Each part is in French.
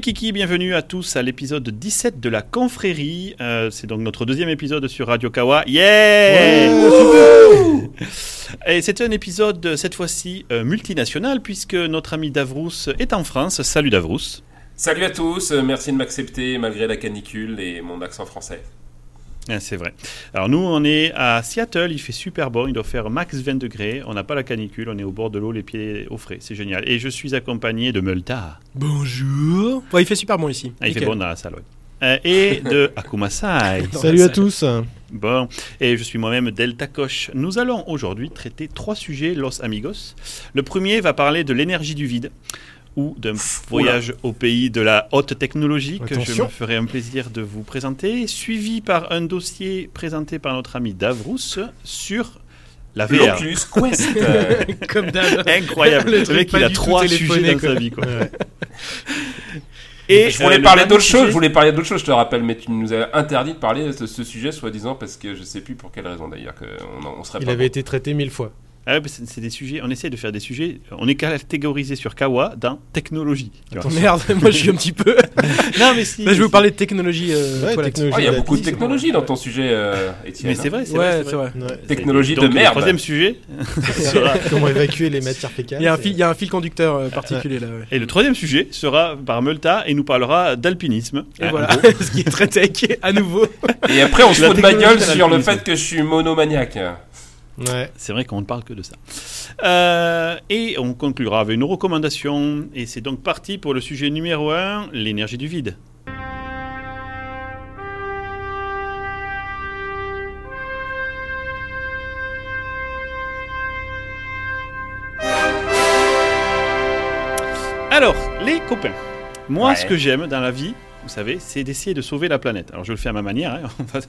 Les kikis, bienvenue à tous à l'épisode 17 de la confrérie. Euh, c'est donc notre deuxième épisode sur Radio Kawa. Yeah Et c'est un épisode cette fois-ci euh, multinational puisque notre ami Davrous est en France. Salut Davrous. Salut à tous, euh, merci de m'accepter malgré la canicule et mon accent français. Ah, c'est vrai. Alors nous, on est à Seattle, il fait super bon, il doit faire max 20 degrés, on n'a pas la canicule, on est au bord de l'eau, les pieds au frais, c'est génial. Et je suis accompagné de Multa. Bonjour. Ouais, il fait super bon ici. Ah, il fait bon dans la salle, ouais. Euh, et de Akumasai. Salut à tous. Bon, et je suis moi-même Delta Koch. Nous allons aujourd'hui traiter trois sujets, Los Amigos. Le premier va parler de l'énergie du vide ou d'un voyage au pays de la haute technologie que je me ferai un plaisir de vous présenter, suivi par un dossier présenté par notre ami Davrous sur la VR. L'Oculus Quest. euh, Comme d'hab. Incroyable, Le mec il a trois sujets dans quoi. sa vie. Quoi. Ouais. Et je voulais euh, le parler d'autre chose, je voulais parler d'autre chose, je te rappelle, mais tu nous as interdit de parler de ce sujet, soi-disant, parce que je sais plus pour quelle raison d'ailleurs, qu'on on serait Il pas avait bon. été traité mille fois. Ah ouais, c'est c'est des sujets, on essaie de faire des sujets, on est catégorisé sur Kawa dans technologie. vois. Merde, moi je suis un petit peu. Non mais si. Là, je vais vous si. parler de technologie. euh, Ouais, toilette. technologie. Ah, il y a beaucoup de technologie dans ton sujet, euh, Étienne. Mais c'est vrai, c'est Ouais, vrai. c'est vrai. Ouais. Technologie Donc, de Le merde. troisième sujet sera Comment évacuer les matières fécales Il y a un fil, il y a un fil conducteur euh, particulier là. ouais. Et le troisième sujet sera par Multa et nous parlera d'alpinisme. Et Ah, voilà, ce qui est très tech à nouveau. Et après, on se fout de ma gueule sur le fait que je suis monomaniaque. Ouais. C'est vrai qu'on ne parle que de ça. Euh, et on conclura avec une recommandation. Et c'est donc parti pour le sujet numéro 1, l'énergie du vide. Alors, les copains, moi Ouais. ce que j'aime dans la vie, vous savez, c'est d'essayer de sauver la planète. Alors je le fais à ma manière, hein, on, va,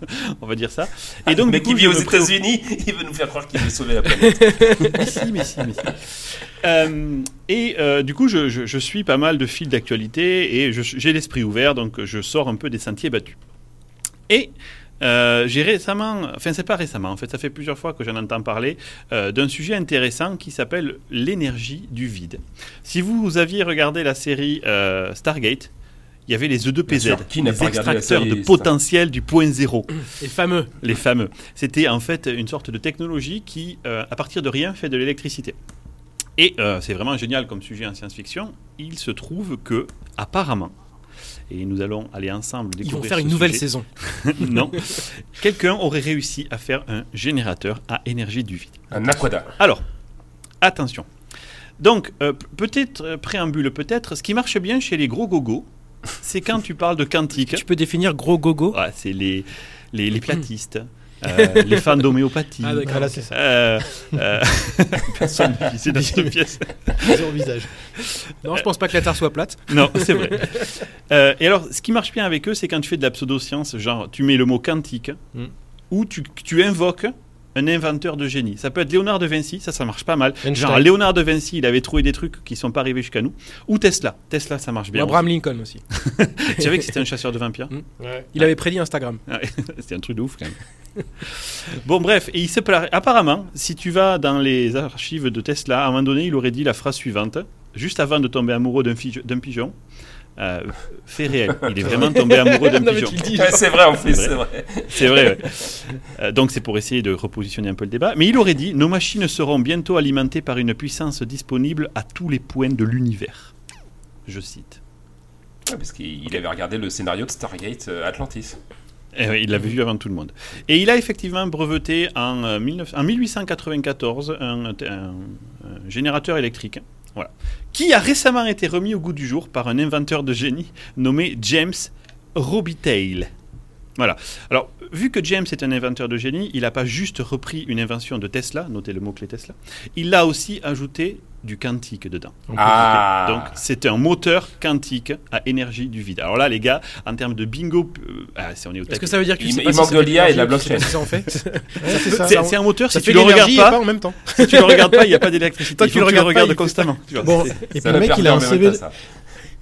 on va dire ça. Et donc du mec coup, qui vit aux États-Unis, il veut nous faire croire qu'il veut sauver la planète. mais si, mais si, mais si. Euh, et euh, du coup, je, je- je suis pas mal de fils d'actualité et j'ai l'esprit ouvert, donc je sors un peu des sentiers battus. Et euh, j'ai récemment, enfin c'est pas récemment, en fait ça fait plusieurs fois que j'en entends parler, euh, d'un sujet intéressant qui s'appelle l'énergie du vide. Si vous aviez regardé la série euh, Stargate, il y avait les Bien E2PZ, sûr, qui n'a les extracteurs de potentiel du point zéro Et fameux. les fameux. C'était en fait une sorte de technologie qui, euh, à partir de rien, fait de l'électricité. Et euh, c'est vraiment génial comme sujet en science-fiction. Il se trouve que, apparemment, et nous allons aller ensemble Ils découvrir vont faire ce une nouvelle sujet. saison. non, quelqu'un aurait réussi à faire un générateur à énergie du vide. Un aquada. Alors, attention. Donc, euh, peut-être, préambule peut-être, ce qui marche bien chez les gros gogos, c'est quand tu parles de quantique. Tu peux définir gros gogo Ouais, c'est les, les, les platistes, euh, les fans d'homéopathie. Ah, d'accord. Voilà, c'est ça. Euh, euh, personne ne c'est dans cette pièce. Zéro visage. Non, je pense pas que la Terre soit plate. Non, c'est vrai. Euh, et alors, ce qui marche bien avec eux, c'est quand tu fais de la pseudoscience, genre tu mets le mot quantique, Mm. ou tu, tu invoques un inventeur de génie. Ça peut être Léonard de Vinci, ça, ça marche pas mal. Einstein. Genre, Léonard de Vinci, il avait trouvé des trucs qui sont pas arrivés jusqu'à nous. Ou Tesla. Tesla, ça marche Ou bien. Abraham Lincoln aussi. Tu savais que c'était un chasseur de vampires Ouais. Il avait prédit Instagram. Ah ouais, C'était un truc de ouf quand même. bon bref, et il se pla- apparemment, si tu vas dans les archives de Tesla, à un moment donné, il aurait dit la phrase suivante, juste avant de tomber amoureux d'un pigeon. Euh, fait réel. Il est vraiment tombé amoureux d'un pigeon. c'est vrai en plus, C'est c'est vrai. vrai. C'est vrai. ouais. Euh, donc c'est pour essayer de repositionner un peu le débat. Mais il aurait dit nos machines seront bientôt alimentées par une puissance disponible à tous les points de l'univers. Je cite. Ouais, parce qu'il il avait regardé le scénario de Stargate euh, Atlantis. Eh oui, il l'avait vu avant tout le monde. Et il a effectivement breveté en, euh, 19 en 1894 un, un- un générateur électrique. Qui a récemment été remis au goût du jour par un inventeur de génie nommé James Robitaille? Voilà. Alors, vu que James est un inventeur de génie, il n'a pas juste repris une invention de Tesla, notez le mot-clé Tesla, il a aussi ajouté du quantique dedans. Ah. Donc c'est un moteur quantique à énergie du vide. Alors là les gars, en termes de bingo, euh, ah, c'est- on est au Est-ce taquet. que ça veut dire qu'il Il- il manque de l'IA et de la blockchain. Ouais, c'est un moteur, Ça si fait tu le regardes pas, pas en même temps. si tu le regardes pas, il n'y a pas d'électricité. Toi, tu le regardes regardes constamment. Bon, et puis le mec, il a un CV.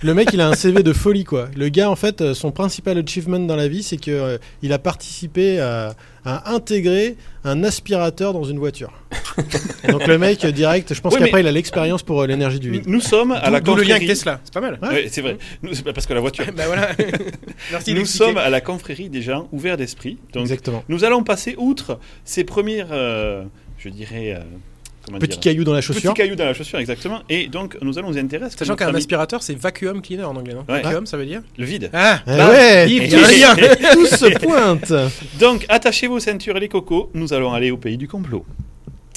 Le mec, il a un CV de folie, quoi. Le gars, en fait, euh, son principal achievement dans la vie, c'est que euh, il a participé à, à intégrer un aspirateur dans une voiture. Donc le mec, euh, direct, je pense Ouais, qu'après, il a l'expérience pour euh, l'énergie du vide. Nous sommes à la D'où le lien confrérie. avec Tesla, c'est pas mal. Ouais, c'est vrai. Nous- c'est pas parce que la voiture. bah voilà. Merci Nous sommes à la confrérie des gens ouverts d'esprit. Donc, Exactement. nous allons passer outre ces premières, euh, je dirais, euh, Petit dire, caillou dans la chaussure. cailloux dans la chaussure, exactement. Et donc, nous allons nous intéresser. Sachant qu'un aspirateur, c'est vacuum cleaner en anglais, non Ouais. Vacuum, ça veut dire le vide. Ah Eh Bah, ouais, Yves, et- il y a un lien. tout se pointe. Donc, attachez vos ceintures et les cocos, nous allons aller au pays du complot.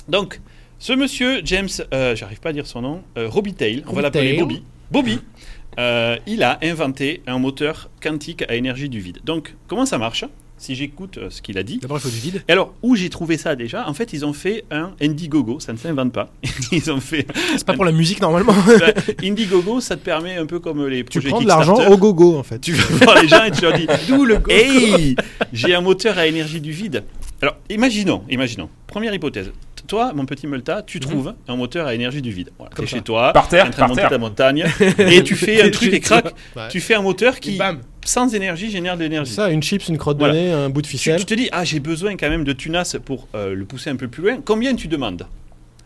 Donc, ce monsieur, James, euh, j'arrive pas à dire son nom, euh, Robitaille, on va l'appeler. Bobby. Bobby, euh, il a inventé un moteur quantique à énergie du vide. Donc, comment ça marche? Si j'écoute euh, ce qu'il a dit. D'abord, il faut du vide. Et alors, où j'ai trouvé ça déjà En fait, ils ont fait un Indiegogo, ça ne s'invente pas. ils ont fait. C'est pas pour la musique normalement. Bah, Indiegogo, ça te permet un peu comme les Tu projets prends de l'argent au gogo, en fait. Tu vas voir les gens et tu leur dis D'où le go. Hey J'ai un moteur à énergie du vide. Alors, imaginons, imaginons. Première hypothèse. Toi, mon petit Multa, tu trouves un moteur à énergie du vide. Voilà, Mhm. T'es chez toi, Par terre, en train de monter terre. ta montagne, et tu fais un truc et crac, Ouais. tu fais un moteur qui, sans énergie, génère de l'énergie. Ça, une chips, une crotte Voilà. de nez, un bout de Tu, ficelle. tu te dis, ah, j'ai besoin quand même de tunas pour euh, le pousser un peu plus loin. Combien tu demandes?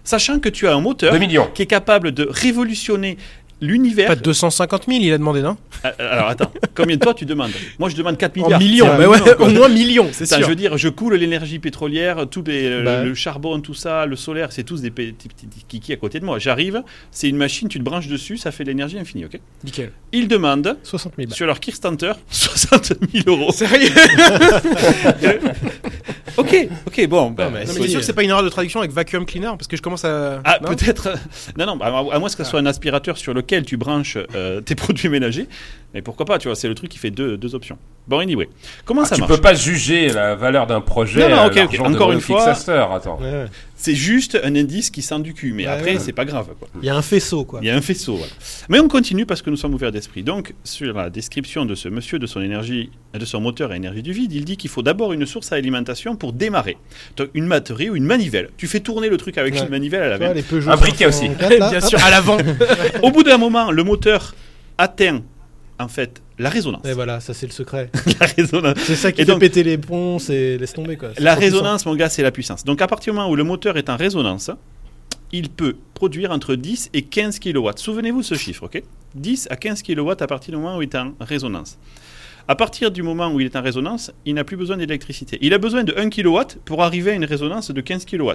Sachant que tu as un moteur 2 millions. qui est capable de révolutionner l'univers. Pas de 250 000, il a demandé, non Ah, Alors attends, combien toi tu demandes Moi je demande 4 En milliards. millions, C'est un bah ouais, au moins millions, c'est sûr. je veux dire, je coule l'énergie pétrolière, tout les, le- Bah. le charbon, tout ça, le solaire, c'est tous des petits petits kikis à côté de moi. J'arrive, c'est une machine, tu te branches dessus, ça fait de l'énergie infinie, ok Nickel. Ils demandent 60 000 balles. sur leur Kickstarter 60 000 euros. Sérieux? ok, ok, bon. bah, Non, mais Non, mais Si. t'es sûr que c'est pas une erreur de traduction avec vacuum cleaner Parce que je commence à. Ah, non peut-être. Non, non, bah, à à moins que ce soit un aspirateur sur lequel tu branches euh, tes produits ménagers. Mais pourquoi pas, tu vois, c'est le truc qui fait deux, deux options. Bon, anyway. Comment Ah, ça tu marche peux pas juger la valeur d'un projet. Non, non, ok, Encore une fois- attends. Ouais, ouais. C'est juste un indice qui sent du cul, mais Ouais, après, ouais. c'est pas grave, quoi. Il y a un faisceau, quoi. Il y a un faisceau. voilà. Mais on continue parce que nous sommes ouverts d'esprit. Donc, sur la description de ce monsieur, de son énergie, de son moteur à énergie du vide, il dit qu'il faut d'abord une source à alimentation pour démarrer. Donc, une batterie ou une manivelle. Tu fais tourner le truc avec Ouais. une manivelle à la Tu vois, main. les Peugeot Un briquet 504, là, Bien sûr, à l'avant. Au bout d'un moment, le moteur atteint, en fait, la résonance. Et voilà, ça c'est le secret. La résonance. C'est ça qui Et fait donc- péter les ponts, et laisse tomber quoi. C'est La puissant. résonance, mon gars, c'est la puissance. Donc, à partir du moment où le moteur est en résonance, il peut produire entre 10 et 15 kW. Souvenez-vous de ce chiffre, ok? 10 à 15 kW à partir du moment où il est en résonance. À partir du moment où il est en résonance, il n'a plus besoin d'électricité. Il a besoin de 1 kW pour arriver à une résonance de 15 kW.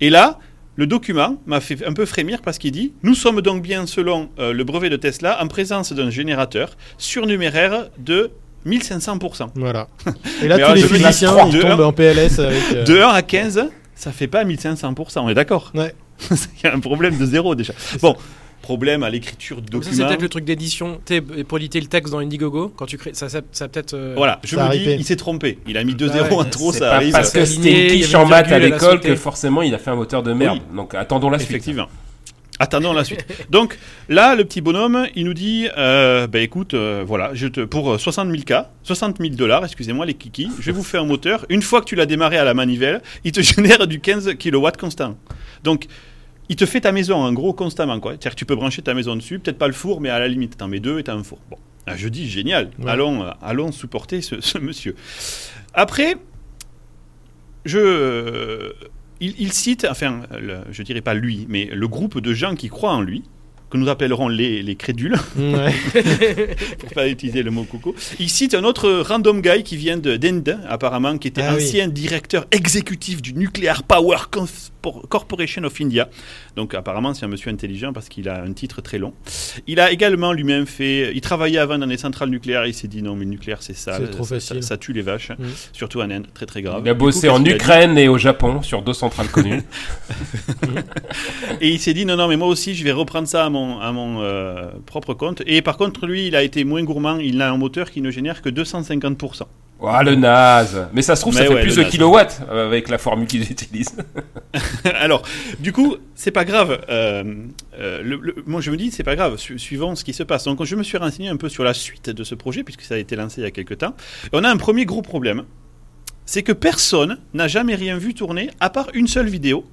Et là, le document m'a fait un peu frémir parce qu'il dit Nous sommes donc bien, selon euh, le brevet de Tesla, en présence d'un générateur surnuméraire de 1500%. Voilà. Et là, Mais tous alors, les physiciens, ils tombent en PLS avec. euh, De 1 à 15, ça fait pas 1500%, on est d'accord Ouais. Il y a un problème de zéro déjà. Bon, problème à l'écriture de ça, c'est documents. peut-être le truc d'édition. Tu sais, pour éditer le texte dans Indiegogo, quand tu crées. Ça, ça, ça peut-être. euh, Voilà, je Ça me dis, il s'est trompé. Il a mis deux Bah zéros ouais, en trop, ça pas arrive. parce que C'est c'était une quiche en maths à l'école que forcément il a fait un moteur de merde. Donc attendons la suite. Effectivement. Attendons la suite. Donc là, le petit bonhomme, il nous dit, euh, bah écoute, euh, voilà, je te, pour euh, 60 000 K, 60 000 dollars, excusez-moi les kikis, je vais vous faire un moteur. Une fois que tu l'as démarré à la manivelle, il te génère du 15 kW constant. Donc il te fait ta maison en gros constamment quoi. C'est-à-dire que tu peux brancher ta maison dessus, peut-être pas le four, mais à la limite t'en mets deux et t'as un four. Bon, Ah, je dis génial. Ouais. Allons, euh, allons supporter ce, ce monsieur. Après, je, euh, il, il cite, enfin, le- je dirais pas lui, mais le groupe de gens qui croient en lui, que nous appellerons les, les crédules, Ouais. pour pas utiliser le mot coco. Il cite un autre random guy qui vient de d'Inde, apparemment, qui était Ah oui. ancien directeur exécutif du Nuclear Power Corporation of India. Donc apparemment, c'est un monsieur intelligent parce qu'il a un titre très long. Il a également lui-même fait. Il travaillait avant dans les centrales nucléaires. Il s'est dit non, mais le nucléaire, c'est ça. C'est trop ça, facile. ça- ça tue les vaches, Mm. surtout en Inde, très très grave. Il a coup, bossé en Ukraine et au Japon sur deux centrales connues. Et il s'est dit non, non, mais moi aussi, je vais reprendre ça à mon, à mon euh, propre compte. Et par contre, lui, il a été moins gourmand. Il a un moteur qui ne génère que 250%. Ouah, le naze. Mais ça se trouve, Mais ça fait plus de naze. kilowatts euh, avec la formule qu'ils utilisent. Alors, du coup, c'est pas grave. Euh, euh, le- le- moi, je me dis, c'est pas grave, su- suivant ce qui se passe. Donc, je me suis renseigné un peu sur la suite de ce projet, puisque ça a été lancé il y a quelques temps. Et on a un premier gros problème. C'est que personne n'a jamais rien vu tourner, à part une seule vidéo,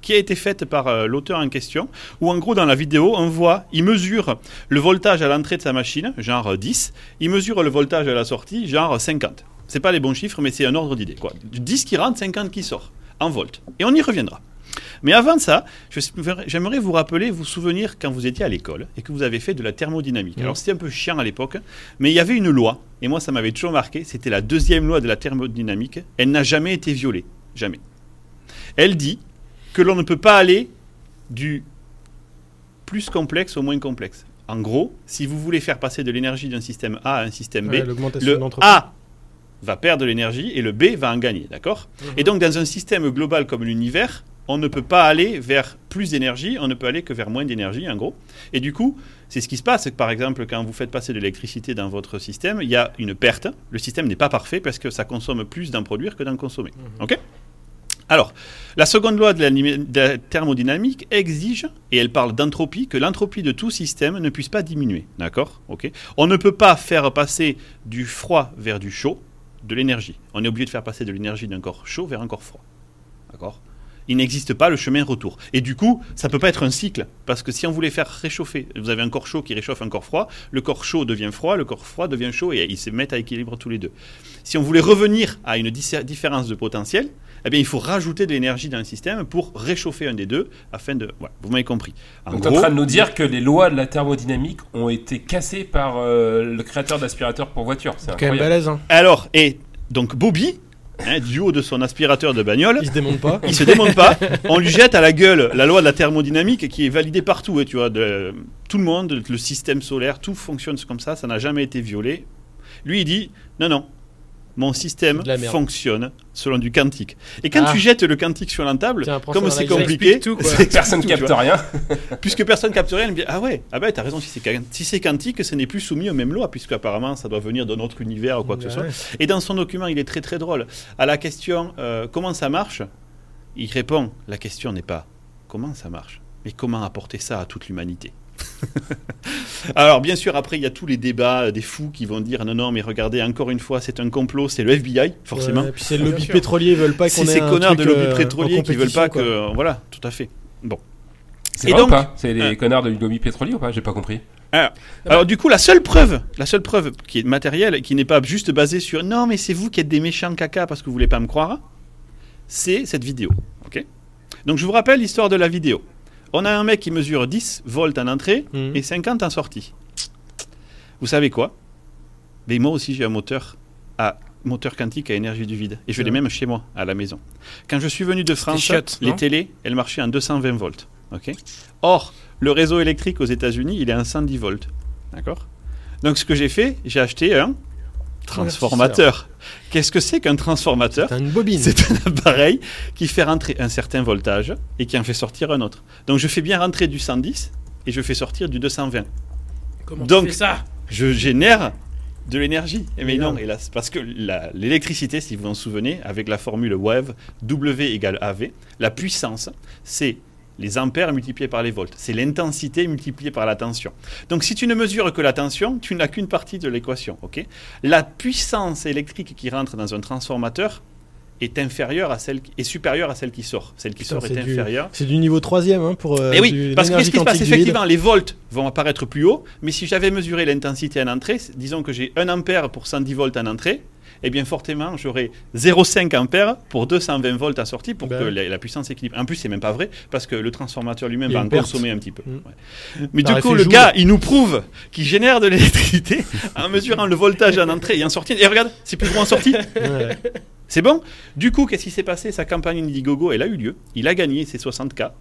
qui a été faite par euh, l'auteur en question, où en gros dans la vidéo, on voit, il mesure le voltage à l'entrée de sa machine, genre 10, il mesure le voltage à la sortie, genre 50. C'est pas les bons chiffres, mais c'est un ordre d'idée. Quoi. 10 qui rentre, 50 qui sort, en volts. Et on y reviendra. Mais avant ça, j'aimerais vous rappeler, vous souvenir quand vous étiez à l'école et que vous avez fait de la thermodynamique. Mhm. Alors c'était un peu chiant à l'époque, mais il y avait une loi, et moi ça m'avait toujours marqué, c'était la deuxième loi de la thermodynamique. Elle n'a jamais été violée, jamais. Elle dit que l'on ne peut pas aller du plus complexe au moins complexe. En gros, si vous voulez faire passer de l'énergie d'un système A à un système B, le. A va perdre de l'énergie et le B va en gagner, d'accord Et donc dans un système global comme l'univers, on ne peut pas aller vers plus d'énergie, on ne peut aller que vers moins d'énergie en gros. Et du coup, c'est ce qui se passe, c'est que par exemple quand vous faites passer de l'électricité dans votre système, il y a une perte. Le système n'est pas parfait parce que ça consomme plus d'en produire que d'en consommer. OK alors, la seconde loi de la, thermodynamique exige, et elle parle d'entropie, que l'entropie de tout système ne puisse pas diminuer. D'accord? Ok On ne peut pas faire passer du froid vers du chaud de l'énergie. On est obligé de faire passer de l'énergie d'un corps chaud vers un corps froid. D'accord? Il n'existe pas le chemin retour. Et du coup, ça peut pas être un cycle, parce que si on voulait faire réchauffer, vous avez un corps chaud qui réchauffe un corps froid, le corps chaud devient froid, le corps froid devient chaud, et ils se mettent à équilibre tous les deux. Si on voulait revenir à une différence de potentiel, eh bien, il faut rajouter de l'énergie dans le système pour réchauffer un des deux, afin de... Ouais, vous m'avez compris. En Donc, tu es en train de nous dire que les lois de la thermodynamique ont été cassées par euh, le créateur d'aspirateurs pour voiture. C'est Quand même balèze, hein. alors, et donc Bobby, hein, du haut de son aspirateur de bagnole, Il se démonte pas. il se démonte pas, on lui jette à la gueule la loi de la thermodynamique qui est validée partout, et tu vois, de, tout le monde, le système solaire, tout fonctionne comme ça, ça n'a jamais été violé. Lui, il dit non, non, mon système fonctionne selon du quantique. Et quand Ah. tu jettes le quantique sur la table, Tiens, comme c'est compliqué, tout, Personne tout, capte rien. Puisque personne capte rien, il me dit Ah ouais, ah bah t'as raison, si c'est si quantique, ce n'est plus soumis aux mêmes lois, puisque apparemment ça doit venir d'un autre univers ou quoi que ce soit. Et dans son document, il est très très drôle. À la question euh, comment ça marche, il répond la question n'est pas comment ça marche, mais comment apporter ça à toute l'humanité? Alors bien sûr, après il y a tous les débats euh, des fous qui vont dire non non mais regardez encore une fois c'est un complot, c'est le FBI forcément. Ouais, puis c'est le lobby pétrolier, ils veulent pas qu'on C'est ait ces un connards de lobby euh, pétrolier qui veulent pas que voilà tout à fait. Bon. C'est Et vrai donc- ou pas C'est les Euh. connards de lobby pétrolier ou pas J'ai pas compris. Alors du coup, la seule preuve, la seule preuve qui est matérielle, qui n'est pas juste basée sur non mais c'est vous qui êtes des méchants caca parce que vous voulez pas me croire, c'est cette vidéo. Ok? Donc je vous rappelle l'histoire de la vidéo. On a un mec qui mesure 10 volts en entrée Mhm. et 50 en sortie. Vous savez quoi? Mais moi aussi j'ai un moteur à moteur quantique à énergie du vide et je l'ai même chez moi à la maison. Quand je suis venu de France, chiottes, les télés, elles marchaient en 220 volts. Ok? Or, le réseau électrique aux États-Unis, il est à 110 volts. D'accord? Donc, ce que j'ai fait, j'ai acheté un transformateur. Qu'est-ce que c'est qu'un transformateur T'as une bobine. C'est un appareil qui fait rentrer un certain voltage et qui en fait sortir un autre. Donc, je fais bien rentrer du 110 et je fais sortir du 220. Comment Donc- tu fais ça? Je génère de l'énergie. Eh Mais non, hélas, parce que l'électricité, si vous vous en souvenez, avec la formule WAVE, W égale AV, la puissance, c'est les ampères multipliés par les volts. C'est l'intensité multipliée par la tension. Donc si tu ne mesures que la tension, tu n'as qu'une partie de l'équation. ok? La puissance électrique qui rentre dans un transformateur est inférieure à celle qui- est supérieure à celle qui sort. Celle qui Putain, sort est, inférieure. C'est du niveau 3ème hein, pour. euh, Et oui, du- parce que qu'est-ce qui se passe. Effectivement, les volts vont apparaître plus haut, mais si j'avais mesuré l'intensité en entrée, c- disons que j'ai 1 ampère pour 110 volts en entrée, eh bien fortement, j'aurais 0,5 ampères pour 220 volts à sortie pour Ben que la, la puissance équilibre. En plus, c'est même pas vrai, parce que le transformateur lui-même va en perte. consommer un petit peu. Mm. Ouais. Mais du coup, le gars, il nous prouve qu'il génère de l'électricité en mesurant le voltage en entrée et en sortie. Et regarde, c'est plus gros en sortie. Ouais. C'est bon? Du coup, qu'est-ce qui s'est passé? Sa campagne Indiegogo, elle a eu lieu. Il a gagné ses 60K.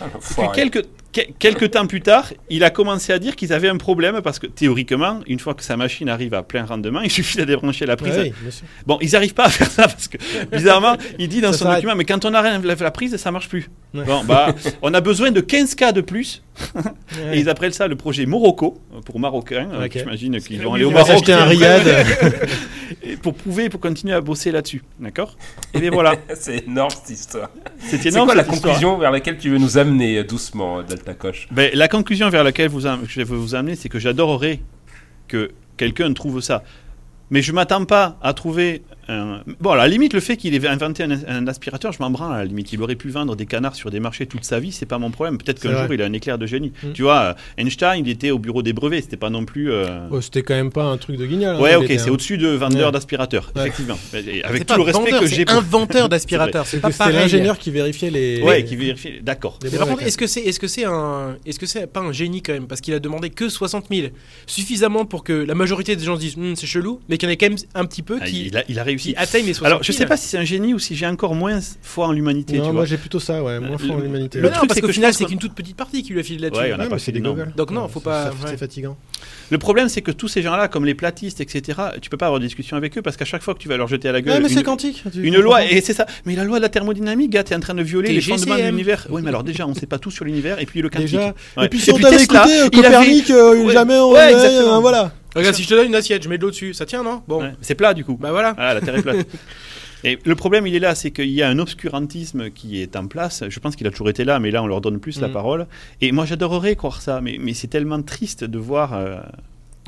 Ah, quelques, que- quelques temps plus tard, il a commencé à dire qu'ils avaient un problème parce que théoriquement, une fois que sa machine arrive à plein rendement, il suffit de débrancher la prise. Ouais, oui. Bon, ils n'arrivent pas à faire ça parce que bizarrement, il dit dans Ça son document, mais quand on arrête la, la prise, ça marche plus. Ouais. Bon, bah, on a besoin de 15 cas de plus Ouais. et ils appellent ça le projet Morocco pour Marocains. Euh, Ok. J'imagine qu'ils vont aller au il On va Maroc s'acheter un riad. pour prouver, pour continuer à bosser là-dessus. D'accord? Et bien voilà, C'est énorme cette histoire. c'est C'est énorme. quoi la conclusion vers laquelle tu veux nous amener euh, doucement, euh, Coche Ben, la conclusion vers laquelle je veux vous amener, c'est que j'adorerais que quelqu'un trouve ça. Mais je m'attends pas à trouver un- Bon, à la limite, le fait qu'il ait inventé un, un aspirateur, je m'en branle. À la limite, il aurait pu vendre des canards sur des marchés toute sa vie, c'est pas mon problème. Peut-être C'est qu'un jour, il a un éclair de génie. Mm. Tu vois, euh, Einstein, il était au bureau des brevets, c'était pas non plus. euh, Oh, C'était quand même pas un truc de guignol. hein, Ouais, ok, c'est un- au-dessus de vendeur Ouais. d'aspirateurs, Ouais. effectivement. Et C'est Avec pas tout le respect vendeur, que c'est j'ai pour. inventeur d'aspirateur. C'est pas pareil. l'ingénieur qui vérifiait les. Ouais, les- qui vérifie. D'accord. les Mais par brevets, contre, est-ce que c'est est-ce que c'est un est-ce que c'est pas un génie quand même? Parce qu'il a demandé que 60 000 suffisamment pour que la majorité des gens se disent Hum, c'est chelou mais qu'il y en ait quand même un petit peu Ah, qui, il, réussi. qui atteignent les 60 000. Alors, je sais pas si c'est un génie ou si j'ai encore moins foi en l'humanité. Non, tu moi vois. j'ai plutôt ça, ouais, moins foi en Le- l'humanité. Mais le non, truc, parce c'est qu'au final c'est qu'une toute petite partie qui lui a filé là-dessus. Ouais, on a Ouais, pas mais fait c'est des énorme. gogoles. Donc non, Ouais, faut c'est- pas- c'est- ouais. C'est fatigant. Le problème, c'est que tous ces gens-là, comme les platistes, etc., tu peux pas avoir de discussion avec eux parce qu'à chaque fois que tu vas leur jeter à la gueule Ouais, mais une, c'est quantique. une loi, et c'est ça. Mais la loi de la thermodynamique, gars, t'es en train de violer les fondements de l'univers. Oui, mais alors déjà, on sait pas tout sur l'univers et puis le quantique. Et puis si on t'avait écouté, Copernic, euh, jamais on. euh, Voilà. Regarde, si je te donne une assiette, je mets de l'eau dessus, ça tient non? Bon, Ouais, C'est plat du coup. bah voilà. Ah, la Terre est plate. Et le problème, il est là, c'est qu'il y a un obscurantisme qui est en place. Je pense qu'il a toujours été là, mais là, on leur donne plus la Mm. parole. Et moi, j'adorerais croire ça, mais, mais c'est tellement triste de voir. euh,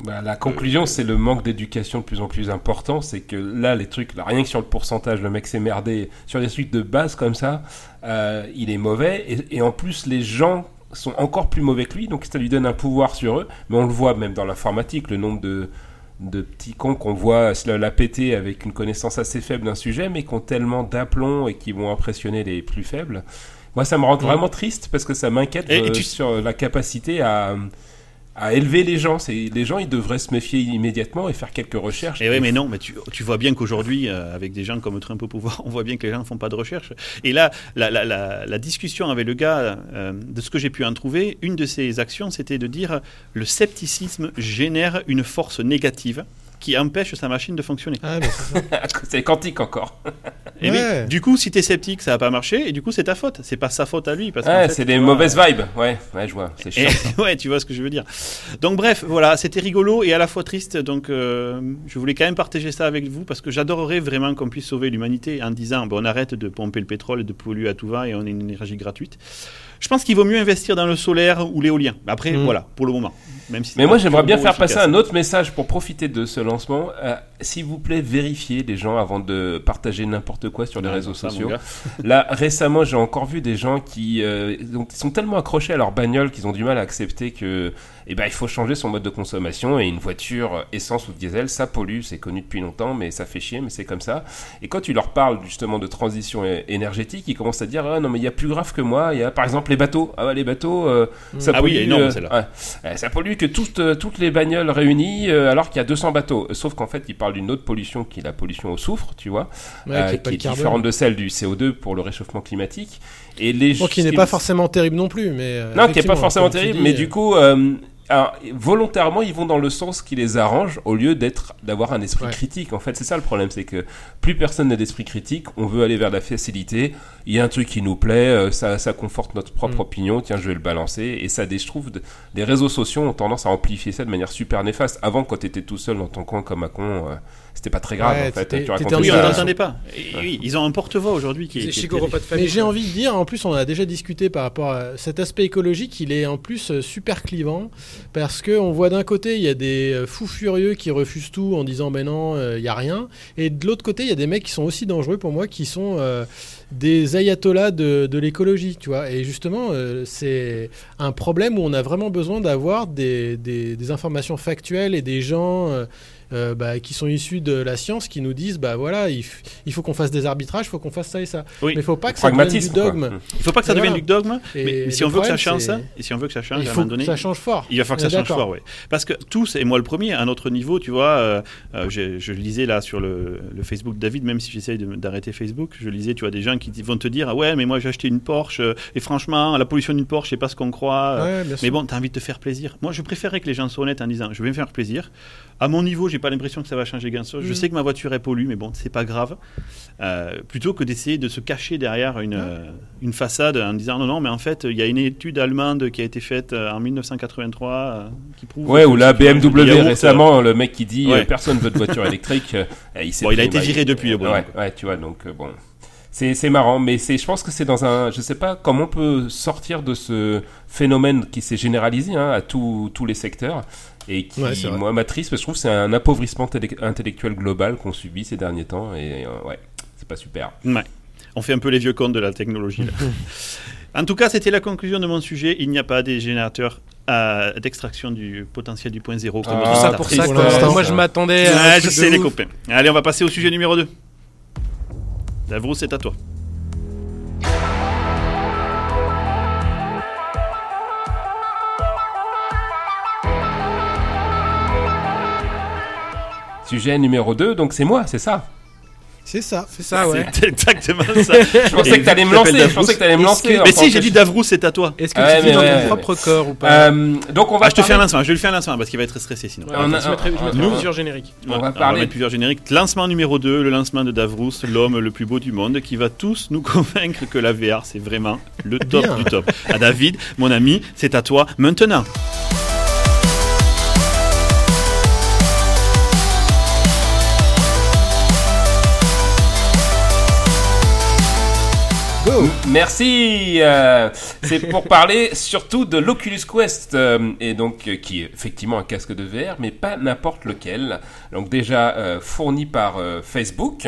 Bah, la conclusion, c'est le manque d'éducation de plus en plus important. C'est que là, les trucs, là, rien que sur le pourcentage, le mec s'est merdé sur des trucs de base comme ça, euh, il est mauvais. Et, et en plus, les gens sont encore plus mauvais que lui, donc ça lui donne un pouvoir sur eux. Mais on le voit même dans l'informatique, le nombre de, de petits cons qu'on voit se la, la péter avec une connaissance assez faible d'un sujet, mais qui ont tellement d'aplomb et qui vont impressionner les plus faibles. Moi, ça me rend vraiment triste parce que ça m'inquiète euh, tu- sur la capacité à à élever les gens. C'est les gens, ils devraient se méfier immédiatement et faire quelques recherches. Et oui, mais non, mais tu, tu vois bien qu'aujourd'hui, euh, avec des gens comme Trump au pouvoir, on voit bien que les gens ne font pas de recherche. Et là, la, la, la, la discussion avec le gars, euh, de ce que j'ai pu en trouver, une de ses actions, c'était de dire le scepticisme génère une force négative qui empêche sa machine de fonctionner. Ah, c'est quantique encore. Et Ouais. oui, du coup, si t'es sceptique, ça va pas marcher, et du coup, c'est ta faute. C'est pas sa faute à lui. Parce Ouais, c'est des vois, mauvaises vibes. Ouais, ouais, je vois. C'est Et, chiant. ouais, tu vois ce que je veux dire. Donc bref, voilà, c'était rigolo et à la fois triste. Donc euh, je voulais quand même partager ça avec vous parce que j'adorerais vraiment qu'on puisse sauver l'humanité en disant bon, on arrête de pomper le pétrole, de polluer à tout va et on a une énergie gratuite. Je pense qu'il vaut mieux investir dans le solaire ou l'éolien. Après, Mm. voilà, pour le moment. Même si c'est Mais moi, j'aimerais bien faire passer un autre message pour profiter de ce lancement. Euh, S'il vous plaît, vérifiez les gens avant de partager n'importe quoi sur les Ouais, réseaux ça, sociaux. Là, récemment, j'ai encore vu des gens qui euh, sont tellement accrochés à leur bagnole qu'ils ont du mal à accepter que, eh ben, il faut changer son mode de consommation et une voiture euh, essence ou diesel, ça pollue, c'est connu depuis longtemps, mais ça fait chier, mais c'est comme ça. Et quand tu leur parles justement de transition énergétique, ils commencent à dire, ah non, mais il y a plus grave que moi. Il y a par exemple les bateaux. Ah les bateaux, euh, ça Ah oui, pollue. énorme, euh, celle-là. ouais. Euh, ça pollue que toutes, toutes les bagnoles réunies, alors qu'il y a 200 bateaux. Sauf qu'en fait, ils parlent d'une autre pollution qui est la pollution au soufre, tu vois Ouais, euh, qui est qui carbone. différente de celle du CO2 pour le réchauffement climatique. Et les Bon, qui n'est pas forcément terrible non plus, mais. euh, non, qui n'est pas forcément terrible, dis, mais euh, du coup, euh, alors, volontairement, ils vont dans le sens qui les arrange au lieu d'être d'avoir un esprit Ouais. critique. En fait, c'est ça le problème, c'est que plus personne n'a d'esprit critique, on veut aller vers la facilité. Il y a un truc qui nous plaît, euh, ça, ça conforte notre propre Mm. opinion. Tiens, je vais le balancer. Et ça, des- je trouve, les réseaux sociaux ont tendance à amplifier ça de manière super néfaste. Avant, quand t'étais tout seul dans ton coin comme un con, euh, c'était pas très grave. Ouais, en fait, tu en Oui, on n'entendait pas. Et oui, ils ont un porte-voix aujourd'hui qui est. Qui est de famille. Mais j'ai envie de dire, en plus, on a déjà discuté par rapport à cet aspect écologique, il est en plus euh, super clivant parce que on voit d'un côté, il y a des euh, fous furieux qui refusent tout en disant ben non, euh, il y a rien, et de l'autre côté, il y a des mecs qui sont aussi dangereux pour moi, qui sont euh, des ayatollahs de, de l'écologie, tu vois. Et justement, euh, c'est un problème où on a vraiment besoin d'avoir des, des- des informations factuelles et des gens. Euh, bah, qui sont issus de la science qui nous disent bah voilà il, faut qu'on fasse des arbitrages il faut qu'on fasse ça et ça Oui. mais il faut pas que ça devienne du Pragmatisme, quoi. dogme Mm. Il faut pas que ça devienne du dogme, Et mais, mais si on veut que ça change ça, et si on veut que ça change il à un faut que donné, ça change fort Il va falloir que ça change fort, oui. Parce que tous, et moi le premier, à notre niveau, tu vois, euh, euh, je, je lisais là sur le, le Facebook de David, même si j'essaye d'arrêter Facebook, je lisais, tu vois, des gens qui vont te dire, ah ouais, mais moi j'ai acheté une Porsche, et franchement, la pollution d'une Porsche, c'est pas ce qu'on croit. Ouais, mais bon, t'as envie de te faire plaisir. Moi, je préférerais que les gens soient honnêtes en disant, je vais me faire plaisir. À mon niveau, j'ai pas l'impression que ça va changer grand-chose. Je Mm. sais que ma voiture est pollue, mais bon, c'est pas grave. Euh, plutôt que d'essayer de se cacher derrière une, euh, une façade en disant, non, non, mais en fait, il y a une étude allemande qui a été faite euh, en 1983 euh, qui prouve. Ouais, ou la BMW yaourt, récemment, le mec qui dit Ouais. personne veut de voiture électrique, il, s'est Bon, il a été viré depuis, bonhomme, Ouais, ouais, tu vois, donc bon. C'est c'est marrant, mais c'est je pense que c'est dans un je sais pas comment on peut sortir de ce phénomène qui s'est généralisé hein, à tous tous les secteurs et qui Ouais, moi m'attriste parce que je trouve que c'est un appauvrissement intellectuel global qu'on subit ces derniers temps et euh, ouais c'est pas super. Ouais. On fait un peu les vieux cons de la technologie. là. en tout cas, c'était la conclusion de mon sujet. Il n'y a pas des générateurs euh, d'extraction du potentiel du point zéro. comme Ah, tout ça pour ça que moi je m'attendais Ouais, je sais les ouf. copains. Allez, on va passer au sujet numéro 2. Davrou, c'est à toi. Sujet numéro 2 donc c'est moi c'est ça? C'est ça. C'est ça, ouais. C'est exactement ça. Je pensais que t'allais me lancer je pensais que t'allais me lancer. Mais si, j'ai dit Davrou, c'est à toi. Est-ce que Ouais, tu vis dans ouais, ton ouais, propre corps ou pas Euh, donc on va Ah, je te fais un lancement. Je vais le faire un lancement parce qu'il va être stressé sinon. Ouais, on a- plusieurs génériques. on va parler- mettre plusieurs génériques. Lancement numéro 2, le lancement de Davrous, l'homme le plus beau du monde, qui va tous nous convaincre que la VR, c'est vraiment le top Bien. du top. À David, mon ami, c'est à toi maintenant. Merci. euh, c'est pour parler surtout de l'Oculus Quest euh, et donc euh, qui est effectivement un casque de VR, mais pas n'importe lequel. Donc déjà fourni par Facebook.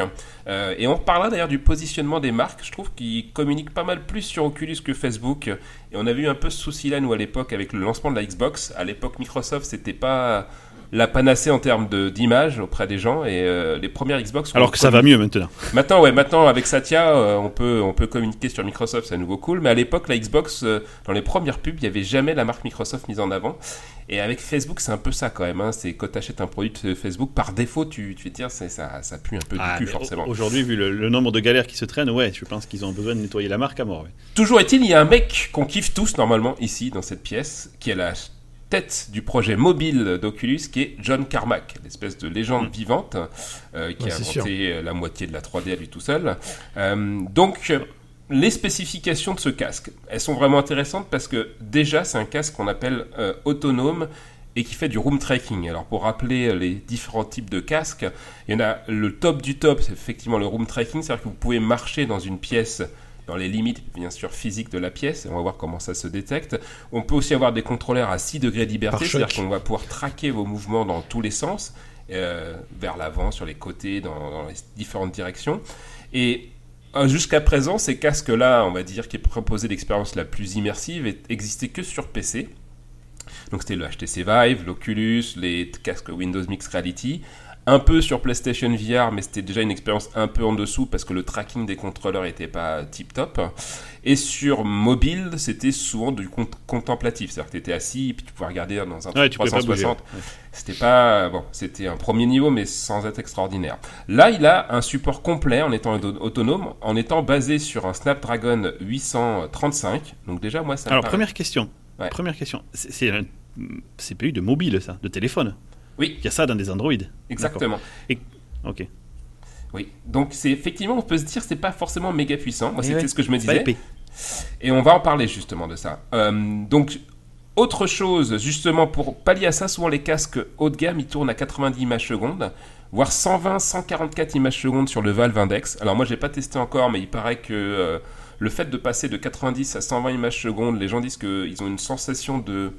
Et on parlera d'ailleurs du positionnement des marques. Je trouve qu'ils communiquent pas mal plus sur Oculus que Facebook. Et on avait eu un peu ce souci-là nous à l'époque avec le lancement de la Xbox. À l'époque, Microsoft c'était pas la panacée en termes d'image auprès des gens et euh, les premières Xbox. Alors que ça va mieux maintenant. Maintenant, ouais, maintenant avec Satya, euh, on peut on peut communiquer sur Microsoft, c'est à nouveau cool. Mais à l'époque, la Xbox, euh, dans les premières pubs, il y avait jamais la marque Microsoft mise en avant. Et avec Facebook, c'est un peu ça quand même. Hein. C'est quand tu achètes un produit de Facebook, par défaut, tu tu te dire, ça ça pue un peu Ah, du cul mais forcément. au- Aujourd'hui, vu le, le nombre de galères qui se traînent, ouais, je pense qu'ils ont besoin de nettoyer la marque à mort. ouais. Toujours est-il, il y a un mec qu'on kiffe tous normalement ici dans cette pièce, qui est la tête du projet mobile d'Oculus, qui est John Carmack, l'espèce de légende Mm. vivante euh, qui Ouais, a sûr. inventé euh, la moitié de la 3D à lui tout seul. Euh, donc les spécifications de ce casque, elles sont vraiment intéressantes parce que déjà c'est un casque qu'on appelle euh, autonome et qui fait du room tracking. Alors pour rappeler les différents types de casques, il y en a le top du top, c'est effectivement le room tracking, c'est-à-dire que vous pouvez marcher dans une pièce dans les limites bien sûr physiques de la pièce, et on va voir comment ça se détecte. On peut aussi avoir des contrôleurs à 6 degrés de liberté, c'est-à-dire qu'on va pouvoir traquer vos mouvements dans tous les sens, euh, vers l'avant, sur les côtés, dans, dans les différentes directions. Et euh, jusqu'à présent, ces casques-là, on va dire, qui proposaient l'expérience la plus immersive, existaient que sur PC. Donc c'était le HTC Vive, l'Oculus, les casques Windows Mixed Reality. Un peu sur PlayStation VR, mais c'était déjà une expérience un peu en dessous parce que le tracking des contrôleurs n'était pas tip top. Et sur mobile, c'était souvent du cont- contemplatif, c'est-à-dire que tu étais assis et puis tu pouvais regarder dans un Ouais, tu pouvais pas bouger. 360. C'était pas bon, c'était un premier niveau, mais sans être extraordinaire. Là, il a un support complet en étant auto- autonome, en étant basé sur un Snapdragon 835. Donc déjà, moi, ça me Alors, paraît- première question. Ouais. Première question. C'est c'est un CPU de mobile, ça, de téléphone. Oui. Il y a ça dans des Android. exactement. Ok. Oui. Donc c'est effectivement, on peut se dire, c'est pas forcément méga puissant. Moi, c'était ouais. ce que je me disais. épais. Et on va en parler justement de ça. Euh, donc, autre chose, justement, pour pallier à ça, souvent les casques haut de gamme, ils tournent à 90 images secondes, voire 120, 144 images secondes sur le Valve Index. Alors moi, j'ai pas testé encore, mais il paraît que euh, le fait de passer de 90 à 120 images secondes, les gens disent qu'ils ont une sensation de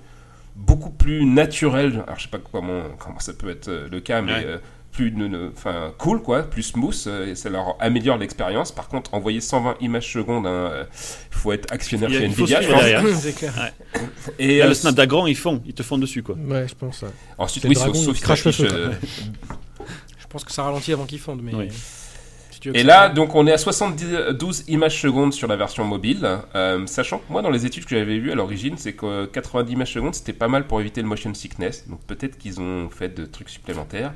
beaucoup plus naturelle. Alors je sais pas comment, comment ça peut être euh, le cas, mais Ouais. euh, plus ne- ne- enfin cool quoi, plus smooth, euh, et ça leur améliore l'expérience. Par contre, envoyer 120 images secondes, il faut être actionnaire chez il faut Nvidia. C'est clair. Et Là, euh, le Snapdragon, ils font, ils te font dessus, quoi. Ouais, je pense. ouais. ensuite, oui, sauf, dragon, sauf euh, Je pense que ça ralentit avant qu'ils fondent, mais. Oui. Si tu veux Et là, donc, on est à 72 images secondes sur la version mobile, euh, sachant que moi, dans les études que j'avais vues à l'origine, c'est que 90 images secondes, c'était pas mal pour éviter le motion sickness. Donc, peut-être qu'ils ont fait de trucs supplémentaires.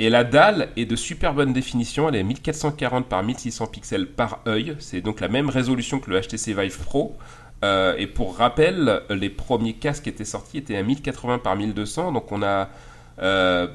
Et la dalle est de super bonne définition. Elle est à 1440 par 1600 pixels par œil. C'est donc la même résolution que le HTC Vive Pro. Euh, et pour rappel, les premiers casques qui étaient sortis étaient à 1080 par 1200. Donc, on a euh,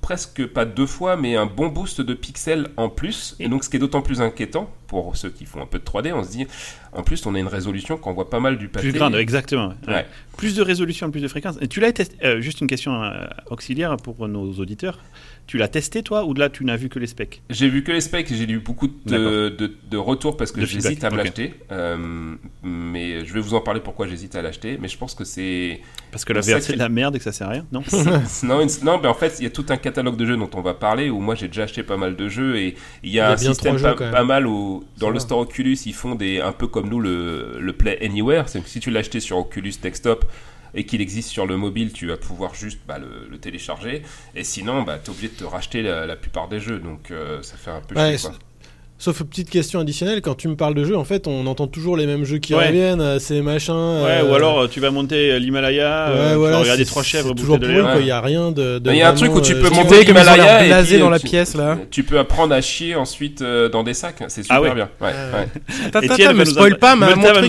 presque pas deux fois, mais un bon boost de pixels en plus. Et donc, ce qui est d'autant plus inquiétant pour ceux qui font un peu de 3D, on se dit, en plus, on a une résolution qu'on voit pas mal du pâté. Plus grande, exactement. ouais. Ouais. Plus de résolution, plus de fréquence. Et tu l'as testé, euh, juste une question euh, auxiliaire pour nos auditeurs. Tu l'as testé toi ou là tu n'as vu que les specs? J'ai vu que les specs, j'ai lu beaucoup de, de, de retours parce que De j'hésite à me l'acheter. Euh, mais je vais vous en parler pourquoi j'hésite à l'acheter. Mais je pense que c'est. Parce que la VR c'est de la merde et que ça sert à rien, non? Non, une- non, mais en fait, il y a tout un catalogue de jeux dont on va parler où moi j'ai déjà acheté pas mal de jeux et il y a, Il y a un système pas, mal où dans le store Oculus ils font des un peu comme nous le, le Play Anywhere. C'est que si tu l'as acheté sur Oculus Desktop et qu'il existe sur le mobile, tu vas pouvoir juste bah, le, le télécharger. Et sinon, bah, tu es obligé de te racheter la, la plupart des jeux. Donc euh, ça fait un peu Ouais, chier. Sauf petite question additionnelle, quand tu me parles de jeux, en fait, on entend toujours les mêmes jeux qui Ouais. reviennent, euh, ces machins. Ouais, euh, ou alors euh, tu vas monter l'Himalaya, ouais, euh, tu voilà, vas regarder c'est- trois chèvres toujours de pourri. Il y a rien de. de Il y a un truc où tu peux monter l'Himalaya et dans la tu- pièce, là. Tu peux apprendre à chier ensuite euh, dans des sacs. C'est super Ah ouais. bien. Ouais, Étienne va me spoil pas, mais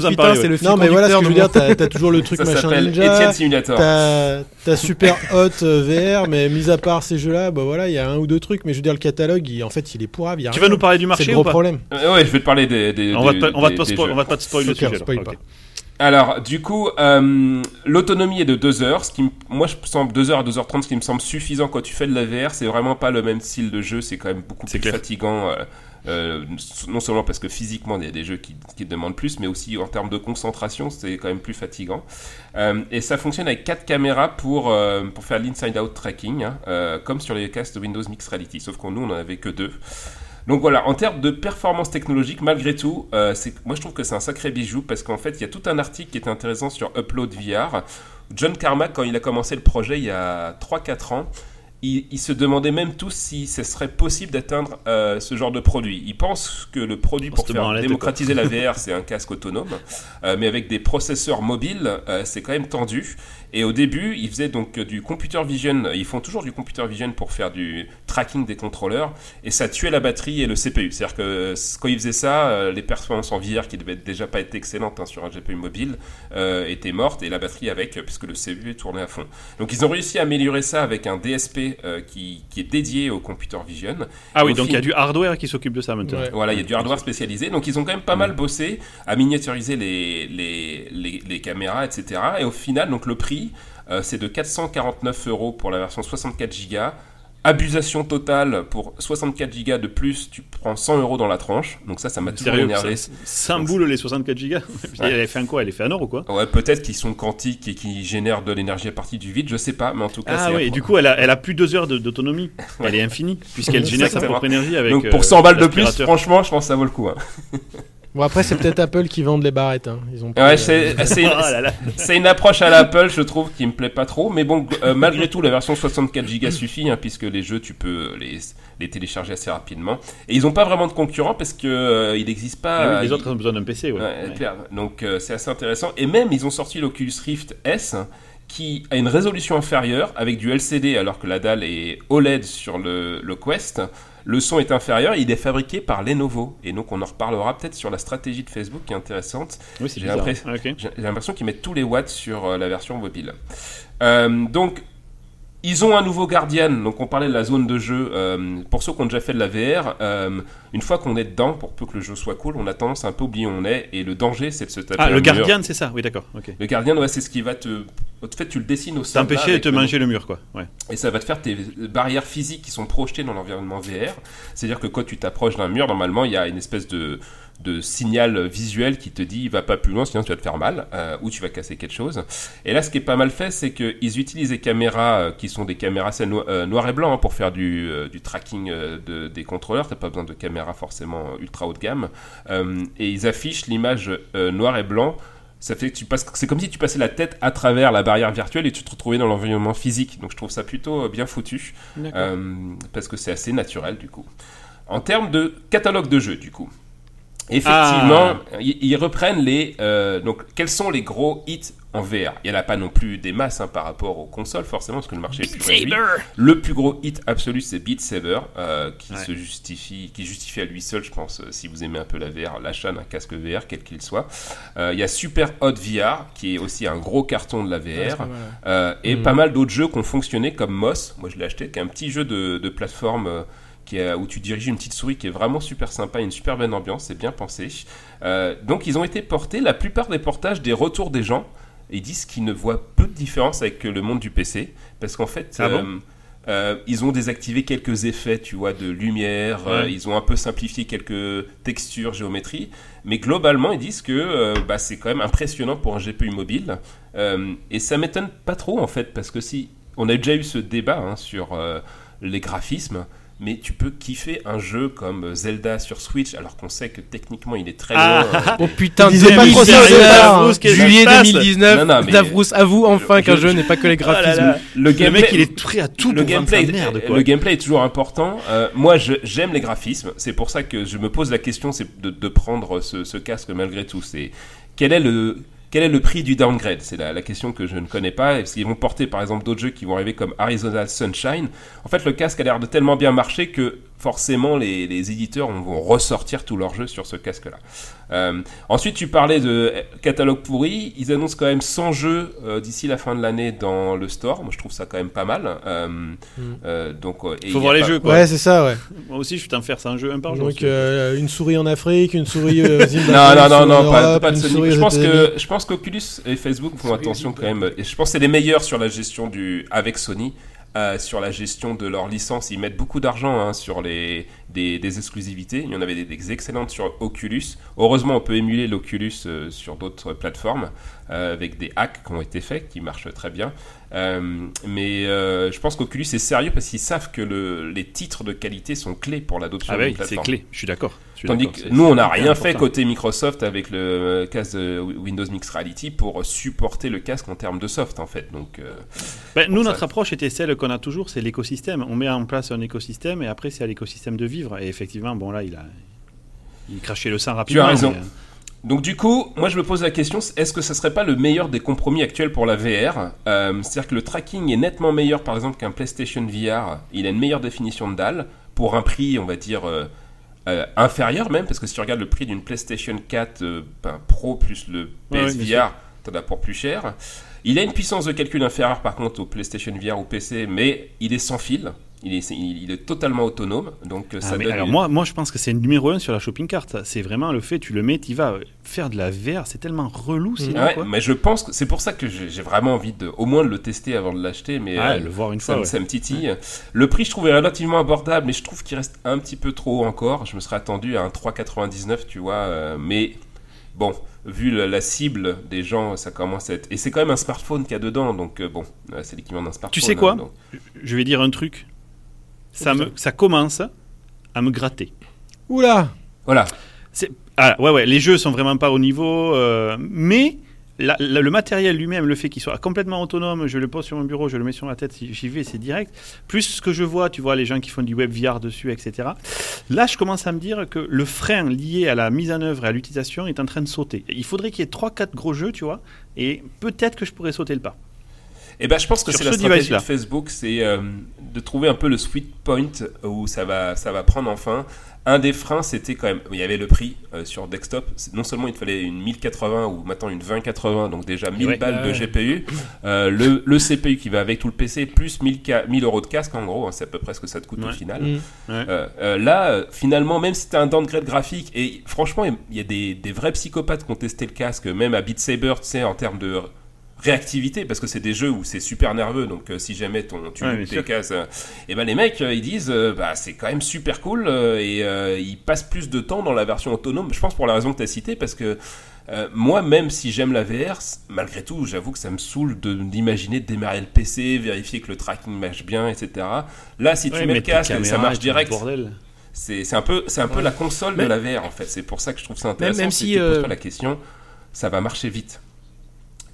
putain, c'est le fil Non, mais voilà ce que je veux dire, t'as toujours le truc machin ninja. Etienne Simulator. T'as Super Hot VR, mais mis à part ces jeux-là, bah voilà, il y a un ou deux trucs. Mais je veux dire, le catalogue, il- en fait, il est a Tu rien. vas nous parler du marché gros pas problème. Euh, ouais, je vais te parler des. des- on va, pas, on, va pas des spoil- jeux. on va pas te spoiler le sujet. spoil pas. Alors, du coup, euh, l'autonomie est de 2 heures, ce qui, me- moi, je semble 2 heures à 2h30, ce qui me semble suffisant quand tu fais de la VR. C'est vraiment pas le même style de jeu, c'est quand même beaucoup plus clair. fatigant. euh, euh, non seulement parce que physiquement il y a des jeux qui, qui demandent plus, mais aussi en termes de concentration, c'est quand même plus fatigant. Euh, et ça fonctionne avec quatre caméras pour, euh, pour faire l'inside-out tracking, hein, euh, comme sur les casques de Windows Mixed Reality, sauf qu'on nous on en avait que deux. Donc voilà, en termes de performance technologique, malgré tout, euh, moi je trouve que c'est un sacré bijou parce qu'en fait il y a tout un article qui est intéressant sur Upload VR. John Carmack, quand il a commencé le projet il y a 3-4 ans, il, il se demandait même tous si ce serait possible d'atteindre euh, ce genre de produit. Il pense que le produit pour se faire démocratiser la VR, c'est un casque autonome, euh, mais avec des processeurs mobiles, euh, c'est quand même tendu. Et au début, ils faisaient donc du computer vision. Ils font toujours du computer vision pour faire du tracking des contrôleurs, et ça tuait la batterie et le CPU. C'est-à-dire que quand ils faisaient ça, les performances en VR, qui devaient déjà pas être excellentes hein, sur un GPU mobile, étaient mortes, et la batterie avec, puisque le CPU tournait à fond. Donc ils ont réussi à améliorer ça avec un DSP euh, qui, qui est dédié au computer vision. Ah oui, Au donc il y a du hardware qui s'occupe de ça maintenant. Ouais. Voilà, il y a du hardware spécialisé. Donc ils ont quand même pas mal bossé à miniaturiser les, les, les, les caméras, etc. Et au final, donc le prix, euh, c'est de 449 euros pour la version 64 Go. Abusation totale pour 64 Go de plus, tu prends 100 euros dans la tranche. Donc ça, ça m'a toujours énervé. c'est 100 boules les 64 gigas Elle a fait un quoi? Elle est fait un or ou quoi Ouais, peut-être qu'ils sont quantiques et qu'ils génèrent de l'énergie à partir du vide, je sais pas, mais en tout cas, Ah oui, et du coup elle a, elle a plus deux heures d'autonomie. Elle est infinie puisqu'elle génère sa propre énergie avec. Donc euh, pour 100 balles de plus, franchement, je pense que ça vaut le coup. hein. Bon, après, c'est peut-être Apple qui vendent les barrettes. hein. Ils ont Ouais, euh, c'est c'est une, approche à l'Apple, je trouve, qui me plaît pas trop. Mais bon, euh, malgré tout, la version 64 Go suffit, hein, puisque les jeux, tu peux les, les télécharger assez rapidement. Et ils ont pas vraiment de concurrents parce que euh, il n'existe pas. Ah oui, les autres ont besoin d'un PC. Ouais. Ouais, Ouais. clair. Donc euh, c'est assez intéressant. Et même, ils ont sorti l'Oculus Rift S qui a une résolution inférieure avec du LCD alors que la dalle est OLED sur le, le Quest. Le son est inférieur, il est fabriqué par Lenovo. Et donc on en reparlera peut-être sur la stratégie de Facebook qui est intéressante. Oui, J'ai l'impression- Ah, j'ai l'impression qu'ils mettent tous les watts sur euh, la version mobile. Euh, donc, ils ont un nouveau Guardian. Donc, on parlait de la zone de jeu. euh, pour ceux qui ont déjà fait de la VR, euh, une fois qu'on est dedans, pour peu que le jeu soit cool, on a tendance à un peu oublier où on est. Et le danger, c'est de se taper Ah, le. Guardian, c'est ça Oui, d'accord. Le Guardian, ouais, c'est ce qui va te. En fait, tu le dessines au sol. T'empêcher de te manger le mur, quoi. Ouais. et ça va te faire tes barrières physiques qui sont projetées dans l'environnement VR. C'est-à-dire que quand tu t'approches d'un mur, normalement, il y a une espèce de, de signal visuel qui te dit va pas plus loin, sinon tu vas te faire mal euh, ou tu vas casser quelque chose. Et là, ce qui est pas mal fait, c'est qu'ils utilisent des caméras euh, qui sont des caméras assez no- euh, noir et blanc hein, pour faire du, du tracking de, des contrôleurs. T'as pas besoin de caméras forcément ultra haut de gamme. Et ils affichent l'image noir et blanc ça fait que tu passes, c'est comme si tu passais la tête à travers la barrière virtuelle et tu te retrouvais dans l'environnement physique. Donc je trouve ça plutôt bien foutu euh, parce que c'est assez naturel du coup. En termes de catalogue de jeux, du coup, Effectivement, ils, ils reprennent les. euh, donc, quels sont les gros hits en VR Il n'y en a pas non plus des masses hein, par rapport aux consoles, forcément, parce que le marché est plus réduit. Le plus gros hit absolu, c'est Beat Saber, euh, qui Ouais. se justifie, qui justifie à lui seul, je pense, euh, si vous aimez un peu la VR, l'achat d'un casque VR, quel qu'il soit. Euh, Il y a Super Hot VR, qui est aussi un gros carton de la VR. Euh, et Mhm. pas mal d'autres jeux qui ont fonctionné comme Moss. Moi, je l'ai acheté, qui est un petit jeu de, de plateforme euh, qui est, où tu diriges une petite souris qui est vraiment super sympa, une super bonne ambiance, c'est bien pensé. Euh, donc, ils ont été portés. La plupart des portages, des retours des gens, ils disent qu'ils ne voient peu de différence avec le monde du PC, parce qu'en fait. Ah bon euh, euh, ils ont désactivé quelques effets, tu vois, de lumière. euh, ils ont un peu simplifié quelques textures, géométrie. Mais globalement, ils disent que euh, bah, c'est quand même impressionnant pour un GPU mobile. Et ça m'étonne pas trop en fait, parce que si on a déjà eu ce débat hein, sur les graphismes, mais tu peux kiffer un jeu comme Zelda sur Switch, alors qu'on sait que techniquement il est très Ah. loin. euh, Oh putain, Disais de pas trop ça, c'est pas, hein. Juillet 2019, Non, non, mais- Davrous avoue enfin qu'un je- jeu n'est pas que les Oh là graphismes. là. le, Le gameplay, mec, il est prêt à tout le pour gameplay, merde, quoi. le gameplay est toujours important. Euh, moi, j'aime les graphismes. C'est pour ça que je me pose la question, c'est de, de prendre ce, ce casque malgré tout. C'est quel est le quel est le prix du downgrade? C'est la, question que je ne connais pas. Est-ce qu'ils vont porter, par exemple, d'autres jeux qui vont arriver comme Arizona Sunshine En fait, le casque a l'air de tellement bien marcher que forcément, les, les éditeurs vont ressortir tous leurs jeux sur ce casque-là. Euh, ensuite, tu parlais de catalogue pourri. Ils annoncent quand même 100 jeux euh, d'ici la fin de l'année dans le store. Moi, je trouve ça quand même pas mal. Euh, euh, donc, et il Faut voir les pas- jeux, quoi. Ouais, c'est ça, ouais. Moi aussi, je vais t'en faire, c'est un jeu un par jour. Donc, euh, une souris en Afrique, une souris euh, au Zimbabwe, Non, non, non, non, en pas, Europe, pas de Sony. Je aux pense que je pense qu'Oculus et Facebook font attention aux quand même. Et je pense que c'est les meilleurs sur la gestion du avec Sony. Euh, sur la gestion de leur licence, ils mettent beaucoup d'argent hein, sur les des, des exclusivités. Il y en avait des, des excellentes sur Oculus. Heureusement, on peut émuler l'Oculus euh, sur d'autres plateformes euh, avec des hacks qui ont été faits, qui marchent très bien. Mais je pense qu'Oculus est sérieux parce qu'ils savent que le, les titres de qualité sont clés pour l'adoption Ah oui, c'est clé, je suis d'accord. Tandis que nous, on n'a rien fait côté Microsoft avec le euh, casque de Windows Mixed Reality pour supporter le casque en termes de soft, en fait. Donc, euh, Ben, nous, ça. notre approche était celle qu'on a toujours, c'est l'écosystème. On met en place un écosystème et après, c'est à l'écosystème de vivre. Et effectivement, bon, là, il a, il crachait le sang rapidement. raison. mais, euh, donc du coup, moi je me pose la question, est-ce que ça serait pas le meilleur des compromis actuels pour la VR Euh, C'est-à-dire que le tracking est nettement meilleur, par exemple, qu'un PlayStation VR. Il a une meilleure définition de dalle pour un prix, on va dire. euh, euh, inférieur même, parce que si tu regardes le prix d'une PlayStation 4 euh, ben, Pro plus le ouais, PSVR, bien t'en as pour plus cher. Il a une puissance de calcul inférieure par contre au PlayStation VR ou PC, mais il est sans fil. Il est, il est totalement autonome, donc euh, Ah, ça mais donne alors une- moi, moi, je pense que c'est le numéro un sur la shopping cart. C'est vraiment le fait, tu le mets, tu vas faire de la VR, c'est tellement relou sinon. Ouais, quoi. mais je pense que c'est pour ça que j'ai vraiment envie de, au moins de le tester avant de l'acheter, mais Ah, euh, le voir une ça, fois. ouais. ça me titille. Le prix, je trouve, est relativement abordable, mais je trouve qu'il reste un petit peu trop haut encore. Je me serais attendu à un 3,99, tu vois, euh, mais bon, vu la, la cible des gens, ça commence à être. Et c'est quand même un smartphone qu'il y a dedans, donc euh, bon, c'est l'équivalent d'un smartphone. sais quoi hein, donc- Je vais dire un truc. Ça, me, ça commence à me gratter. Oula Voilà. Ah, ouais, ouais, les jeux sont vraiment pas au niveau, euh, mais la- la- le matériel lui-même, le fait qu'il soit complètement autonome, je le pose sur mon bureau, je le mets sur ma tête, si j'y vais, c'est direct. Plus ce que je vois, tu vois, les gens qui font du web VR dessus, etc. Là, je commence à me dire que le frein lié à la mise en œuvre et à l'utilisation est en train de sauter. Il faudrait qu'il y ait 3-4 gros jeux, tu vois, et peut-être que je pourrais sauter le pas. Et ben, je pense que Sur c'est la ce stratégie device-là. de Facebook, c'est euh, de trouver un peu le sweet point où ça va, ça va prendre enfin. Un des freins, c'était quand même, il y avait le prix euh, sur desktop. Non seulement il te fallait une 1080 ou maintenant une 2080, donc déjà 1000 Ouais. balles de. GPU, euh, le, le CPU qui va avec tout le PC, plus 1000, ca- 1000 euros de casque en gros, hein, c'est à peu près ce que ça te coûte au final. Mm. Ouais. Euh, euh, là, euh, finalement, même si t'as un downgrade graphique, et franchement, il y a des, des vrais psychopathes qui ont testé le casque, même à Beat Saber, tu sais, en termes de réactivité, parce que c'est des jeux où c'est super nerveux, donc euh, si jamais ton, tu Ouais, tes sûr. cases, et ben les mecs, euh, ils disent, euh, bah c'est quand même super cool, euh, et euh, ils passent plus de temps dans la version autonome, je pense pour la raison que tu as citée, parce que euh, moi, même si j'aime la VR, malgré tout, j'avoue que ça me saoule de- d'imaginer de démarrer le PC, vérifier que le tracking marche bien, etc. Là, si tu Ouais, mets le casque, ça marche et direct. Bordel. C'est c'est un peu, c'est un peu Ouais. la console de la VR en fait. C'est pour ça que je trouve ça intéressant. même c'est si, que tu poses euh, pas la question, ça va marcher vite.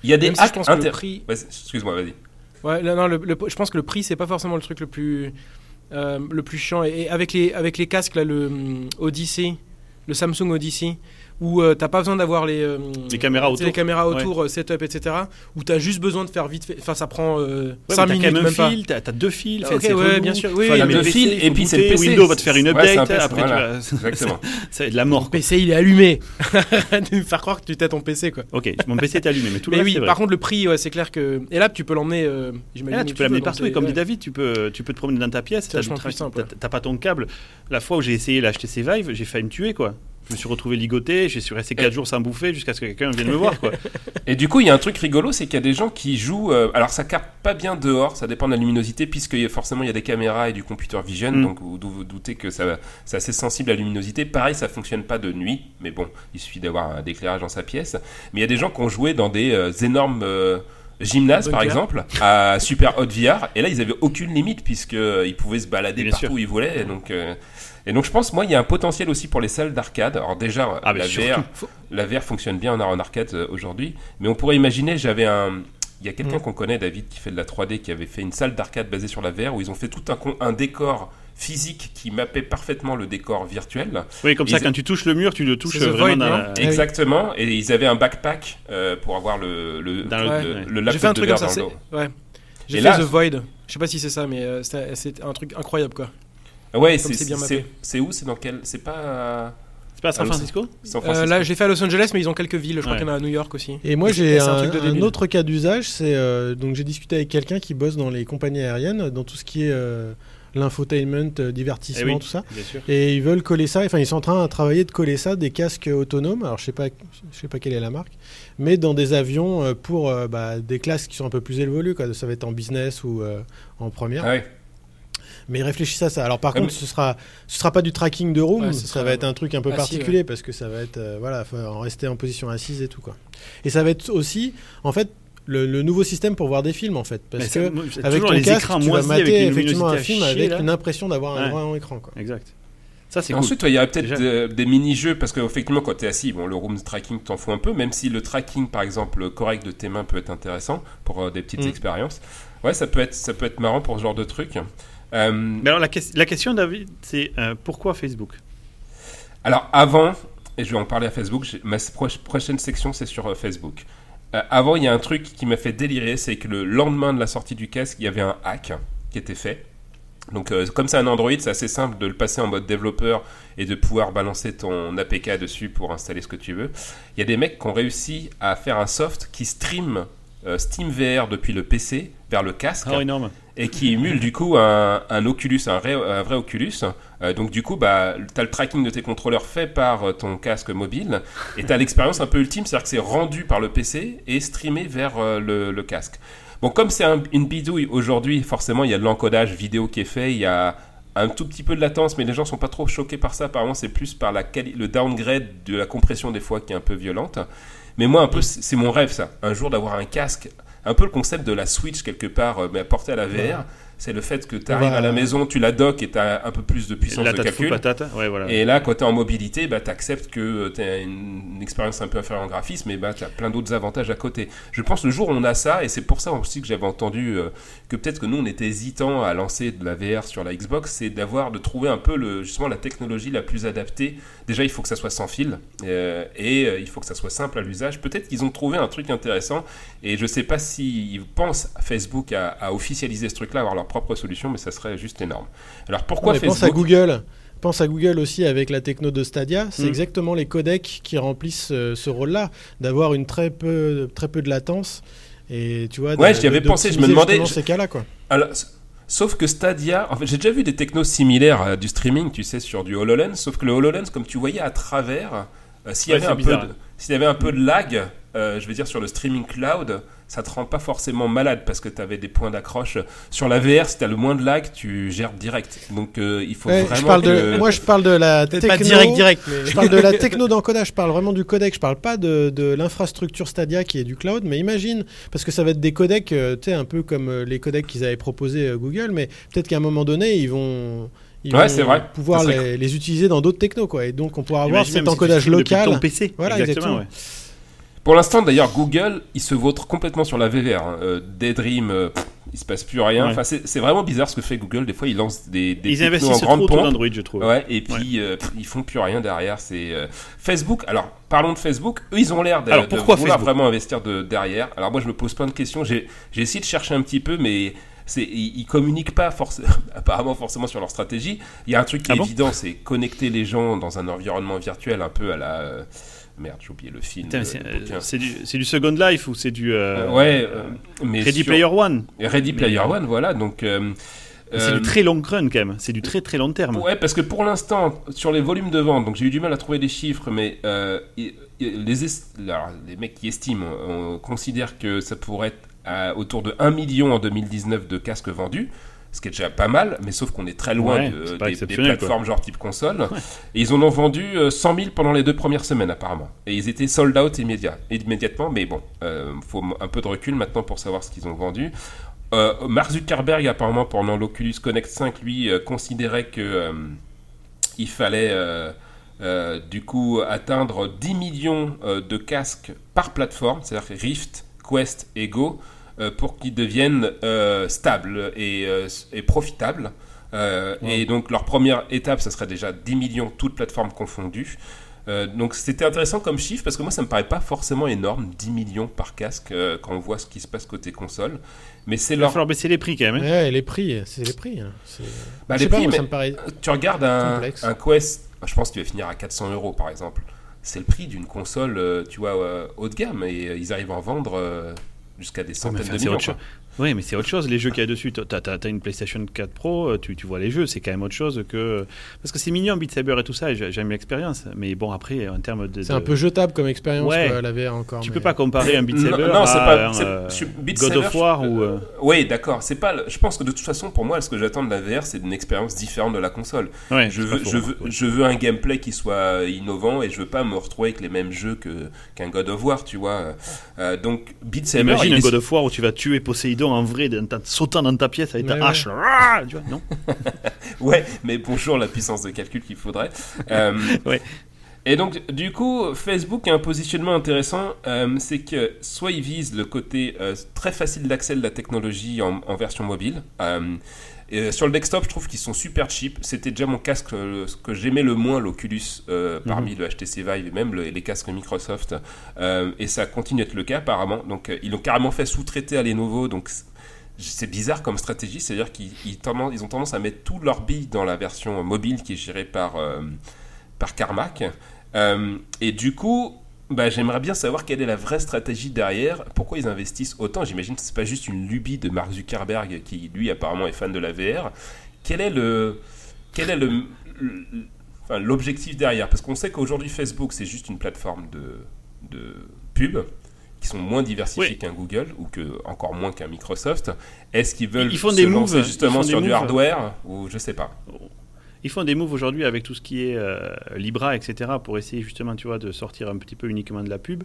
Il y a des si je hacks pense que le inter- prix- Excuse-moi, vas-y. Ouais, non, non, le- le- je pense que le prix, c'est pas forcément le truc le plus, euh, le plus chiant. Et, et avec, les, avec les casques, là, le hum, Odyssey, le Samsung Odyssey, où euh, t'as pas besoin d'avoir les, euh, Les caméras autour. les caméras autour, euh, setup, etc. Où t'as juste besoin de faire vite fait. Enfin, ça prend euh, Ouais, 5 mais minutes, t'as même un fil, t'as deux fils. Ok, c'est ouais, relou. bien sûr, oui, le deux PC, fils, il et puis c'est le PC. Windows va te faire une Ouais, c'est un update. PC, après, voilà. tu vas- Exactement. ça va être la mort. Ton PC, il est allumé. de me faire croire que tu t'as ton PC, quoi. Ok, mon PC est allumé, mais tout le Mais reste, oui, par contre, le prix, ouais, c'est clair que. Et là, tu peux l'emmener. euh, là, tu peux veux, partout. Et comme dit David, tu peux, tu peux te promener dans ta pièce. C'est T'as pas ton câble. La fois où j'ai essayé l'HTC Vive, j'ai failli me tuer, quoi. Je me suis retrouvé ligoté, j'ai su rester 4 jours sans bouffer jusqu'à ce que quelqu'un vienne me voir, quoi. Et du coup, il y a un truc rigolo, c'est qu'il y a des gens qui jouent. euh, alors, ça capte pas bien dehors, ça dépend de la luminosité, puisque forcément il y a des caméras et du computer vision, Mm. donc vous, vous doutez que ça, c'est assez sensible à la luminosité. Pareil, ça fonctionne pas de nuit, mais bon, il suffit d'avoir un éclairage dans sa pièce. Mais il y a des gens qui ont joué dans des euh, énormes. euh, gymnases par exemple à Super Hot VR et là ils avaient aucune limite puisque euh, ils pouvaient se balader Bien partout sûr. où ils voulaient donc euh, et donc je pense moi il y a un potentiel aussi pour les salles d'arcade alors déjà Ah, la. VR la VR fonctionne bien en, en arcade euh, aujourd'hui, mais on pourrait imaginer, j'avais un... Il y a quelqu'un Mm. qu'on connaît, David, qui fait de la 3D, qui avait fait une salle d'arcade basée sur la VR, où ils ont fait tout un, con- un décor physique qui mappait parfaitement le décor virtuel. Oui, comme ça, Ils- quand tu touches le mur, tu le touches vraiment Void, oui. Exactement, et ils avaient un backpack euh, pour avoir le, le, Dans le, le- Ouais. le- ouais. le J'ai laptop fait un de truc comme ça. Ouais. J'ai fait là- The Void. Je sais pas si c'est ça, mais euh, c'était un truc incroyable, quoi. Ouais, Comme c'est c'est bien c'est- mappé. c'est où? C'est dans quel? C'est pas C'est pas à San Ah, Francisco? San Euh, là, j'ai fait à Los Angeles, mais ils ont quelques villes. Je crois Ouais. qu'il y en a à New York aussi. Et moi j'ai un autre cas d'usage, c'est euh, donc j'ai discuté avec quelqu'un qui bosse dans les compagnies aériennes, dans tout ce qui est euh, l'infotainment, euh, divertissement, Eh oui. tout ça. Et ils veulent coller ça, enfin ils sont en train de travailler de coller ça, des casques autonomes, alors je sais pas, je sais pas quelle est la marque, mais dans des avions euh, pour euh, bah, des classes qui sont un peu plus évoluées, quoi. ça va être en business ou euh, en première. Ah ouais. Mais réfléchissez à ça. Alors par contre, mais- ce sera, ce sera pas du tracking de room, Ouais, ça sera va être un truc un peu assis, particulier parce que ça va être, euh, voilà, en rester en position assise et tout quoi. Et ça va être aussi, en fait, le, le nouveau système pour voir des films en fait, parce que moi, avec ton les casque, écrans tu vas mater effectivement un film chier, avec là. une impression d'avoir un grand écran quoi. Exact. Ça, c'est cool. Ensuite, ouais, il y a peut-être des mini-jeux, parce qu'effectivement, quand tu es assis, bon, le room tracking t'en fout un peu, même si le tracking, par exemple, correct de tes mains peut être intéressant pour euh, des petites Mm. expériences. Ouais, ça peut, être, ça peut être marrant pour ce genre de truc. Euh, Mais alors, la, ques- la question, David, c'est euh, pourquoi Facebook? Alors, avant, et je vais en parler à Facebook, ma pro- prochaine section, c'est sur euh, Facebook. Avant, il y a un truc qui m'a fait délirer, c'est que le lendemain de la sortie du casque, il y avait un hack qui était fait. Donc, comme c'est un Android, c'est assez simple de le passer en mode développeur et de pouvoir balancer ton APK dessus pour installer ce que tu veux. Il y a des mecs qui ont réussi à faire un soft qui stream SteamVR depuis le PC vers le casque Ah, énorme. et qui émule du coup un, un Oculus, un vrai, un vrai Oculus. Euh, donc du coup, bah, tu as le tracking de tes contrôleurs fait par euh, ton casque mobile et tu as l'expérience un peu ultime, c'est-à-dire que c'est rendu par le PC et streamé vers euh, le, le casque. Bon, comme c'est un- une bidouille aujourd'hui, forcément, il y a de l'encodage vidéo qui est fait, il y a un tout petit peu de latence, mais les gens sont pas trop choqués par ça. Apparemment, c'est plus par la le downgrade de la compression des fois qui est un peu violente. Mais moi, un peu, c'est mon rêve, ça. Un jour d'avoir un casque, un peu le concept de la Switch quelque part, euh, mais apporté à la. C'est le fait que tu arrives à la maison, tu la docks et tu as un peu plus de puissance Là, de calcul. Ouais, voilà. Et là, quand tu es en mobilité, bah, tu acceptes que tu as une, une expérience un peu inférieure en graphisme, mais bah, tu as plein d'autres avantages à côté. Je pense le jour où on a ça, et c'est pour ça aussi que j'avais entendu euh, que peut-être que nous, on était hésitant à lancer de la VR sur la Xbox, c'est d'avoir, de trouver un peu le, justement la technologie la plus adaptée. Déjà, il faut que ça soit sans fil, euh, et euh, il faut que ça soit simple à l'usage. Peut-être qu'ils ont trouvé un truc intéressant, et je sais pas s'ils pensent, Facebook, à, à officialiser ce truc-là, avoir leur propre solution, mais ça serait juste énorme. Alors pourquoi Facebook pense à Google. Pense à Google aussi avec la techno de Stadia. C'est Mm. exactement les codecs qui remplissent euh, ce rôle-là, d'avoir une très peu, très peu de latence. Et tu vois, Ouais, j'y avais pensé, je me demandais- je- ces cas-là, quoi. Alors, sauf que Stadia, en fait, j'ai déjà vu des technos similaires à du streaming, tu sais, sur du HoloLens, sauf que le HoloLens, comme tu voyais à travers, euh, s'il y, avait un peu de- s'il y avait un peu de lag, euh, je veux dire, sur le streaming cloud, ça te rend pas forcément malade parce que tu avais des points d'accroche. Sur la VR, si tu as le moins de lag, tu gères direct. Donc, euh, il faut Ouais, vraiment je parle que... de, moi, je parle de la techno. pas direct, direct, mais. Je parle de la techno d'encodage, je parle vraiment du codec, je parle pas de, de l'infrastructure Stadia qui est du cloud, mais imagine, parce que ça va être des codecs, euh, tu sais, un peu comme euh, les codecs qu'ils avaient proposés Google, mais peut-être qu'à un moment donné, ils vont, ils Ouais, vont c'est vrai. pouvoir les, les utiliser dans d'autres technos, quoi. Et donc, on pourra avoir Imagine cet si encodage depuis local. ton PC. Voilà, exactement. exactement. ouais. Pour l'instant, d'ailleurs, Google, il se vautre complètement sur la VVR. hein. Euh, Daydream, euh, pff, il se passe plus rien. Ouais. Enfin, c'est vraiment bizarre ce que fait Google. Des fois, ils lancent des, des Ils investissent en trop d'Android, je trouve. Ouais, et puis euh, pff, ils font plus rien derrière. C'est euh, Facebook. Alors, parlons de Facebook. Eux, ils ont l'air de, Alors, de pourquoi vouloir Facebook? vraiment investir de, derrière. Alors, moi, je me pose plein de questions. J'ai essayé de chercher un petit peu, mais ils, communiquent pas forcément, apparemment forcément sur leur stratégie. Il y a un truc qui Ah est bon? évident, c'est connecter les gens dans un environnement virtuel un peu à la euh, merde. J'ai oublié le film. C'est euh, bouquin. c'est du, Second Life ou c'est du. euh, Euh, ouais, euh, mais Ready sur- Player One. Ready Player Mais- One, voilà. Donc euh, C'est euh, du très long run quand même. C'est du très très long terme. Ouais, parce que pour l'instant, sur les volumes de vente, donc j'ai eu du mal à trouver des chiffres, mais euh, les, est- alors, les mecs qui estiment, on considère que ça pourrait être à- autour de 1 million en 2019 de casques vendus, ce qui est déjà pas mal, mais sauf qu'on est très loin Ouais, de- des, plateformes genre type console. Et ils en ont vendu euh, 100 000 pendant les deux premières semaines apparemment. Et ils étaient sold out immédiat, immédiatement, mais bon, euh, faut un peu de recul maintenant pour savoir ce qu'ils ont vendu. Euh, Mark Zuckerberg, apparemment, pendant l'Oculus Connect 5, lui, euh, considérait que euh, il fallait euh, euh, du coup atteindre 10 millions euh, de casques par plateforme, c'est-à-dire Rift, Quest et Go, euh, pour qu'ils deviennent euh, stables et, euh, et profitables. Euh, Et donc leur première étape, ça serait déjà 10 millions, toutes plateformes confondues. Euh, donc c'était intéressant comme chiffre parce que moi ça me paraît pas forcément énorme, 10 millions par casque euh, quand on voit ce qui se passe côté console. Mais c'est Il va leur... falloir baisser les prix quand même. hein. Ouais, les prix, c'est les prix. hein. C'est- Bah, les pas, prix, moi, mais- ça me paraît. Tu regardes un, un Quest, je pense que tu vas finir à 400 euros par exemple. C'est le prix d'une console, euh, tu vois, euh, haut de gamme et euh, ils arrivent à en vendre euh, jusqu'à des centaines de millions. Oui, mais c'est autre chose. Les jeux qu'il y a dessus, t'as as, une PlayStation 4 Pro, euh, tu, tu vois les jeux, c'est quand même autre chose que. Parce que c'est mignon, Beat Saber et tout ça, j'aime l'expérience. Mais bon, après, en termes de. C'est de- un peu jetable comme expérience, Ouais. quoi, la VR encore. Tu mais- peux pas comparer un Beat Non, Saber non, c'est à pas- un, c'est- euh, Beat God Saber, of War je- ou. euh, Oui, d'accord. C'est pas. le- Je pense que de toute façon, pour moi, ce que j'attends de la VR, c'est une expérience différente de la console. Ouais, Je veux, faux, je, veux, oui. je veux un gameplay qui soit innovant et je veux pas me retrouver avec les mêmes jeux que qu'un God of War, tu vois. Euh, donc Beat Saber, Imagine il un est- God of War où tu vas tuer Poséidon en vrai, en sautant dans ta pièce avec ta Ouais, hache. Tu vois, non Ouais, mais bonjour la puissance de calcul qu'il faudrait. Euh, Ouais. Et donc, du coup, Facebook a un positionnement intéressant, euh, c'est que soit ils visent le côté euh, très facile d'accès de la technologie en, en version mobile. Euh, et sur le desktop, je trouve qu'ils sont super cheap. C'était déjà mon casque euh, ce que j'aimais le moins, l'Oculus, euh, parmi le HTC Vive et même le- les casques Microsoft. Euh, et ça continue à être le cas apparemment. Donc, euh, ils l'ont carrément fait sous-traiter à Lenovo. Donc, c'est bizarre comme stratégie, c'est-à-dire qu'ils ils ont tendance à mettre toutes leurs billes dans la version mobile qui est gérée par, euh, par Carmack. Euh, et du coup, bah, j'aimerais bien savoir quelle est la vraie stratégie derrière, pourquoi ils investissent autant. J'imagine que c'est pas juste une lubie de Mark Zuckerberg qui, lui, apparemment est fan de la VR. Quel est le, quel est le, l'objectif derrière? Parce qu'on sait qu'aujourd'hui Facebook c'est juste une plateforme de, de pub qui sont moins diversifiés Oui. qu'un Google ou que encore moins qu'un Microsoft. Est-ce qu'ils veulent Ils font se des lancer moves, justement sur du moves. hardware ou je sais pas. Ils font des moves aujourd'hui avec tout ce qui est euh, Libra, etc., pour essayer justement, tu vois, de sortir un petit peu uniquement de la pub.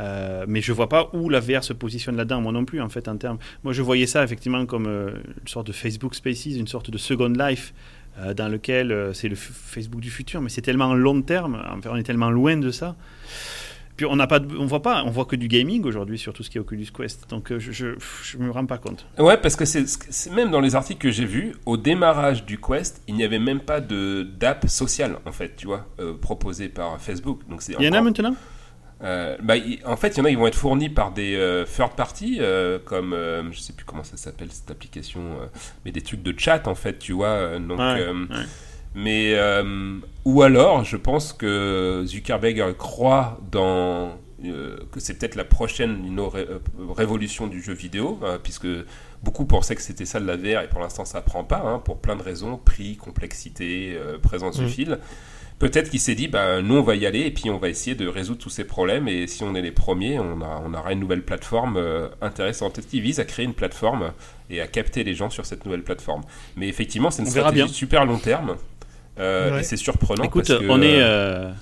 Euh, mais je vois pas où la VR se positionne là-dedans, moi non plus, en fait, en termes. Moi, je voyais ça effectivement comme euh, une sorte de Facebook Spaces, une sorte de Second Life, dans lequel c'est le Facebook du futur, mais c'est tellement long terme, on est tellement loin de ça. Puis on n'a pas, de- on voit pas, on voit que du gaming aujourd'hui sur tout ce qui est Oculus Quest, donc euh, je, je, je me rends pas compte. Ouais, parce que c'est c'est même dans les articles que j'ai vus, au démarrage du Quest, il n'y avait même pas de d'app sociale en fait, tu vois, euh, proposée par Facebook. Donc c'est Il y en a maintenant? Euh, bah, en fait, il y en a qui vont être fournis par des euh, third party, euh, comme je sais plus comment ça s'appelle cette application, mais des trucs de chat en fait, tu vois. donc, Ouais, ouais. Mais euh, ou alors, je pense que Zuckerberg croit dans euh, que c'est peut-être la prochaine ré- euh, révolution du jeu vidéo, euh, puisque beaucoup pensaient que c'était ça de la VR et pour l'instant ça prend pas, hein, pour plein de raisons, prix, complexité, euh, présence du Mm. fil. Peut-être qu'il s'est dit, bah, nous on va y aller et puis on va essayer de résoudre tous ces problèmes et si on est les premiers, on, a, on aura une nouvelle plateforme euh, intéressante. Peut-être qu'il vise à créer une plateforme et à capter les gens sur cette nouvelle plateforme. Mais effectivement, c'est une On stratégie super long terme euh, Ouais. et c'est surprenant. Écoute, parce que, on est euh, euh,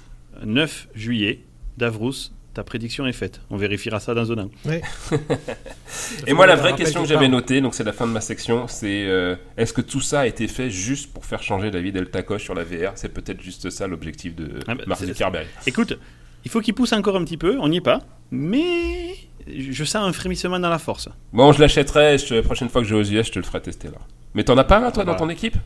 9 juillet, Davrous, ta prédiction est faite. On vérifiera ça dans un an. Et moi, la vraie question que j'avais notée, donc c'est la fin de ma section, c'est euh, est-ce que tout ça a été fait juste pour faire changer David Eltacoche sur la VR C'est peut-être juste ça l'objectif de Ah bah, Mark c'est- Zuckerberg. Écoute, il faut qu'il pousse encore un petit peu, on n'y est pas, mais je sens un frémissement dans la force. Bon, je l'achèterai. je- La prochaine fois que je vais aux US, je te le ferai tester là. Mais t'en as pas un toi dans Voilà. ton équipe?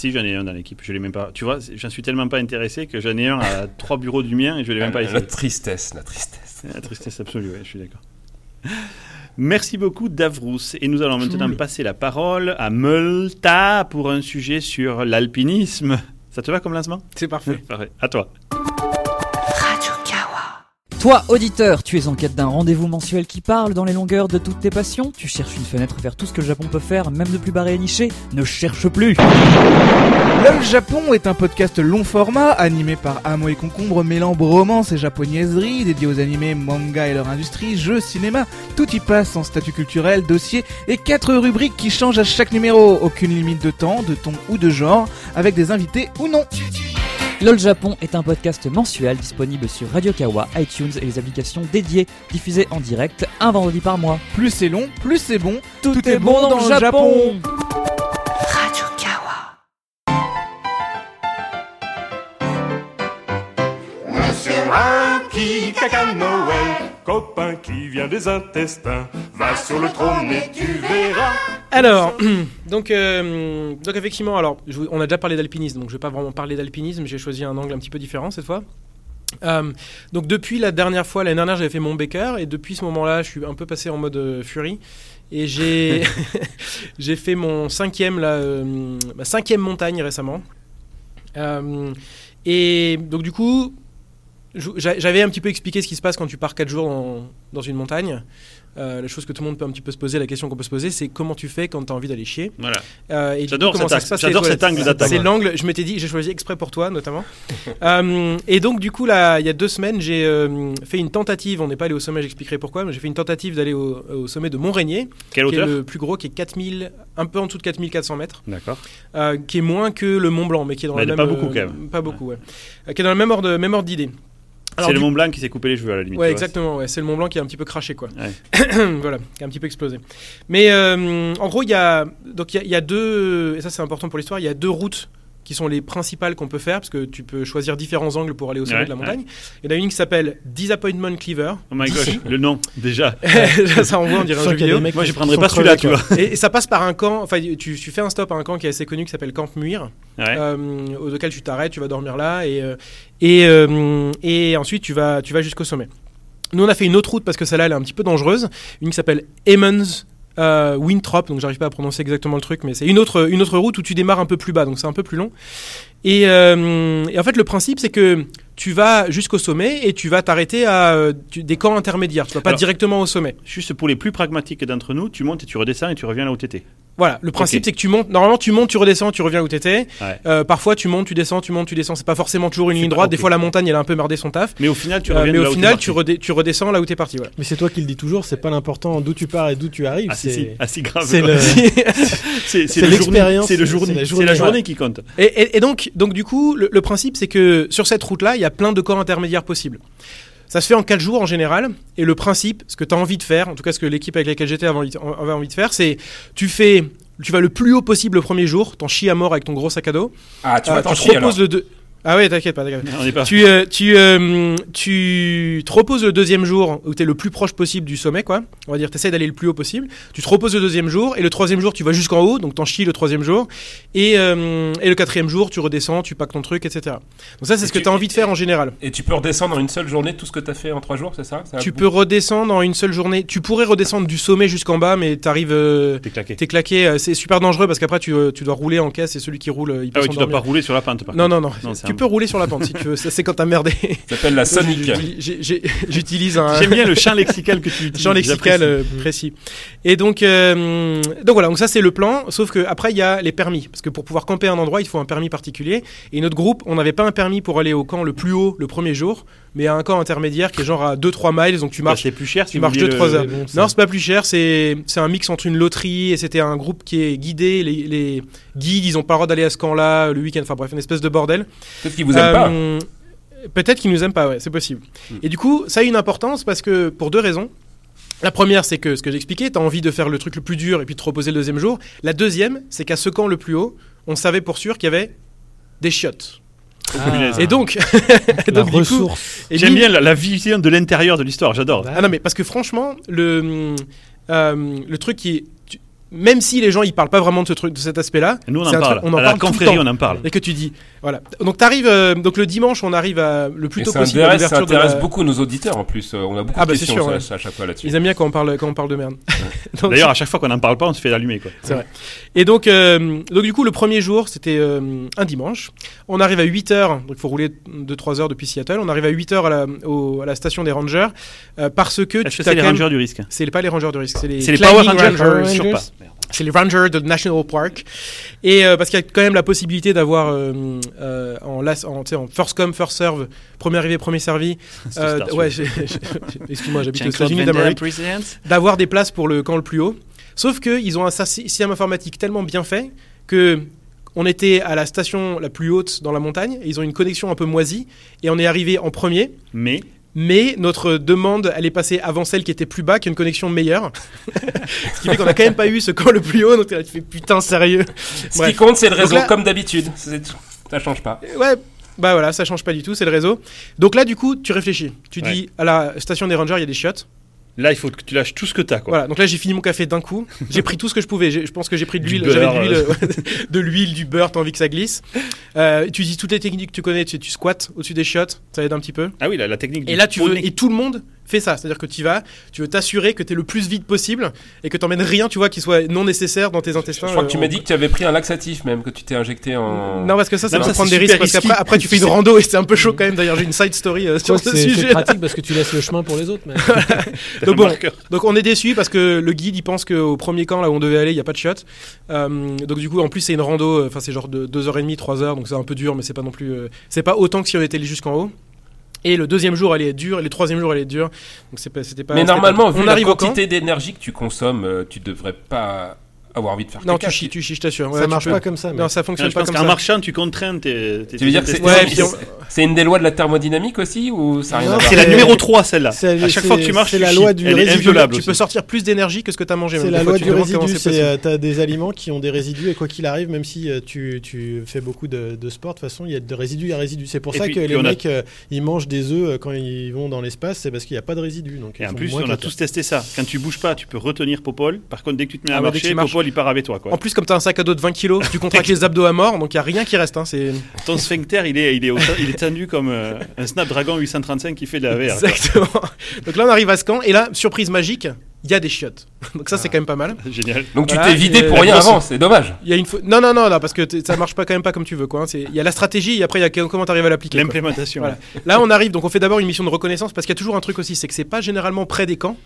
Si j'en ai un dans l'équipe, je l'ai même pas. Tu vois, j'en suis tellement pas intéressé que j'en ai un à trois bureaux du mien et je l'ai même pas La essayé. tristesse, la tristesse. La tristesse absolue, ouais, je suis d'accord. Merci beaucoup Davrous. Et nous allons maintenant Cool. passer la parole à Multa pour un sujet sur l'alpinisme. Ça te va comme lancement? C'est parfait. Parfait. À toi. Toi, auditeur, tu es en quête d'un rendez-vous mensuel qui parle dans les longueurs de toutes tes passions Tu cherches une fenêtre vers tout ce que le Japon peut faire, même de plus barré et niché Ne cherche plus LOL Japon est un podcast long format animé par Amo et Concombre mêlant bromance et japonaiserie, dédié aux animés, manga et leur industrie, jeux, cinéma. Tout y passe en statut culturel, dossier et quatre rubriques qui changent à chaque numéro. Aucune limite de temps, de ton ou de genre, avec des invités ou non. LOL Japon est un podcast mensuel disponible sur Radio Kawa, iTunes et les applications dédiées, diffusé en direct un vendredi par mois. Plus c'est long, plus c'est bon. Tout, est bon dans, le Japon, Radio Kawa. Copain qui vient des intestins, va sur le trône et tu verras. Alors, donc, euh, donc effectivement, alors, je on a déjà parlé d'alpinisme, donc je vais pas vraiment parler d'alpinisme, j'ai choisi un angle un petit peu différent cette fois. Euh, donc depuis la dernière fois, l'année dernière j'avais fait mon Baker et depuis ce moment-là je suis un peu passé en mode euh, Fury et j'ai j'ai fait mon cinquième là, euh, ma cinquième montagne récemment. Euh, et donc du coup j'avais un petit peu expliqué ce qui se passe quand tu pars 4 jours dans, dans une montagne. Euh, la chose que tout le monde peut un petit peu se poser, la question qu'on peut se poser, c'est comment tu fais quand tu as envie d'aller chier. Voilà. Euh, et J'adore cet ça axe- se passe, j'adore les cet toilettes. angle d'attaque. C'est l'angle, je m'étais dit, j'ai choisi exprès pour toi notamment. Euh, et donc du coup, là, il y a deux semaines, j'ai euh, fait une tentative, on n'est pas allé au sommet, j'expliquerai pourquoi, mais j'ai fait une tentative d'aller au, au sommet de Montrénier, Quelle qui est hauteur le plus gros, qui est 4000, un peu en dessous de 4400 mètres, D'accord. qui est moins que le Mont Blanc, mais qui est dans Mais le même... pas beaucoup, quand même. Pas beaucoup, ouais. Qui est dans le même ordre, même ordre d'idée. C'est le Mont Blanc qui s'est coupé les cheveux à la limite. Ouais, exactement. Ouais. C'est le Mont Blanc qui est un petit peu craché, quoi. Ouais. voilà, qui a un petit peu explosé. Mais euh, en gros, il y a donc il y a- il y, a deux et ça c'est important pour l'histoire. Il y a deux routes qui sont les principales qu'on peut faire parce que tu peux choisir différents angles pour aller au sommet Ouais, de la montagne. Il y en a une qui s'appelle Disappointment Cleaver. Oh my gosh, le nom, déjà. ça envoie, on dirait un jeu vidéo. Moi, je prendrais pas celui-là, tu vois. Et, et ça passe par un camp. Enfin, tu, tu fais un stop à un camp qui est assez connu qui s'appelle Camp Muir. Ouais. euh, auquel tu t'arrêtes, tu vas dormir là et, euh, et, euh, et ensuite tu vas, tu vas jusqu'au sommet. Nous on a fait une autre route parce que celle-là elle est un petit peu dangereuse, une qui s'appelle Emmons euh, Winthrop, donc j'arrive pas à prononcer exactement le truc, mais c'est une autre, une autre route où tu démarres un peu plus bas, donc c'est un peu plus long. Et, euh, et en fait le principe c'est que tu vas jusqu'au sommet et tu vas t'arrêter à euh, tu- des camps intermédiaires, tu vas pas Alors- directement au sommet. Juste pour les plus pragmatiques d'entre nous, tu montes et tu redescends et tu reviens là où t'étais. Voilà, le principe c'est que tu montes, normalement tu montes, tu redescends, tu reviens où t'étais. Ouais. Euh, parfois tu montes, tu descends, tu montes, tu descends. C'est pas forcément toujours une ligne pas- droite. Des fois la montagne elle a un peu merdé son taf. Mais au final, tu Euh, reviens mais de là au où final t'es tu, redé- tu redescends là où t'es parti. Voilà. Mais c'est toi qui le dis toujours, c'est pas l'important d'où tu pars et d'où tu arrives. Ah si, c'est si, ah, si grave. c'est le- c'est c'est le journée- l'expérience, C'est le c'est journée, la c'est journée. la journée qui compte. Et, et- et donc, donc du coup, le, le principe c'est que sur cette route-là, il y a plein de camps intermédiaires possibles. Ça se fait en 4 jours en général. Et le principe, ce que tu as envie de faire, en tout cas ce que l'équipe avec laquelle j'étais avait envie, de faire, c'est tu fais, tu vas le plus haut possible le premier jour, t'en chies à mort avec ton gros sac à dos. Ah, tu Euh, vas t'en chier alors. reposes le deux. Ah ouais, t'inquiète pas, t'inquiète pas. On n'est pas. tu, euh, tu, euh, tu te reposes le deuxième jour où tu es le plus proche possible du sommet, quoi. On va dire, tu essaies d'aller le plus haut possible. Tu te reposes le deuxième jour, et le troisième jour, tu vas jusqu'en haut, donc t'en chies le troisième jour. Et, euh, et le quatrième jour, tu redescends, tu packes ton truc, etc. Donc ça, c'est ce que tu- tu as envie de faire en général. Et tu peux redescendre en une seule journée tout ce que t'as fait en trois jours, c'est ça? Tu peux redescendre en une seule journée. Tu pourrais redescendre du sommet jusqu'en bas, mais t'arrives... Euh, T'es claqué. T'es claqué, c'est super dangereux parce qu'après tu, tu dois rouler en caisse et celui qui roule, il peut Ah oui, tu dois pas rouler sur la pente. Par Non, non, non, Non, tu peux rouler sur la pente si tu veux, ça c'est quand t'as merdé. Ça s'appelle la Sonic. J'ai- j'ai- J'utilise un, J'aime bien le champ lexical que tu utilises. champ lexical euh, précis. Et donc, euh, donc voilà, donc ça c'est le plan. Sauf que après il y a les permis, parce que pour pouvoir camper à un endroit, il faut un permis particulier. Et notre groupe, on n'avait pas un permis pour aller au camp le plus haut le premier jour, mais à un camp intermédiaire qui est genre à 2-3 miles, donc tu Bah, marches. C'est plus cher si tu marches vouliez deux, le- trois heures. bon. Non, c'est pas plus cher. C'est un mix entre une loterie et c'était un groupe qui est guidé. Les, les guides, ils ont pas le droit d'aller à ce camp-là le week-end. Enfin bref, une espèce de bordel. Peut-être qu'ils vous aiment pas. Euh, Peut-être qu'ils nous aiment pas, ouais, c'est possible. Hmm. Et du coup, ça a une importance parce que pour deux raisons. La première, c'est que ce que j'expliquais, tu as envie de faire le truc le plus dur et puis de te reposer le deuxième jour. La deuxième, c'est qu'à ce camp le plus haut, on savait pour sûr qu'il y avait des chiottes. Ah. Et donc, La donc, J'aime bien la, la vision de l'intérieur de l'histoire, j'adore. Ah non, mais parce que franchement, le, euh, le truc qui est. tu- même si les gens ils parlent pas vraiment de ce truc, de cet aspect-là, Nous, on en parle. truc- on en à la parle tout le confrérie, temps. on en parle. et que tu dis, voilà. Donc t'arrives, euh, donc le dimanche, on arrive à le plus tôt ça possible à ça l'ouverture de intéresse la- beaucoup nos auditeurs en plus. Euh, On a beaucoup Ah de bah, c'est questions sûr, ça, ouais. ça, à chaque fois là-dessus. Ils aiment bien quand on parle, quand on parle de merde. D'ailleurs, à chaque fois qu'on n'en parle pas, on se fait allumer. Quoi. Et donc, euh, donc du coup, le premier jour, c'était euh, un dimanche. On arrive à 8 heures, donc il faut rouler 2-3 heures depuis Seattle. On arrive à 8 heures à la, au- à la station des Rangers euh, parce que Est-ce que c'est les rangers du risque? C'est les- pas les Rangers du risque, c'est les, C'est les Power Climbing Rangers, Rangers. Sûr pas. C'est les Rangers de National Park. Et euh, parce qu'il y a quand même la possibilité d'avoir euh, euh, en, last- en, tu sais, en first come, first serve, premier arrivé, premier servi. Ouais, excuse-moi, j'habite aux États-Unis d'Amérique. D'avoir des places pour le camp le plus haut. Sauf qu'ils ont un système informatique tellement bien fait que on était à la station la plus haute dans la montagne. Et ils ont une connexion un peu moisie et on est arrivé en premier. Mais Mais notre demande, elle est passée avant celle qui était plus bas, qui a une connexion meilleure. Ce qui fait qu'on a quand même pas eu ce camp le plus haut. Donc tu fais putain sérieux. Ce Bref. qui compte, c'est le réseau, là- comme d'habitude. Ça change pas. Ouais, bah voilà, ça change pas du tout, c'est le réseau. Donc là, du coup, tu réfléchis. Tu Ouais. dis, à la station des Rangers, il y a des chiottes. Là, il faut que tu lâches tout ce que t'as. Quoi. Voilà, donc là, j'ai fini mon café d'un coup. J'ai pris tout ce que je pouvais. Je pense que j'ai pris de Du l'huile. De euh, de l'huile, du beurre, t'as envie que ça glisse. Euh, tu dis toutes les techniques que tu connais. Tu, tu squattes au-dessus des chiottes, ça aide un petit peu. Ah oui, la, la technique du Et là, tu veux, et tout le monde fait ça. C'est-à-dire que tu vas, tu veux t'assurer que tu es le plus vite possible et que t'emmènes rien, tu vois, qui soit non nécessaire dans tes intestins. Je crois que tu euh, m'as dit que tu avais pris un laxatif même, que tu t'es injecté en. Non, parce que ça, ça Non, va ça, prendre des risques. Parce qu'après, après, tu fais une rando et c'est un peu chaud quand même. D'ailleurs, j'ai une side story euh, sur ce sujet. c'est pratique parce que tu laisses le chemin pour les autres. Mais... Donc bon. Donc on est déçu parce que le guide il pense qu'au premier camp là où on devait aller il y a pas de shot. Euh, donc du coup en plus c'est une rando, euh, enfin c'est genre de 2h30, 3h donc c'est un peu dur mais c'est pas non plus, euh, c'est pas autant que si on était allé jusqu'en haut. Et le deuxième jour elle est dure, et le troisième jour elle est dure. Donc c'est pas, c'était pas. Mais normalement, pas- vu on la arrive quantité d'énergie que tu consommes, euh, tu devrais pas avoir envie de faire Non caca. tu chies, tu chies, je t'assure. Ouais, ça tu marche peux- pas comme ça. mais- Non ça Non, fonctionne je pas pense comme qu'en ça. marchant, tu contrains tes. tes- Tu veux dire que c'est Ouais, on- une des lois de la thermodynamique aussi ou ça rien Non, C'est la numéro 3, celle-là. c'est- À chaque fois que tu marches, c'est tu la loi du Elle est résidu. inviolable tu peux sortir plus d'énergie que ce que t'as mangé. C'est la loi tu du résidu. possible. euh, t'as des aliments qui ont des résidus et quoi qu'il arrive, même si euh, tu, tu fais beaucoup de, sport, de toute façon, il y a de résidus à résidus. C'est pour ça que les mecs euh, ils mangent des œufs quand ils vont dans l'espace, c'est parce qu'il n'y a pas de résidus. Et en plus, on a tous testé ça. Quand tu bouges pas, tu peux retenir Popol. Par contre, dès que tu te mets à Ah marcher, tu. Popol il part avec toi. Quoi. En plus, comme t'as un sac à dos de 20 kilos, tu contractes les abdos à mort, donc il y a rien qui reste. Hein, c'est Ton sphincter, il est, il est, au- il est tendu comme euh, un Snapdragon 835 qui fait de la VR. quoi. Exactement. Donc là, on arrive à ce camp, et là, surprise magique, il y a des chiottes. Donc ça, c'est quand même pas mal. Génial. Donc tu t'es vidé pour rien avant, c'est dommage. Il y a une Non, non, non, non, parce que ça marche pas quand même pas comme tu veux. Quoi. hein. C'est- Il y a la stratégie, et après, il y a comment t'arrives à l'appliquer. L'implémentation. Voilà. Là, on arrive, donc on fait d'abord une mission de reconnaissance, parce qu'il y a toujours un truc aussi, c'est que c'est pas généralement près des camps.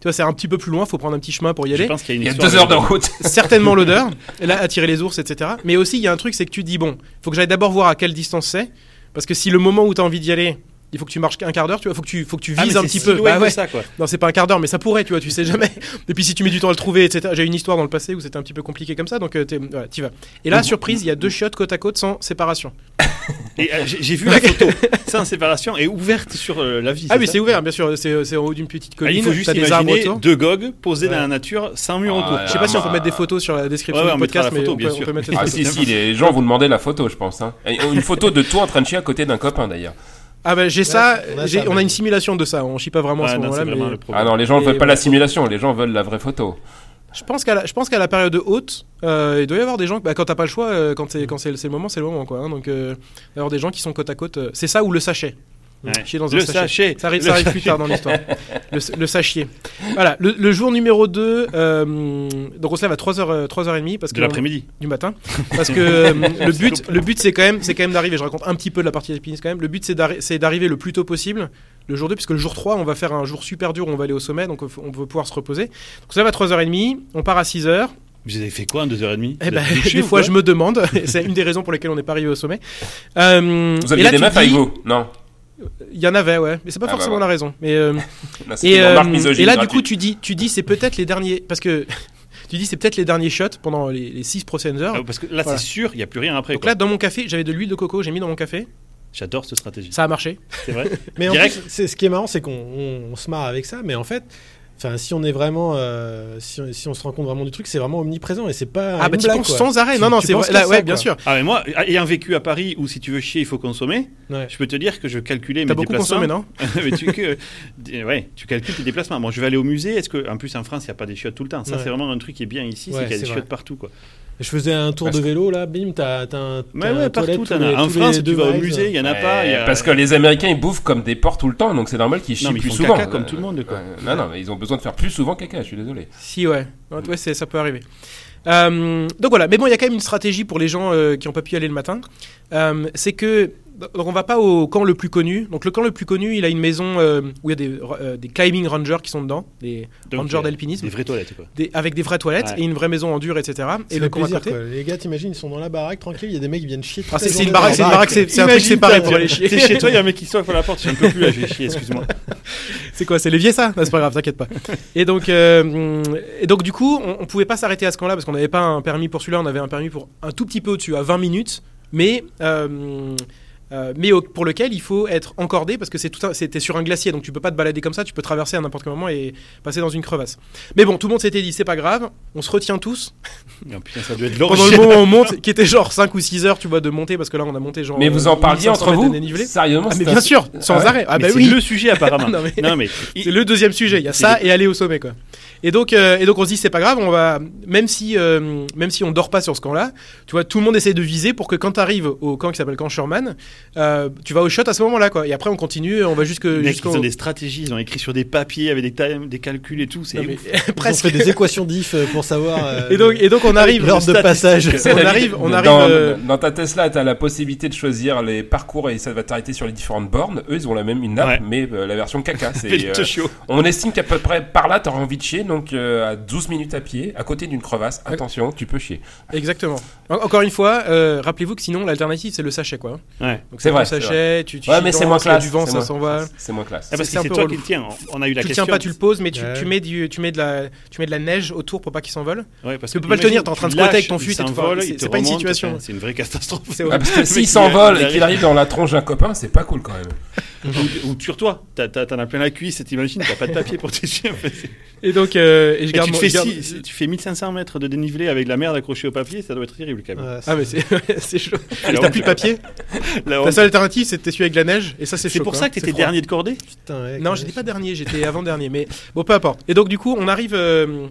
Tu vois, c'est un petit peu plus loin, faut prendre un petit chemin pour y Je aller. pense qu'il y a une Il y a deux heures de route. Certainement l'odeur, là, attirer les ours, etc. Mais aussi, il y a un truc, c'est que tu dis, bon, faut que j'aille d'abord voir à quelle distance c'est, parce que si le moment où t'as envie d'y aller, il faut que tu marches un quart d'heure, tu vois, faut que tu, faut que tu Ah, vises un petit peu. Bah ouais. ça, quoi. Non, c'est pas un quart d'heure, mais ça pourrait, tu vois, tu sais jamais. Et puis si tu mets du temps à le trouver, etc. J'ai une histoire dans le passé où c'était un petit peu compliqué comme ça, donc euh, t'es- voilà, t'y vas. Et là, surprise, il y a deux chiottes côte à côte sans séparation. Et euh, j'ai j'ai vu la photo. C'est en séparation et ouverte sur euh, la vie. Ah oui, ça c'est ouvert, bien sûr. C'est c'est en haut d'une petite Ah, colline. il faut juste t'as des arbres imaginer autour. deux gogues posés Ouais. dans la nature sans mur Ah, autour. Je sais pas si on peut mettre des photos sur la description Ouais, ouais, on du mettra podcast, la photo, mais on bien peut, on sûr. peut mettre les Ah photos. si si, les gens vous demandaient la photo, je pense. hein. Et Une photo de toi en train de chier à côté d'un copain d'ailleurs. Ah bah j'ai ça, on a j'ai- ça, on a mais- une simulation de ça. On chie pas vraiment à Ouais, ce non, c'est moment-là, vraiment mais le problème. Ah non, les gens Et veulent pas la simulation, les gens veulent la vraie photo. Je pense qu'à la, je pense qu'à la période haute, euh, il doit y avoir des gens. Bah, quand t'as pas le choix, euh, quand c'est quand c'est c'est le moment, c'est le moment quoi. hein. donc euh, il doit y avoir des gens qui sont côte à côte. euh, c'est ça ou le sachet. Ouais. Chier dans Le sachet. sachet. Ça arrive, Le ça arrive plus tard dans l'histoire. Le, le sachier. Voilà, le, le jour numéro 2, donc on se lève à 3h, 3h30 parce que De l'après-midi. du matin parce que euh, le but le but c'est quand même c'est quand même d'arriver je raconte un petit peu de la partie alpiniste quand même le but c'est d'arri- c'est d'arriver le plus tôt possible le jour 2 puisque le jour 3 on va faire un jour super dur où on va aller au sommet donc on veut pouvoir se reposer donc on se lève à 3h30 on part à 6h Vous avez fait quoi en 2h30 eh ben, des fois je me demande c'est une des raisons pour lesquelles on n'est pas arrivé au sommet Euh, Vous aviez là, des meufs avec vous Non. il y en avait ouais mais c'est pas Ah bah forcément voilà. la raison mais euh, et, euh, et là, du coup, tu dis, tu dis, c'est peut-être les derniers, parce que tu dis, c'est peut-être les derniers shots pendant les, les six prochaines heures. Ah, Parce que là, Voilà. c'est sûr, il n'y a plus rien après. Donc quoi. là, dans mon café, j'avais de l'huile de coco, j'ai mis dans mon café, J'adore cette stratégie. ça a marché. C'est vrai Mais en Direct. plus, c'est- ce qui est marrant, c'est qu'on on- on se marre avec ça, mais en fait, Enfin, si on est vraiment, euh, si, on- si on se rend compte vraiment du truc, c'est vraiment omniprésent et c'est pas. Ah bah tu blague, penses quoi. sans arrêt. Tu- non non tu c'est penses vrai. Là, ça, ouais bien sûr. Ah mais moi, ayant vécu à Paris où si tu veux chier, il faut consommer, Ouais. je peux te dire que je calculais T'as mes beaucoup déplacements. consommé non mais tu, que, ouais, tu calcules tes déplacements. Bon, je vais aller au musée. Est-ce que, en plus, en France, il n'y a pas des chiottes tout le temps Ça, Ouais. c'est vraiment un truc qui est bien ici, Ouais, c'est qu'il y a des vrai. chiottes partout, quoi. Je faisais un tour Parce de vélo là, bim, t'as un. Mais ouais, partout, t'en as. les- En France, tu vas au musée, il y en a pas. il y a- Parce que les Américains ils bouffent comme des porcs tout le temps, donc c'est normal qu'ils chient Non, mais ils plus font souvent. caca comme tout le monde, quoi. Euh, non, non, mais ils ont besoin de faire plus souvent caca, je suis désolé. Si ouais. Ouais, ça peut arriver. Euh, donc voilà, mais bon, il y a quand même une stratégie pour les gens euh, qui n'ont pas pu y aller le matin. Euh, c'est que donc on va pas au camp le plus connu. Donc le camp le plus connu, il a une maison euh, où il y a des, euh, des climbing rangers qui sont dedans, des Donc, rangers d'alpinisme, Des vraies toilettes, quoi. des- avec des vraies toilettes Ouais. et une vraie maison en dur, etc. Et le camp à plaisir, côté. quoi. Les gars, t'imagines, ils sont dans la baraque, tranquille, il y a des mecs qui viennent chier. Ah, c'est une baraque, c'est une baraque, c'est c'est un truc séparé pour aller chier. T'es chez toi, il y a un mec qui sort à la porte, je ne peux plus, là, je vais chier, excuse-moi. C'est quoi C'est l'évier ça? Non, C'est pas grave, t'inquiète pas. Et donc, euh, et donc du coup, on, on pouvait pas s'arrêter à ce camp-là parce qu'on n'avait pas un permis pour celui-là, on avait un permis pour un tout petit peu au-dessus, à 20 minutes, mais euh, mais au- pour lequel il faut être encordé parce que c'est tout un- c'était sur un glacier, donc tu peux pas te balader comme ça, tu peux traverser à n'importe quel moment et passer dans une crevasse. Mais bon, tout le monde s'était dit c'est pas grave, on se retient tous Oh, putain, ça doit être pendant le moment où on monte, qui était genre 5 ou 6 heures, tu vois, de monter parce que là on a monté genre. Mais vous en parliez 1500 entre vous. Sérieusement Ah, mais bien un- sûr, sans Ah ouais arrêt. Ah bah c'est oui. le sujet, apparemment. Non, mais- C'est le deuxième sujet. Il y a ça et aller au sommet, quoi. Et donc, euh, et donc on se dit c'est pas grave, on va même si euh, même si on dort pas sur ce camp-là, tu vois, tout le monde essaie de viser pour que quand tu arrives au camp qui s'appelle camp Sherman, euh, tu vas au shot à ce moment-là, quoi. Et après on continue, on va jusque ils ont des stratégies, ils ont écrit sur des papiers avec des, des calculs et tout. C'est ouf. Ils ont presque. fait des équations diff euh, pour savoir. euh, Et donc et donc on arrive. l'ordre de passage. On arrive, on arrive. Dans, euh, dans ta Tesla, tu as la possibilité de choisir les parcours et ça va t'arrêter sur les différentes bornes. Eux, ils ont la même une nappe, Ouais. mais euh, la version caca. C'est, euh, on estime qu'à peu près par là, tu auras envie de chier. Donc, euh, à 12 minutes à pied, à côté d'une crevasse, attention, tu peux chier. Exactement. En- Encore une fois, euh, rappelez-vous que sinon l'alternative c'est le sachet, quoi. Ouais. Donc C'est vrai, c'est sachet, tu, tu Ouais, mais c'est moins classe. du vent, c'est ça moins- s'en va. C'est moins classe. Ah, parce C'est que un c'est peu toi relou. qui le tiens. On a eu la Tu le question. tiens pas, tu le poses, mais tu, Ouais. tu mets du, tu mets de la, tu mets de la neige autour pour pas qu'il s'envole. Ouais, parce Tu peux pas le tenir, t'es en train de squatter avec ton fut et tout, s'envole, c'est- il te c'est pas une remonte, situation. enfin, C'est une vraie catastrophe. C'est Ah, parce que Le mec, s'il il s'envole et qu'il arrive dans la tronche d'un copain, c'est pas cool quand même. Ou, ou sur toi, T'as- t'as- t'en as plein la cuisse, et t'imagines, t'as pas de papier pour tes chiens. en fait. Et donc, euh, et je Et garde tu, te mon- fais garde- six- tu fais 1500 mètres de dénivelé avec la merde accrochée au papier, ça doit être terrible quand même. Ouais, Ah mais c'est c'est chaud. Et T'as plus de papier. La Ta seule alternative, c'est de t'essuyer avec la neige. Et ça, c'est C'est pour quoi. ça que t'étais dernier de cordée Putain, ouais, Non, j'étais pas dernier, j'étais avant dernier. Mais bon, peu importe. Et donc du coup, on arrive, euh,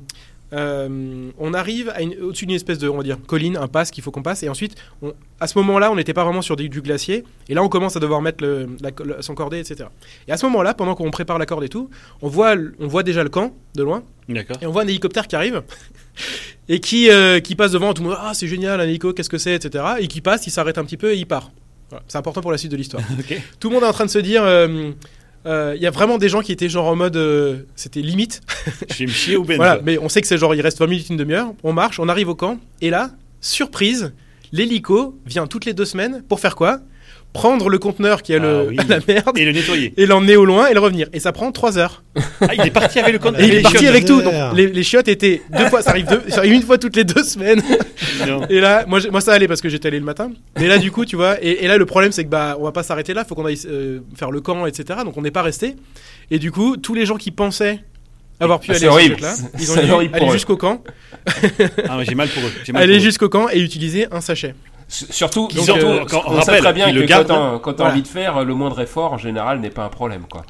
euh, on arrive à une- au-dessus d'une espèce de, on va dire, colline, un pass qu'il faut qu'on passe. Et ensuite, on- à ce moment-là, on n'était pas vraiment sur du, du glacier. Et là, on commence à devoir mettre le, la, le- son cordée, etc. Et à ce moment-là, pendant qu'on prépare la corde et tout, on voit, on voit déjà le camp de loin. D'accord. Et on voit un hélicoptère qui arrive et qui, euh, qui passe devant tout le monde. Ah, c'est génial, un hélico, qu'est-ce que c'est, etc. Et qui passe, il s'arrête un petit peu et il part. Voilà. C'est important pour la suite de l'histoire. Tout le monde est en train de se dire. euh, Il y a vraiment des gens qui étaient genre en mode. euh, C'était limite. Je vais me chier au ben. voilà, mais on sait que c'est genre, il reste 20 minutes, une demi-heure. On marche, on arrive au camp. Et là, surprise, l'hélico vient toutes les deux semaines pour faire quoi? Prendre le conteneur qui a Ah le, oui. la merde Et le nettoyer. et l'emmener au loin et le revenir. Et ça prend 3 heures. Ah, il est parti avec le. Et il est parti avec tout. Donc, les, les chiottes étaient deux fois, ça arrive, deux, ça arrive une fois toutes les deux semaines. Non. Et là, moi, moi ça allait parce que j'étais allé le matin. Mais là, du coup, tu vois, et, et là, le problème, c'est que bah, on va pas s'arrêter là. Faut qu'on aille euh, faire le camp, etc. Donc, on n'est pas resté. Et du coup, tous les gens qui pensaient avoir pu Ah, aller horrible. truc-là, ils ont dû horrible aller jusqu'au camp, Ah, j'ai mal pour eux. J'ai mal aller pour eux. jusqu'au camp et utiliser un sachet. S- Surtout, Ils surtout, ont- quand- on on rappelle très bien que le quand t'as Voilà. envie de faire, le moindre effort en général n'est pas un problème, quoi.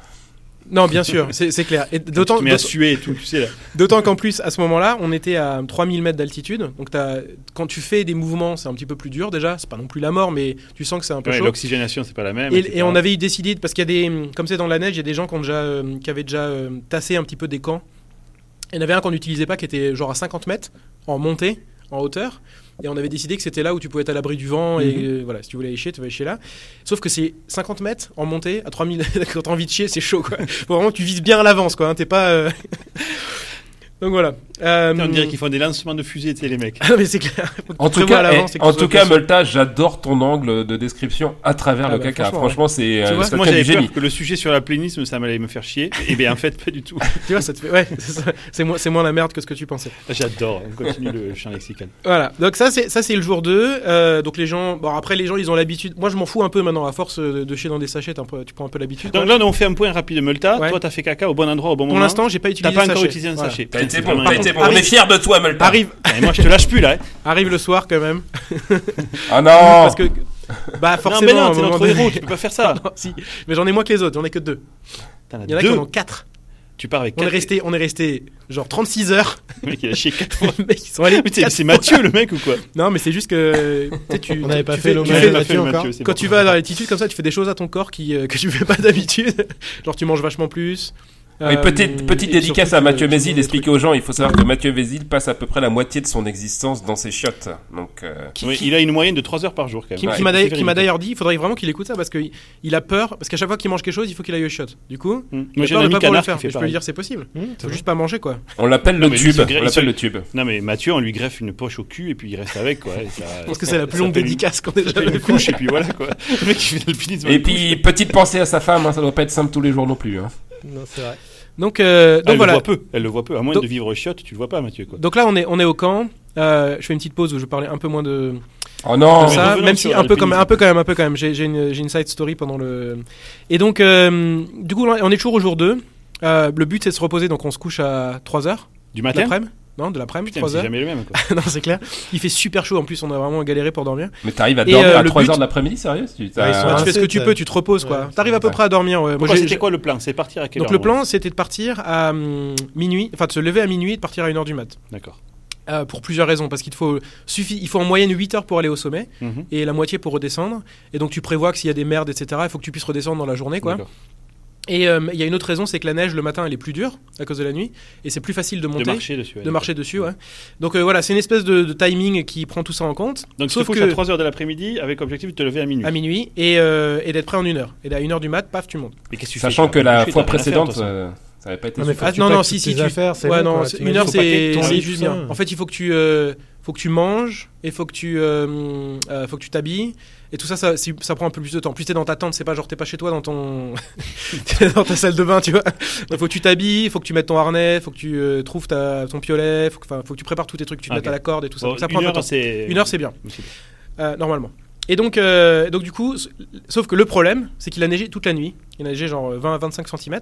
Non, bien sûr, c'est clair. Et d'autant mets à suer et tout, tu sais là. d'autant qu'en plus, à ce moment-là, on était à 3000 mètres d'altitude. Donc, quand tu fais des mouvements, c'est un petit peu plus dur déjà. C'est pas non plus la mort, mais tu sens que c'est un peu Ouais, chaud. L'oxygénation, c'est pas la même. Et, et on avait eu décidé, parce qu'il y a des, comme c'est dans la neige, il y a des gens qui, ont déjà, euh, qui avaient déjà euh, tassé un petit peu des camps. Il y en avait un qu'on n'utilisait pas qui était genre à 50 mètres en montée, en hauteur. Et on avait décidé que c'était là où tu pouvais être à l'abri du vent. Et Mhm. euh, voilà, si tu voulais aller chier, tu vas chier là. Sauf que c'est 50 mètres en montée, à 3000, quand t'as envie de chier, c'est chaud quoi. Faut vraiment que tu vises bien à l'avance quoi. hein, T'es pas. euh, Donc voilà. Euh, On dirait qu'ils font des lancements de fusées, tu sais, les mecs. Ah, mais c'est clair. En tout cas, eh, en tout cas. Molta, j'adore ton angle de description à travers Ah le bah, caca. franchement, c'est Tu euh, Moi, j'avais peur que le sujet sur l'alpinisme, ça m'allait me faire chier. Et bien, en fait, pas du tout. Tu vois, ça te fait. Ouais, c'est moins, la merde que ce que tu pensais. J'adore. On continue le champ lexical. Voilà. Donc ça, c'est ça, c'est le jour 2. Euh, donc les gens. Bon, après, les gens, ils ont l'habitude. Moi, je m'en fous un peu maintenant. À force de, de chier dans des sachets, t'as un peu- tu prends un peu l'habitude. Donc là, on fait un point rapide de Multa. Ouais. Toi, t'as fait caca au bon endroit, au bon Pour moment. l'instant, j'ai pas t'as utilisé pas encore sachet. utilisé un sachet. Bon, bon. On Arrive- est fiers de toi, Molta. Arrive, moi, je te lâche plus là. hein. arrive le soir quand même. Ah non Parce que. Bah, Non, forcément. mais à un non, t'es notre héros, tu peux pas faire ça. Non, si. Mais j'en ai moins que les autres. J'en ai que deux. T'en as Il y en a qui en ont quatre. Tu pars avec On est resté, on est resté genre 36 heures. Le mec, il a chié quatre fois. Les mecs, ils sont allés. Mais c'est-. Mathieu le mec ou quoi Non, mais c'est juste que tu On n'avait pas fait l'hommage à Mathieu encore. Quand bon. tu vas dans l'altitude comme ça, tu fais des choses à ton corps qui, euh, que tu fais pas d'habitude. Genre tu manges vachement plus. Oui, Euh, petite, petite et dédicace à Mathieu Mézil, tu- expliquer aux gens, il faut savoir que Mathieu Mézil passe à peu près la moitié de son existence dans ses shots. Donc, euh, Oui, il a une moyenne de 3 heures par jour quand même. Qui, Ouais, qui m'a d'ailleurs- dit, il faudrait vraiment qu'il écoute ça parce qu'il il a peur, parce qu'à chaque fois qu'il mange quelque chose, il faut qu'il aille au shot. Du coup, Hum. il a peur de pas pouvoir le faire. je peux lui dire, c'est possible. Mmh, Faut juste pas manger quoi. on l'appelle le tube. On l'appelle le tube. Non mais Mathieu, on lui greffe une poche au cul et puis il reste avec quoi. Pense que c'est la plus longue dédicace qu'on ait jamais couche et puis voilà quoi. Le mec qui fait de l'alpinisme. Et puis, petite pensée à sa femme, hein, ça doit pas être simple tous les jours non plus. Non, c'est vrai. Donc, euh, Ah, donc elle voilà. le voit peu, elle le voit peu. À moins Donc- de vivre au shot, tu le vois pas Mathieu quoi. Donc là, on est, on est au camp. Euh, je fais une petite pause où je parlais un peu moins de, Oh non Mais ça, même si un peu, comme, un peu quand même, un peu quand même. J'ai j'ai une, j'ai une side story pendant le. Et donc, euh, du coup, on est toujours au jour 2. Euh, le but c'est de se reposer, donc on se couche à 3h Du de matin. Non, de l'après-midi, Putain, mais 3 c'est heures. jamais le même quoi. non, c'est clair. Il fait super chaud en plus, on a vraiment galéré pour dormir. Mais t'arrives à dormir euh, à le 3 but- heures de l'après-midi, sérieux tu, Ouais, tu fais ce que tu peux, tu te reposes quoi. Ouais, T'arrives à peu près à dormir. ouais. Moi, c'était quoi le plan C'est partir à quelle donc heure le plan c'était de partir à hum, minuit, enfin de se lever à minuit et de partir à 1h du mat. D'accord. Euh, pour plusieurs raisons, parce qu'il faut, suffi- il faut en moyenne 8 heures pour aller au sommet Mhm. et la moitié pour redescendre. Et donc tu prévois que s'il y a des merdes, etc., il faut que tu puisses redescendre dans la journée. quoi. Et euh, il y a une autre raison, c'est que la neige le matin elle est plus dure à cause de la nuit et c'est plus facile de De monter. marcher dessus. ouais, de marcher dessus, ouais. Donc euh, voilà, c'est une espèce de, de timing qui prend tout ça en compte. Donc sauf que à 3h de l'après-midi avec objectif de te lever à minuit. à minuit et, euh, et d'être prêt en une heure. Et à une heure du mat, paf, tu montes. Mais qu'est-ce que tu Sachant fais que la fois précédente, ça avait pas été Non, mais tu non, non, si, si, tu- affaires, c'est ouais, bon, non, une heure c'est juste bien. En fait, il faut que tu euh, faut que tu manges et faut que tu euh, euh, faut que tu t'habilles et tout ça, ça si- ça prend un peu plus de temps. Plus t'es dans ta tente, c'est pas genre t'es pas chez toi dans ton t'es dans ta salle de bain, tu vois. Donc, faut que tu t'habilles, faut que tu mettes ton harnais, faut que tu euh, trouves ta, ton piolet, faut que, faut que tu prépares tous tes trucs, tu te mettes à la corde et tout ça. Bon, Donc, ça prend une un peu de heure, temps. c'est. Une heure, c'est bien. Euh, normalement. Et donc, euh, donc du coup, sauf que le problème, c'est qu'il a neigé toute la nuit. Il a neigé genre 20 à 25 cm.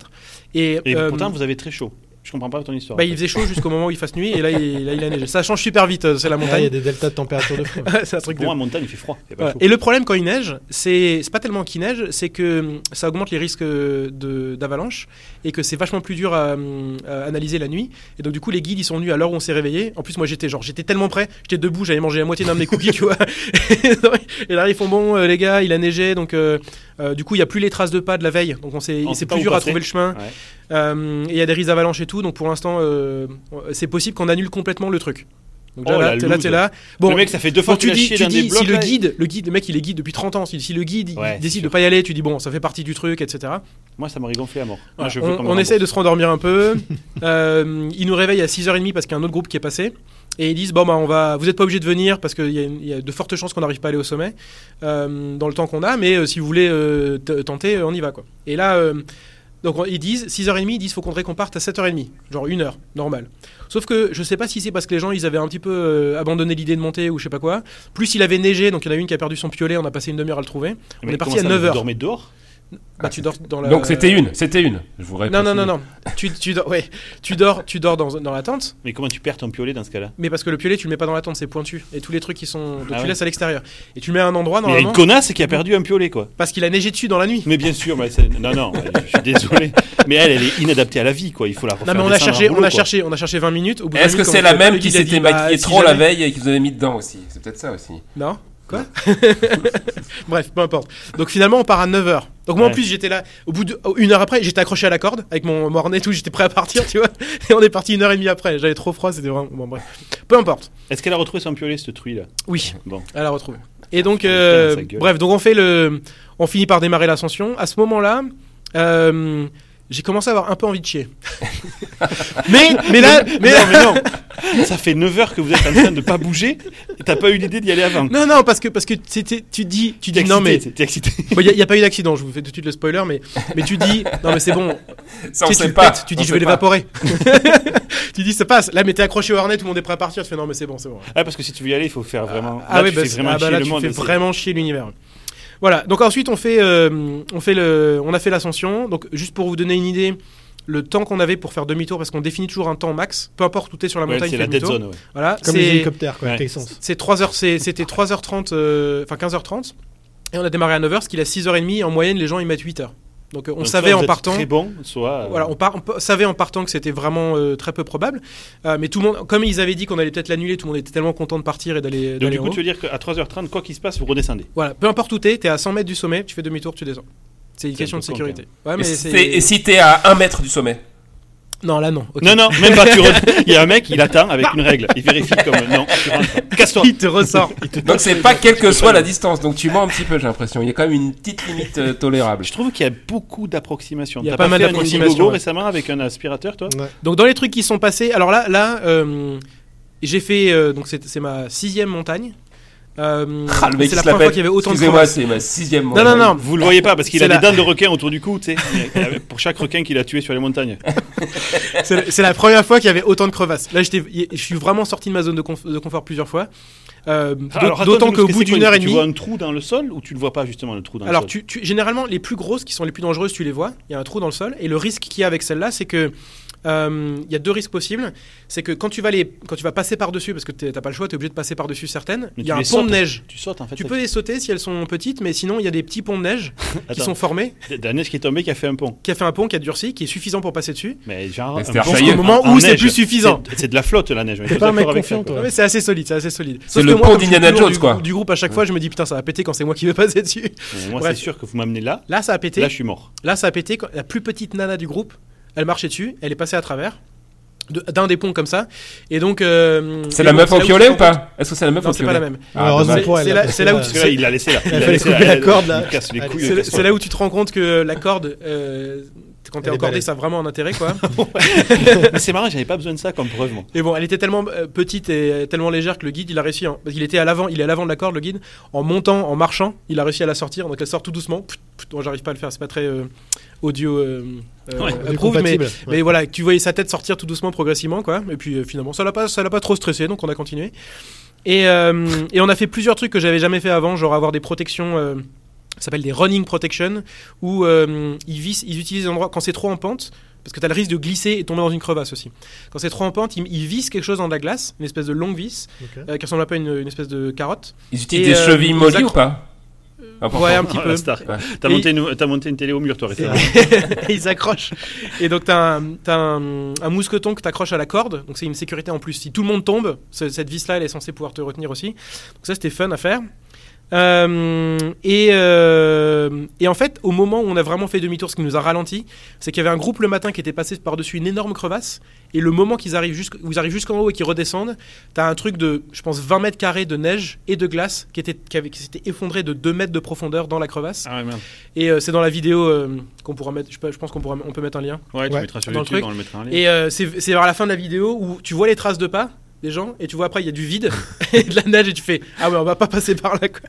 Et, Et euh, pourtant, vous avez très chaud. Je comprends pas ton histoire. bah, il faisait chaud jusqu'au moment où il fasse nuit et là il, là, il a neigé. Ça change super vite, euh, c'est la Ah, Il y a montagne. des deltas de température de fou. c'est un truc de. Pour moi, en montagne, il fait froid. Il fait pas Voilà. chaud. Et le problème quand il neige, c'est c'est pas tellement qu'il neige, c'est que hum, ça augmente les risques euh, de- d'avalanche et que c'est vachement plus dur à, hum, à analyser la nuit. Et donc du coup les guides ils sont venus à l'heure où on s'est réveillé. En plus moi j'étais genre j'étais tellement prêt, j'étais debout, j'avais mangé la moitié d'un de mes cookies, tu vois. et là ils font bon euh, les gars, il a neigé donc euh, euh, du coup il y a plus les traces de pas de la veille, donc on s'est On c'est plus dur à trouver le chemin. Ouais. Euh, et il y a des risques d'avalanche et tout, donc pour l'instant euh, c'est possible qu'on annule complètement le truc. Donc Oh, là, la là, t'es là. Bon, le mec, ça fait deux fois que tu dis, tu des blocs. si le guide, le guide, le mec il est guide depuis 30 ans, si, si le guide Ouais, décide de pas y aller, tu dis bon ça fait partie du truc, etc. Moi, ça m'aurait gonflé à mort. Moi, Voilà. je veux on on essaye de se rendormir un peu. Euh, il nous réveille à 6h30 parce qu'il y a un autre groupe qui est passé. Et ils disent bon bah on va, vous n'êtes pas obligé de venir parce qu'il y, a y de fortes chances qu'on n'arrive pas à aller au sommet euh, dans le temps qu'on a, mais euh, si vous voulez euh, tenter, on y va quoi. Et là, donc on- ils disent 6h30, ils disent faut qu'on qu'on parte à 7h30, genre une heure, normal. Sauf que je sais pas si c'est parce que les gens ils avaient un petit peu euh, abandonné l'idée de monter ou je sais pas quoi. Plus il avait neigé, donc il y en a une qui a perdu son piolet, on a passé une demi-heure à le trouver. On Mais est parti à ça, vous 9h. dormez dehors Bah tu dors dans la. Donc c'était une, c'était une. Je vous Non non non non. tu, tu dors, ouais, tu dors, tu dors dans, dans la tente. Mais comment tu perds ton piolet dans ce cas-là? Mais parce que le piolet, tu le mets pas dans la tente, c'est pointu. Et tous les trucs qui sont. Donc Ah tu ouais. laisses à l'extérieur. Et tu le mets à un endroit Mais il y a normalement. une connasse qui a perdu un piolet, quoi. Parce qu'il a neigé dessus dans la nuit. Mais bien sûr, mais non, non, je suis désolé. Mais elle, elle est inadaptée à la vie, quoi. Il faut la refaire Non mais on a cherché, on a cherché, on a cherché 20 minutes. Est-ce 20 que c'est la même qui s'était maquillée trop la veille et qui vous avait mis dedans aussi? C'est peut-être ça aussi. Non? Quoi? Bref, peu importe. Donc finalement, on part à 9h. Donc moi en plus, j'étais là, au bout de une heure après, j'étais accroché à la corde avec mon mornet et tout, j'étais prêt à partir, tu vois. Et on est parti une heure et demie après. J'avais trop froid, c'était vraiment. Bon, bref. Peu importe. Est-ce qu'elle a retrouvé son piolet, cette truie, là Oui. Bon. Elle a retrouvé. Et donc, Putain, euh, bref, donc on fait le, on finit par démarrer l'ascension. À ce moment-là, euh, j'ai commencé à avoir un peu envie de chier. mais, mais là, mais non, mais non. Ça fait 9 heures que vous êtes en train de pas bouger et t'as pas eu l'idée d'y aller avant. non, non, parce que, parce que tu dis, tu T'es dis non, mais excité, t'es excité. il n'y a, pas eu d'accident, je vous fais tout de suite le spoiler, mais, mais tu dis, non, mais c'est bon, Ça, on tu sais, sait tu pas. pètes, tu On dis, je vais l'évaporer. tu dis, ça passe. Là, mais t'es accroché au harnais, tout le monde est prêt à partir, tu fais, non, mais c'est bon, c'est bon. Ah, parce que si tu veux y aller, il faut faire vraiment. Ah là, oui, tu bah, fais c'est- vraiment ah bah chier là, le tu monde. fais c'est- vraiment chier l'univers. Voilà, donc ensuite on fait, euh, on fait le, on a fait l'ascension. Donc juste pour vous donner une idée, le temps qu'on avait pour faire demi-tour, parce qu'on définit toujours un temps max, peu importe où t'es sur la Ouais, montagne, c'est la dead zone, ouais. Voilà, Comme les hélicoptères, quoi, Ouais. c'est 3 heures, c'est- c'était 3h30, euh, enfin 15h30, et on a démarré à 9h, ce qui est à 6h30. En moyenne, les gens ils mettent 8 heures. Donc euh, on Donc, savait soit en partant. Très bon, soit. euh, Voilà, on, par- on pa- savait en partant que c'était vraiment euh, très peu probable, Euh, mais tout le monde, comme ils avaient dit qu'on allait peut-être l'annuler, tout le monde était tellement content de partir et d'aller. Donc, du coup, haut. tu veux dire qu'à 3h30, quoi qu'il se passe, vous redescendez. Voilà, peu importe où t'es, t'es à 100 mètres du sommet, tu fais demi-tour, tu descends. C'est une question un de sécurité. Ouais, mais Et si c'est- t'es- et si t'es à 1 mètre du sommet Non, là non. Non, non, même pas. Tu re- Il y a un mec, il attend avec une règle. Il vérifie comme. Non, tu rentres. Casse-toi. Il te ressort. Donc c'est pas quelle que soit la distance. Donc tu mens un petit peu, j'ai l'impression. Il y a quand même une petite limite euh, tolérable. Je trouve qu'il y a beaucoup d'approximations. Il y a T'as pas mal d'approximations, ouais. récemment avec un aspirateur, toi Ouais. Donc dans les trucs qui sont passés, alors là, là, euh, j'ai fait euh, donc c'est c'est ma sixième montagne. Euh, Ah, c'est la première fois qu'il y avait autant de Excusez-moi, crevasses. c'est ma sixième Non, non, non. Vous le voyez pas parce qu'il a la- des dents de requin autour du cou, tu sais. Pour chaque requin qu'il a tué sur les montagnes. C'est la- première fois qu'il y avait autant de crevasses. Là, j'étais- je suis vraiment sorti de ma zone de, conf- de confort plusieurs fois. Euh, D'autant qu'au que bout d'une heure et Tu demie. vois un trou dans le sol ou tu le vois pas justement le trou dans Alors, le sol? tu, tu- généralement, les plus grosses, qui sont les plus dangereuses, tu les vois. Il y a un trou dans le sol. Et le risque qu'il y a avec celle-là, c'est que euh, il y a deux risques possibles. C'est que quand tu vas les, quand tu vas passer par dessus, parce que t'es- t'as pas le choix, t'es obligé de passer par dessus certaines. Il y tu a un pont de neige. Tu sautes en fait. Tu peux les sauter si elles sont petites, mais sinon il y a des petits ponts de neige qui sont formés, de la neige qui est tombée qui a fait un pont. qui a fait un pont qui a durci, qui est suffisant pour passer dessus. Mais genre. Mais un pont. Au moment en où c'est plus suffisant. C'est- de la flotte la neige. T'es pas un mec confiant, toi. C'est assez solide, c'est assez solide. C'est le pont d'Indiana Jones, du, quoi. Du groupe à chaque fois, je me dis putain, ça va péter quand c'est moi qui vais passer dessus. Moi, c'est sûr que vous m'amenez là. Là, ça a pété. Là, je suis mort. Là, ça a pété. quand- La plus petite nana du groupe, elle marchait dessus, elle est passée à travers de- d'un des ponts comme ça. Et donc. euh, C'est la meuf en piolet ou pas Est-ce que c'est la meuf Non, en c'est pas piolet la même. Ah. C'est là- a où tu- il l'a laissé là. Il l'a laissé corde, là. Il. C'est là- où tu te rends compte que la corde, euh, quand t'es encordé, ça a vraiment un intérêt, quoi. Mais c'est marrant, j'avais pas besoin de ça comme preuve, moi. Et bon, elle était tellement euh, petite et tellement légère que le guide, il a réussi, parce qu'il était à l'avant, il est à l'avant de la corde, le guide, en montant, en marchant, il a réussi à la sortir, donc elle sort tout doucement. Pfft, pfft, Moi, j'arrive pas à le faire, c'est pas très euh, audio euh, euh, Ouais, mais. Ouais. mais voilà, tu voyais sa tête sortir tout doucement, progressivement, quoi. Et puis euh, finalement, ça l'a pas, ça l'a pas trop stressé, donc on a continué. Et, euh, et on a fait plusieurs trucs que j'avais jamais fait avant, genre avoir des protections. euh, ça s'appelle des running protection où euh, ils, vissent, ils utilisent des endroits quand c'est trop en pente parce que tu as le risque de glisser et tomber dans une crevasse aussi. Quand c'est trop en pente, ils, ils vissent quelque chose dans de la glace, une espèce de longue vis euh, qui ressemble un peu à une, une espèce de carotte. Ils utilisent Et, des euh, chevilles mollies ou pas? Ouais, un petit Oh, peu. la star. Ouais. T'as Et- monté, une- t'as monté une télé au mur, toi, récemment. et ils accrochent. Et donc, tu as, un, t'as un- un mousqueton que tu accroches à la corde. Donc, c'est une sécurité en plus. Si tout le monde tombe, ce- cette vis-là, elle est censée pouvoir te retenir aussi. Donc, ça, c'était fun à faire. Euh, et, euh, et en fait, au moment où on a vraiment fait demi-tour, ce qui nous a ralenti, c'est qu'il y avait un groupe le matin qui était passé par-dessus une énorme crevasse. Et le moment qu'ils arrivent jusqu'- où ils arrivent jusqu'en haut et qu'ils redescendent, t'as un truc de, je pense, 20 mètres carrés de neige et de glace qui, était, qui, avait- qui s'était effondré de 2 mètres de profondeur dans la crevasse. Ah ouais, merde. Et euh, c'est dans la vidéo euh, qu'on pourra mettre. Je, pense qu'on pourra, on peut mettre un lien. Ouais, tu Ouais. mettras sur Dans le YouTube, truc. on le mettra en lien. Et euh, c'est vers la fin de la vidéo où tu vois les traces de pas des gens et tu vois après il y a du vide et de la neige et tu fais ah ouais on va pas passer par là quoi.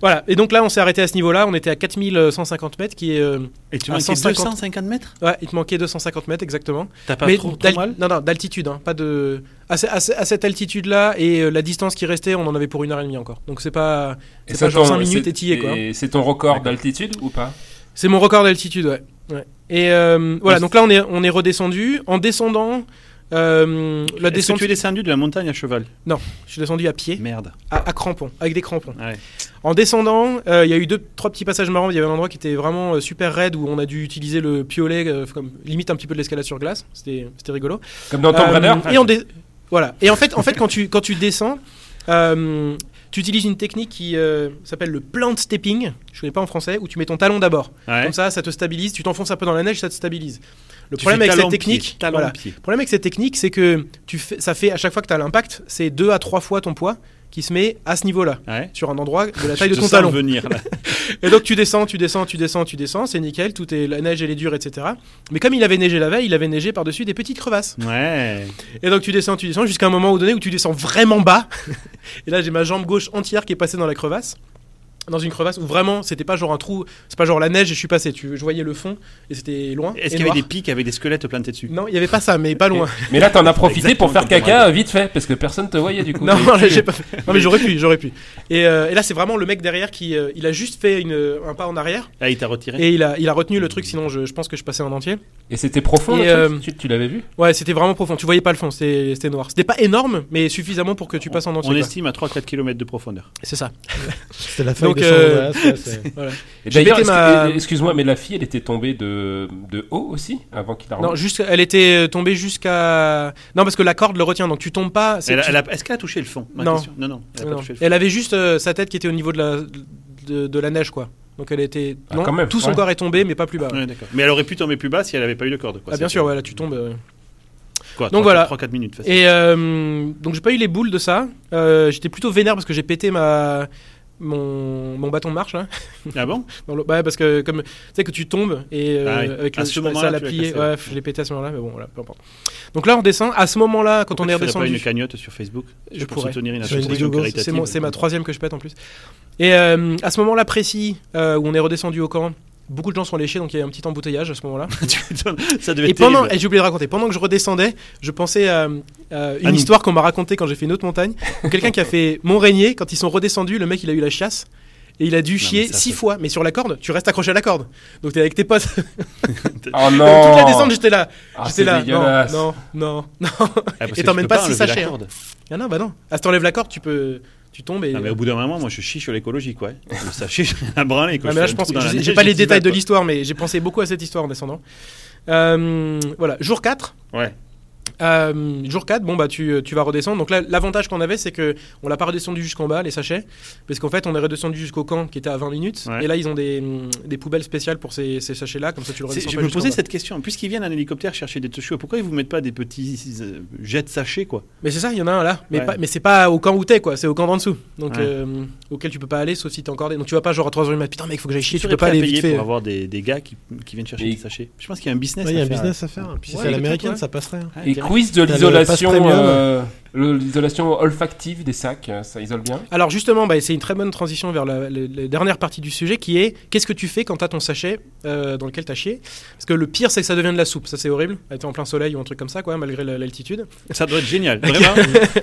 Voilà. Et donc là on s'est arrêté à ce niveau-là. On était à 4150 mètres qui est euh, Et tu à manquais 150. 250 mètres? Ouais il te manquait 250 mètres exactement. T'as pas Mais trop, trop mal? Non non d'altitude hein, pas de à, à ce- à cette altitude là et euh, la distance qui restait on en avait pour une heure et demie encore. Donc c'est pas Et c'est pas genre ton- 5 minutes c'est- étillé quoi. et C'est ton record d'altitude ou pas? C'est mon record d'altitude, ouais. ouais. Et euh, voilà, donc là on est, on est redescendu. En descendant, euh, la Est-ce que tu es descendu de la montagne à cheval? Je suis descendu à pied, Merde. à, à crampons, avec des crampons. Ouais. En descendant, euh, il y a eu deux, trois petits passages marrants. Il y avait un endroit qui était vraiment euh, super raide où on a dû utiliser le piolet, euh, comme limite un petit peu de l'escalade sur glace. C'était c'était rigolo. Comme dans Tomb Euh, Raider et on dé- voilà. Et en fait, en fait, quand tu quand tu descends, euh, tu utilises une technique qui euh, s'appelle le plant stepping. Je connais pas en français. Où tu mets ton talon d'abord. Ouais. Comme ça, ça te stabilise. Tu t'enfonces un peu dans la neige, ça te stabilise. Le problème avec cette technique, talon-pied. voilà. Le problème avec cette technique, c'est que tu fais, ça fait à chaque fois que tu as l'impact, c'est deux à trois fois ton poids qui se met à ce niveau-là, Ouais. sur un endroit de la taille de ton talon. venir là. Et donc tu descends, tu descends, tu descends, tu descends, c'est nickel, tout est la neige elle est dure, etc. Mais comme il avait neigé la veille, il avait neigé par-dessus des petites crevasses. Ouais. Et donc tu descends, tu descends, jusqu'à un moment donné où tu descends vraiment bas. Et là j'ai ma jambe gauche entière qui est passée dans la crevasse. Dans une crevasse où vraiment c'était pas genre un trou, c'est pas genre la neige et je suis passé. Tu, je voyais le fond et c'était loin. Est-ce qu'il y avait des pics avec des squelettes plantés dessus? Non, il y avait pas ça, mais pas loin. Mais là, t'en as profité pour faire caca vite fait, parce que personne te voyait du coup. Non, j'ai pas fait. Non, mais j'aurais pu, j'aurais pu. Et, euh, et là, c'est vraiment le mec derrière qui, euh, il a juste fait une, un pas en arrière Ah, il t'a retiré et il a, il a retenu le truc. Sinon, je, je pense que je passais en entier. Et c'était profond, Et, le truc euh, tu, tu l'avais vu? Ouais, c'était vraiment profond. Tu voyais pas le fond, c'était c'était noir. C'était pas énorme, mais suffisamment pour que tu passes en entier. On quoi. estime à 3-4 km de profondeur. C'est ça. C'était la feuille Donc, euh, Voilà. Ma- excuse-moi, mais la fille, elle était tombée de, de haut aussi, avant qu'il la Non, remonte juste, elle était tombée jusqu'à. Non, parce que la corde le retient, donc tu tombes pas. tu- a- Est-ce qu'elle a touché le fond? Ma Non. Non, non. Elle a pas Non. touché le fond. Elle avait juste euh, sa tête qui était au niveau de la, de, de la neige, quoi. Donc elle était. Ah, non, quand même, tout son ouais. corps est tombé, mais pas plus bas. Ouais, d'accord. Mais elle aurait pu tomber plus bas si elle avait pas eu de corde. Quoi. Ah, bien sûr, ouais, là tu tombes. euh. Quoi, Donc 3, voilà. 3-4 minutes. facile. Et euh, donc j'ai pas eu les boules de ça. Euh, J'étais plutôt vénère parce que j'ai pété ma mon, mon bâton marche là. Ah bon? Le- ouais, parce que comme tu sais que tu tombes et euh, Ah oui. avec À le ce moment-là, l'a cassé, Ouais, je l'ai pété à ce moment-là, mais bon voilà, peu importe. Donc là on descend. À ce moment-là, quand Pourquoi on est tu ferais pas redescendu, une cagnotte sur Facebook Je pour pourrais. soutenir une association c'est ma troisième que je pète en plus. Et euh, à ce moment-là précis euh, où on est redescendu au camp, beaucoup de gens sont léchés, donc il y a un petit embouteillage à ce moment-là. Ça devait Et être pendant, terrible. et j'ai oublié de raconter, pendant que je redescendais, je pensais à, à une histoire qu'on m'a racontée quand j'ai fait une autre montagne. où Quelqu'un qui a fait Montrénier, quand ils sont redescendus, le mec il a eu la chasse. Et il a dû chier six fois, mais sur la corde, tu restes accroché à la corde. Donc t'es avec tes potes. Oh Toute non la descente, j'étais là. Ah, j'étais là. dégueulasse. Non, non, non, non. Ah, Et t'emmènes pas six sachets, hein. corde. Ah non, bah non. Ah, si t'enlèves la corde, tu peux. Tu tombes et. Ah, mais au bout d'un moment, moi je chie sur l'écologie quoi. Le sachet, j'ai rien à branler. Ah, mais là, je pense que j'ai pas les détails vais, de l'histoire, mais j'ai pensé beaucoup à cette histoire en descendant. Euh, voilà, jour 4. Ouais. Euh, jour 4, bon bah tu, tu vas redescendre. Donc là, l'avantage qu'on avait, c'est que on l'a pas redescendu jusqu'en bas, les sachets, parce qu'en fait, on est redescendu jusqu'au camp qui était à 20 minutes. Ouais. Et là, ils ont des, des poubelles spéciales pour ces, ces sachets-là, comme ça tu le redescends Je pas me posais cette question. Puisqu'ils viennent en hélicoptère chercher des toshio, pourquoi ils vous mettent pas des petits euh, jets de sachets quoi? Mais c'est ça, il y en a un là. Mais, Ouais. pas- mais c'est pas au camp où t'es, quoi. C'est au camp d'en dessous. Donc, Ouais. euh, auquel tu peux pas aller, sauf si t'es encore. des- Donc tu vas pas genre à 3h du mat. Putain, mec, faut que j'aille chier. Tu peux pas aller vite fait. pour avoir des, des gars qui, qui viennent chercher Et- des sachets. Je pense qu'il y a un business. Il y a à un faire. business à faire. Puis si c'est l'américaine, ça passerait. Quiz de l'isolation, l'isolation olfactive des sacs, euh, ça isole bien Alors justement, bah, c'est une très bonne transition vers la, la- la dernière partie du sujet qui est qu'est-ce que tu fais quand t'as ton sachet euh, dans lequel t'as chié? Parce que le pire c'est que ça devient de la soupe, ça c'est horrible, était en plein soleil ou un truc comme ça quoi, malgré la- l'altitude. Ça doit être génial. Vraiment.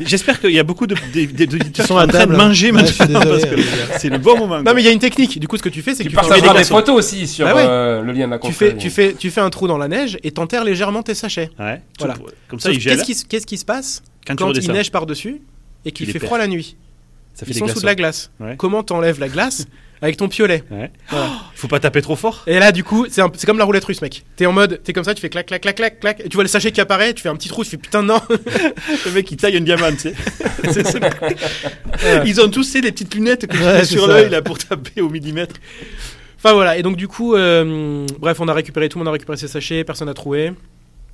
J'espère qu'il y a beaucoup de- d'auditeurs Qui qui sont en train de table. manger maintenant désolé, parce que c'est le bon moment. Non mais il y a une technique, du coup ce que tu fais c'est que Tu tu, partageras des photos aussi sur Bah ouais. euh, le lien de la tu, fais, tu, fais, tu fais un trou dans la neige et t'enterres légèrement tes sachets. Ouais. Voilà. Comme ça, qu'est-ce qui se passe? Quand il neige par-dessus et qu'il fait froid la nuit ça fait Ils sont sous de la glace. Ouais. Comment t'enlèves la glace avec ton piolet Ouais. Voilà. Faut pas taper trop fort. Et là, du coup, c'est comme la roulette russe, mec. T'es en mode, t'es comme ça, tu fais clac, clac, clac, clac, clac, et tu vois le sachet qui apparaît, tu fais un petit trou, tu fais putain, non. Le mec, il taille un diamant, tu sais. Ils ont tous ces les petites lunettes que tu mets sur l'œil là pour taper au millimètre. Enfin voilà, et donc du coup, euh, bref, on a récupéré, tout le monde a récupéré ses sachets, personne n'a trouvé.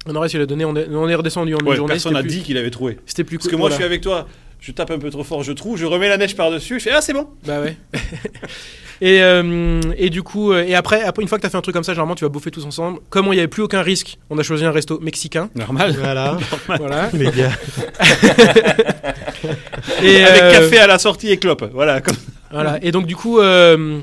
On a réussi à le donner, on est, on est redescendu en une Ouais, journée. personne n'a plus- dit qu'il avait trouvé. C'était plus Parce que moi, je suis avec toi. Je tape un peu trop fort, je trouve, je remets la neige par-dessus, je fais Ah, c'est bon Bah ouais. et, euh, et du coup, euh, et après, après, une fois que t'as fait un truc comme ça, généralement, tu vas bouffer tous ensemble. Comme il n'y avait plus aucun risque, on a choisi un resto mexicain. Normal. Voilà, voilà. les gars. Et, Avec euh, café à la sortie et clope. Voilà. comme- Voilà. Et donc du coup, euh,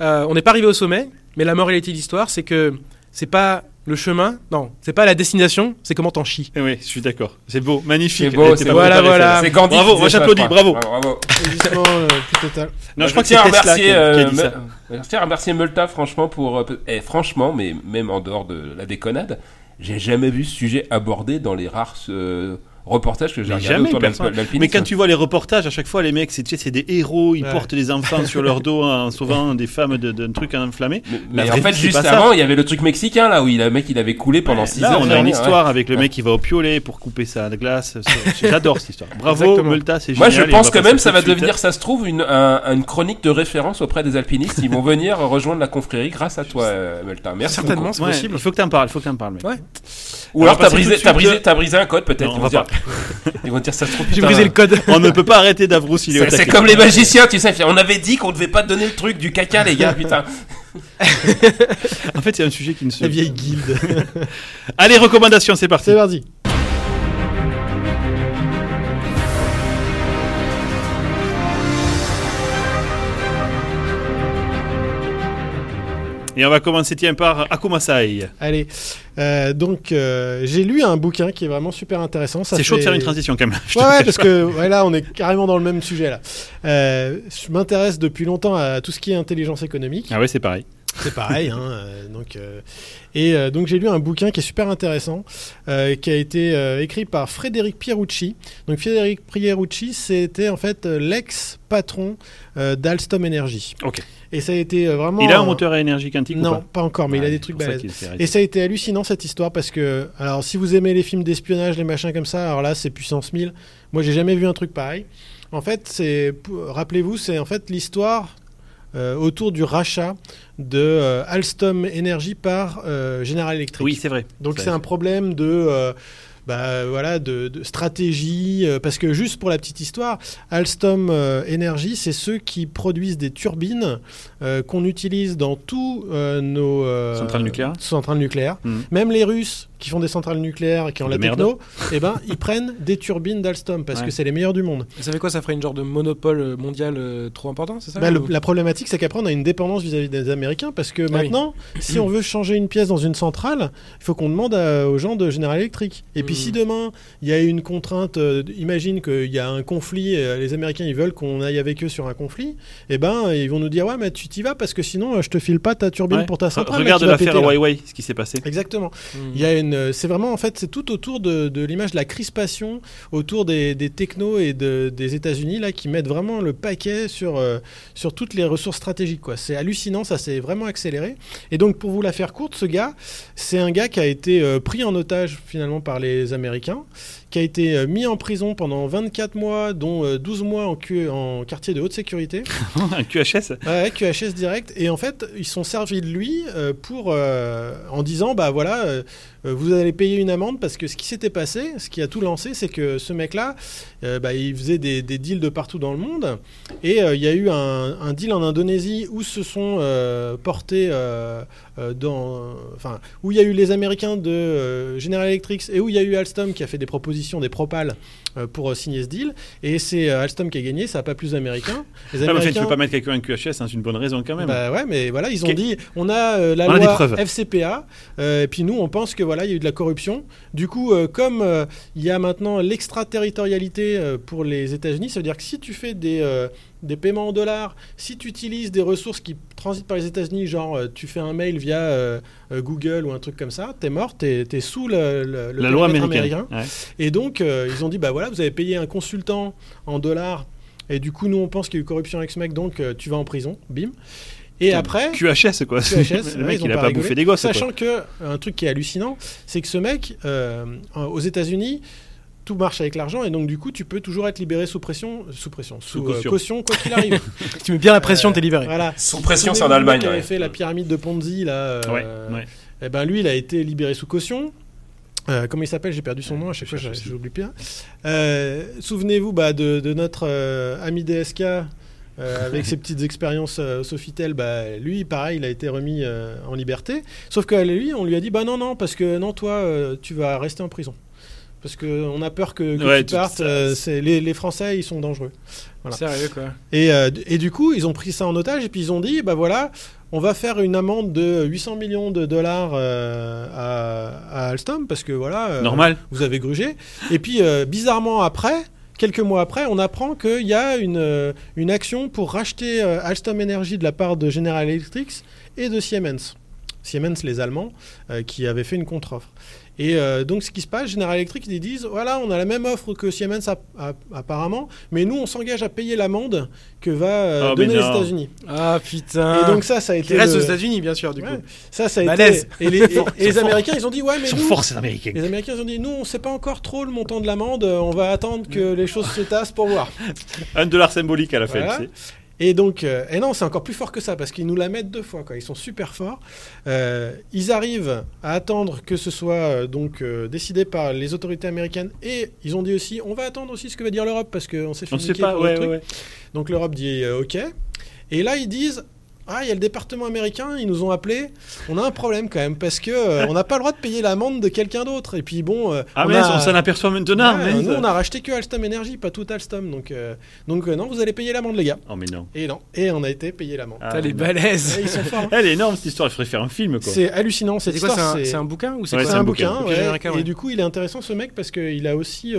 euh, on n'est pas arrivé au sommet, mais la moralité de l'histoire, c'est que c'est pas le chemin, non, c'est pas la destination, c'est comment t'en chies. Eh Oui, je suis d'accord. C'est beau, magnifique. C'est beau, c'est voilà, voilà. C'est Gandhi Bravo, moi j'applaudis, bravo. Bravo. Total. Non, je je crois que c'est remercier, euh, je tiens à remercier Multa, franchement, pour. euh, eh, franchement, mais même en dehors de la déconnade, j'ai jamais vu ce sujet abordé dans les rares euh, reportages que j'ai jamais, autour de personne. l'alp- l'alpinisme. Mais quand tu vois les reportages, à chaque fois, les mecs, c'est tu sais, des héros, ils Ouais. portent des enfants sur leur dos en sauvant des femmes de- d'un truc enflammé. Mais, en fait, juste pas avant, il y avait le truc mexicain là où il, le mec il avait coulé pendant 6 Là, heures. on a une Ouais. histoire avec le mec qui va au piolet pour couper sa glace. J'adore cette histoire. Bravo. Multa, c'est Moi, génial. je et on pense que même ça va devenir, ça se trouve, une, un- une chronique de référence auprès des alpinistes. Ils vont venir rejoindre la confrérie grâce à toi, euh, Multa. Merci Certainement, c'est possible. Il faut que t'en parles, il faut que t'en parles. mec. Ouais. Ou Alors, t'as brisé, brisé, euh, un code peut-être. On va dire... ils vont dire ça se trouve. J'ai brisé le code. On ne peut pas arrêter Davrous, il est au C'est comme les magiciens, tu sais. On avait dit qu'on devait pas donner le truc du caca, les gars. Putain. En fait, c'est un sujet qui ne se. La vieille guilde. Allez, recommandations, c'est parti. C'est parti. Et on va commencer tiens par Akumasai. Allez, euh, donc euh, j'ai lu un bouquin qui est vraiment super intéressant. C'est chaud de faire une transition quand même. Ouais, parce pas. que ouais, là, on est carrément dans le même sujet là. Euh, je m'intéresse depuis longtemps à tout ce qui est intelligence économique. Ah ouais, c'est pareil. C'est pareil. hein, euh, donc, euh, et euh, donc j'ai lu un bouquin qui est super intéressant, euh, qui a été écrit par Frédéric Pierucci. Donc Frédéric Pierucci, c'était en fait l'ex-patron d'Alstom Energy. Ok. Et ça a été vraiment. Il a un moteur à énergie quantique ou Non, pas pas encore, mais il a des trucs balèzes. Et ça a été hallucinant cette histoire parce que, alors si vous aimez les films d'espionnage, les machins comme ça, alors là c'est puissance 1000. Moi j'ai jamais vu un truc pareil. En fait, c'est, rappelez-vous, c'est en fait l'histoire euh, autour du rachat de euh, Alstom Energy par euh, General Electric. Oui, c'est vrai. Donc c'est un problème de bah, voilà de, de stratégie euh, parce que juste pour la petite histoire, Alstom euh, Energy c'est ceux qui produisent des turbines euh, qu'on utilise dans tous nos Centrales nucléaires centrales nucléaires. Mhm. Même les Russes qui font des centrales nucléaires et qui ont De la merde. techno, eh ben ils prennent des turbines d'Alstom parce Ouais. que c'est les meilleurs du monde. Ça fait quoi Ça ferait une genre de monopole euh, mondial euh, trop important, c'est ça Bah, le- la problématique, c'est qu'après, on a une dépendance vis-à-vis des Américains parce que oui. maintenant, si on veut changer une pièce dans une centrale, il faut qu'on demande à- aux gens de General Electric. Et puis, si demain, il y a une contrainte, euh, imagine qu'il y a un conflit, et, les Américains, ils veulent qu'on aille avec eux sur un conflit, eh ben, ils vont nous dire, ouais, mais tu t'y vas parce que sinon, euh, je te file pas ta turbine Ouais. pour ta centrale. Regarde l'affaire. Huawei, ce qui s'est passé. Exactement. Hmm. Il y a une, c'est vraiment en fait, c'est tout autour de, l'image de la crispation autour des, technos et de, des États-Unis là qui mettent vraiment le paquet sur euh, sur toutes les ressources stratégiques. C'est hallucinant, ça s'est vraiment accéléré. Et donc pour vous la faire courte, ce gars, c'est un gars qui a été euh, pris en otage finalement par les Américains, qui a été euh, mis en prison pendant 24 mois, dont euh, 12 mois en, Q- en quartier de haute sécurité. un QHS Ouais, QHS direct. Et en fait, ils sont servis de lui euh, pour euh, en disant bah voilà, euh, euh, vous allez payer une amende parce que ce qui s'était passé, ce qui a tout lancé, c'est que ce mec-là, euh, bah, il faisait des, deals de partout dans le monde. Et euh, il y a eu un, deal en Indonésie où se sont euh, portés euh, enfin, où il y a eu les Américains de General Electric et où il y a eu Alstom qui a fait des propositions, des propales pour euh, signer ce deal. Et c'est euh, Alstom qui a gagné, ça n'a pas plus d'Américains. Les Ah, mais enfin, tu peux pas mettre quelqu'un en QHS, hein, c'est une bonne raison quand même. bah ouais, mais voilà, ils ont dit, on a euh, la On loi. FCPA, euh, et puis nous, on pense que voilà, il y a eu de la corruption. Du coup, euh, comme euh, il y a maintenant l'extraterritorialité euh, pour les États-Unis, ça veut dire que si tu fais des euh, des paiements en dollars, si tu utilises des ressources qui transitent par les États-Unis, genre euh, tu fais un mail via euh, euh, Google ou un truc comme ça, t'es mort, t'es es sous le, le- le la loi américaine. américain. Ouais. Et donc, euh, ils ont dit, bah voilà, vous avez payé un consultant en dollars, et du coup, nous, on pense qu'il y a eu corruption avec ce mec, donc euh, tu vas en prison, bim. Et après, QHS quoi. QHS, le ouais, mec il a pas bouffé des gosses. quoi. Sachant que un truc qui est hallucinant, c'est que ce mec, aux États-Unis, tout marche avec l'argent et donc du coup, tu peux toujours être libéré sous pression, sous pression, sous, Sous euh, caution. caution, quoi qu'il arrive. Tu mets bien la pression, Euh, t'es libéré. voilà. Sous pression, c'est en Allemagne. qui avait ouais. fait la pyramide de Ponzi là. euh, Ouais, ouais. eh ben lui, il a été libéré sous caution. Euh, comment il s'appelle? J'ai perdu son nom. À chaque fois, j'oublie bien. Euh, Souvenez-vous bah, de, de notre euh, ami DSK. euh, avec ses petites expériences euh, au Sofitel, bah, lui, pareil, il a été remis euh, en liberté. Sauf que lui, on lui a dit, bah non, non, parce que non, toi, euh, tu vas rester en prison. Parce qu'on a peur que, que Ouais, tu partes. euh, les, les Français, ils sont dangereux. voilà. Sérieux quoi. Et, euh, et du coup, ils ont pris ça en otage et puis ils ont dit, bah voilà, on va faire une amende de 800 millions de dollars euh, à, à Alstom parce que voilà, Normal. vous avez grugé. Et puis bizarrement après, quelques mois après, on apprend qu'il y a une, une action pour racheter Alstom Energy de la part de General Electric et de Siemens. Siemens, les Allemands, qui avaient fait une contre-offre. Et euh, donc, ce qui se passe, General Electric, ils disent voilà, on a la même offre que Siemens a- a- apparemment, mais nous, on s'engage à payer l'amende que va euh, Oh, mais donner les. États-Unis. Ah putain. Et donc, ça, ça a qui été. reste le- aux États-Unis, bien sûr, du Ouais. coup. Ça, ça a été. Et les, et- et les. Américains, ils ont dit ouais, mais Ils sont nous. forts ces Américains. Les Américains ils ont dit nous, on sait pas encore trop le montant de l'amende, on va attendre que les choses se tassent pour voir. Un dollar symbolique à la fin. Voilà. Et donc, euh, et non, c'est encore plus fort que ça parce qu'ils nous la mettent deux fois. Quoi. Ils sont super forts. Euh, ils arrivent à attendre que ce soit euh, donc décidé par les autorités américaines et ils ont dit aussi, on va attendre aussi ce que va dire l'Europe parce qu'on s'est fait On sait pas, ouais, truc. ouais, ouais. Donc l'Europe dit OK. Et là, ils disent Ah, il y a le département américain, ils nous ont appelés. On a un problème quand même parce que euh, on n'a pas le droit de payer l'amende de quelqu'un d'autre. Et puis bon, euh, Ah, on mais a- on s'en aperçoit maintenant. Ouais, mais- nous, on a racheté que Alstom Energy, pas tout Alstom. Donc, euh, donc euh, non, vous allez payer l'amende, les gars. Oh, mais non. Et non. Et on a été payé l'amende. Ah, les. Ouais, ils sont forts. hein. Elle est énorme cette histoire, il faudrait faire un film quoi. C'est hallucinant cette C'est quoi C'est histoire. un, c'est- c'est un bouquin ou c'est Ouais, un bouquin. bouquin. Et du coup, il est intéressant ce mec parce qu'il a aussi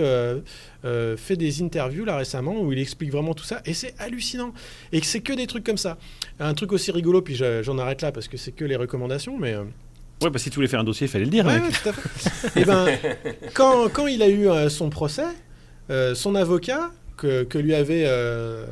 euh, fait des interviews là récemment où il explique vraiment tout ça et c'est hallucinant. Et que c'est que des trucs comme ça. Un truc aussi rigolo, puis je- j'en arrête là parce que c'est que les recommandations, mais. euh, Ouais, bah si tu voulais faire un dossier, il fallait le dire. Ouais, tout à fait. Et ben, quand, quand il a eu euh, son procès, euh, son avocat, que, que lui avait euh,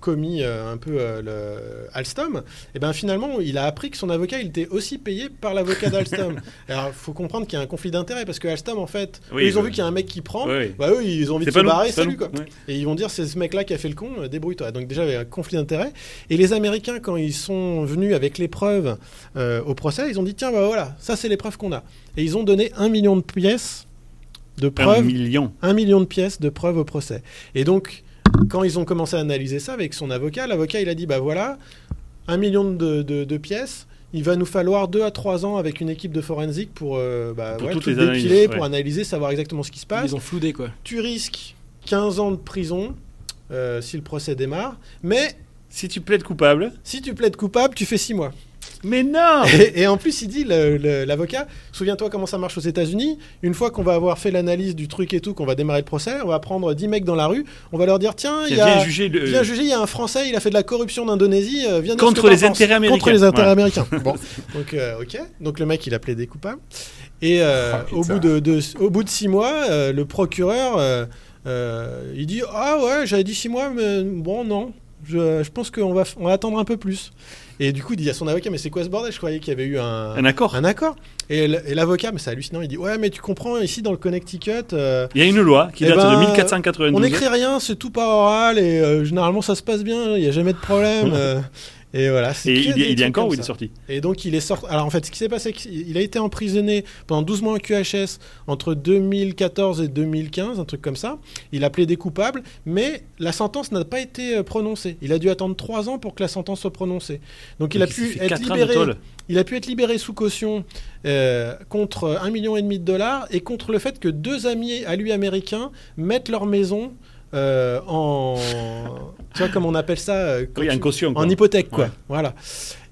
commis euh, un peu euh, le Alstom, et ben finalement, il a appris que son avocat, il était aussi payé par l'avocat d'Alstom. Alors, il faut comprendre qu'il y a un conflit d'intérêts parce que Alstom, en fait, Oui, eux, ils ont vu qu'il y a un mec qui prend. Ouais. Bah eux, ils ont envie de se barrer, salut quoi. Ouais. Et ils vont dire c'est ce mec-là qui a fait le con, débrouille-toi. Donc déjà il y a un conflit d'intérêts. Et les Américains quand ils sont venus avec les preuves au procès, ils ont dit tiens bah voilà, ça c'est les preuves qu'on a. Et ils ont donné un million de pièces de Un preuves, million. un million de pièces de preuves au procès. Et donc quand ils ont commencé à analyser ça avec son avocat, l'avocat il a dit bah voilà, un million de, de- de pièces. Il va nous falloir deux à trois ans avec une équipe de forensique pour, euh, bah, Pour ouais, toutes tout les analyses, dépiler, ouais. pour analyser, savoir exactement ce qui se passe Ils ont floudé quoi. tu risques 15 ans de prison euh, si le procès démarre, mais Si tu plaides coupable. si tu plaides coupable, tu fais 6 mois. Mais non Et, et en plus, il dit, l'avocat, souviens-toi comment ça marche aux États-Unis, une fois qu'on va avoir fait l'analyse du truc et tout, qu'on va démarrer le procès, on va prendre 10 mecs dans la rue, on va leur dire, tiens, il y Viens a... juger le. Viens juger, il y a un Français, il a fait de la corruption d'Indonésie, euh, viens Contre les t'en penses. intérêts américains. Contre les intérêts américains. Bon, donc euh, ok. Donc le mec, il a plaidé coupable. Et euh, Oh, au, bout de, de- au bout de six mois, euh, le procureur, euh, euh, il dit ah ouais, j'avais dit six mois, mais bon non, je, je pense qu'on va, on va attendre un peu plus. Et du coup, il dit à son avocat, mais c'est quoi ce bordel? Je croyais qu'il y avait eu un, Un accord. un accord. Et l'avocat, mais c'est hallucinant, il dit ouais, mais tu comprends, ici dans le Connecticut, euh, Il y a une loi qui Eh date ben, de 1492. on n'écrit rien, c'est tout par oral et euh, généralement ça se passe bien, il n'y a jamais de problème. et voilà. Et il, y- il y a encore où il est sorti Et donc il est sorti. Alors en fait, ce qui s'est passé, c'est qu'il a été emprisonné pendant 12 mois en QHS entre 2014 et 2015, un truc comme ça. Il a plaidé coupable, mais la sentence n'a pas été euh, prononcée. Il a dû attendre 3 ans pour que la sentence soit prononcée. Donc il a pu être libéré. Il a pu être libéré sous caution euh, contre un million et demi de dollars et contre le fait que deux amis à lui américains mettent leur maison euh, en, tu vois comme on appelle ça, euh, Oui, tu- caution. en hypothèque quoi. Ouais. Voilà.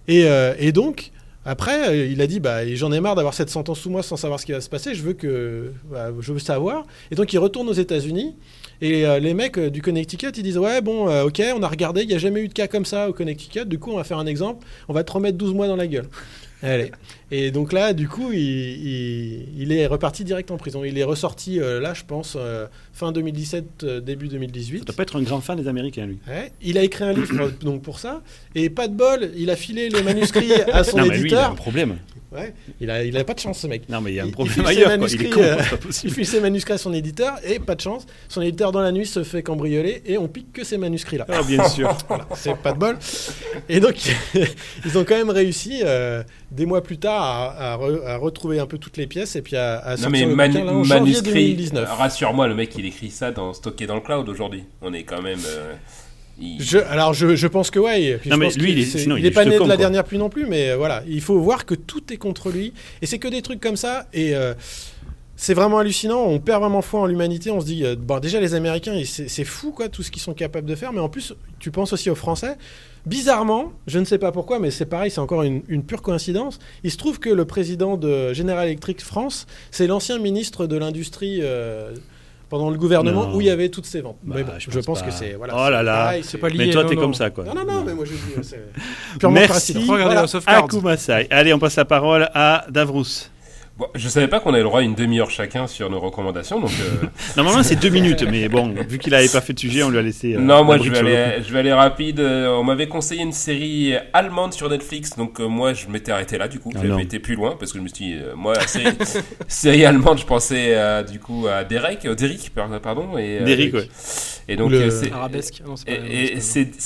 Et, euh, et donc après, il a dit bah j'en ai marre d'avoir cette sentence sous moi sans savoir ce qui va se passer. Je veux que bah, je veux savoir. Et donc il retourne aux États-Unis. Et euh, les mecs du Connecticut, ils disent ouais bon ok on a regardé, il n'y a jamais eu de cas comme ça au Connecticut. Du coup on va faire un exemple. On va te remettre 12 mois dans la gueule. Allez. Et donc là, du coup, il, il- il est reparti direct en prison. Il est ressorti euh, là, je pense, euh, fin 2017, euh, début Ça 2018. doit pas être un grand fan des Américains, lui. Ouais. Il a écrit un livre donc pour ça. Et pas de bol, il a filé les manuscrits à son non, mais lui, il a un éditeur. problème. Ouais. Il a, il a pas de chance, ce mec. Non, mais il y a un problème ailleurs. Quoi. Il est con, Il file ses manuscrits à son éditeur et pas de chance. Son éditeur dans la nuit se fait cambrioler et on pique que ces manuscrits-là. Ah, bien sûr. Voilà, c'est pas de bol. Et donc, ils ont quand même réussi, des mois plus tard, à, à re- à retrouver un peu toutes les pièces et puis à, à Non sortir mais le manu- bouquin, là, en manuscrit, 2019. rassure-moi, le mec il écrit ça dans stocké dans le cloud aujourd'hui. On est quand même. euh, il- Je, alors, je, je pense que ouais. Non, je mais pense lui, il est- il il est est pas né de la quoi. dernière pluie non plus, mais euh, voilà, il faut voir que tout est contre lui. Et c'est que des trucs comme ça. Et euh, c'est vraiment hallucinant. On perd vraiment foi en l'humanité. On se dit, euh, bon, déjà les Américains, c'est fou quoi, tout ce qu'ils sont capables de faire. Mais en plus, tu penses aussi aux Français. Bizarrement, je ne sais pas pourquoi, mais c'est pareil, c'est encore une, une pure coïncidence. Il se trouve que le président de General Electric France, c'est l'ancien ministre de l'industrie. euh, pendant le gouvernement Non. où il y avait toutes ces ventes. Bah, mais bon, je je pense que c'est voilà. Oh là c'est là. pareil, C'est pas lié. Mais toi, non, t'es non. comme ça, quoi. non, non, non, mais moi je dis, euh, c'est purement Merci. Regardez Voilà. Allez, on passe la parole à Davrous. Bon, je savais pas qu'on avait le droit à une demi-heure chacun sur nos recommandations, donc. euh, Normalement, c'est deux minutes, mais bon, vu qu'il avait pas fait de sujet, on lui a laissé. euh, non, moi je vais, aller, je vais aller rapide. Euh, On m'avait conseillé une série allemande sur Netflix, donc euh, moi je m'étais arrêté là du coup. Ah J'avais non. été plus loin parce que je me suis dit, euh, moi, série, série allemande, je pensais euh, du coup à Derek, euh, Derrick, par- pardon. Et, euh, Derrick, et- ouais. Et donc c'est. Arabesque. Ah non, c'est pas- Et,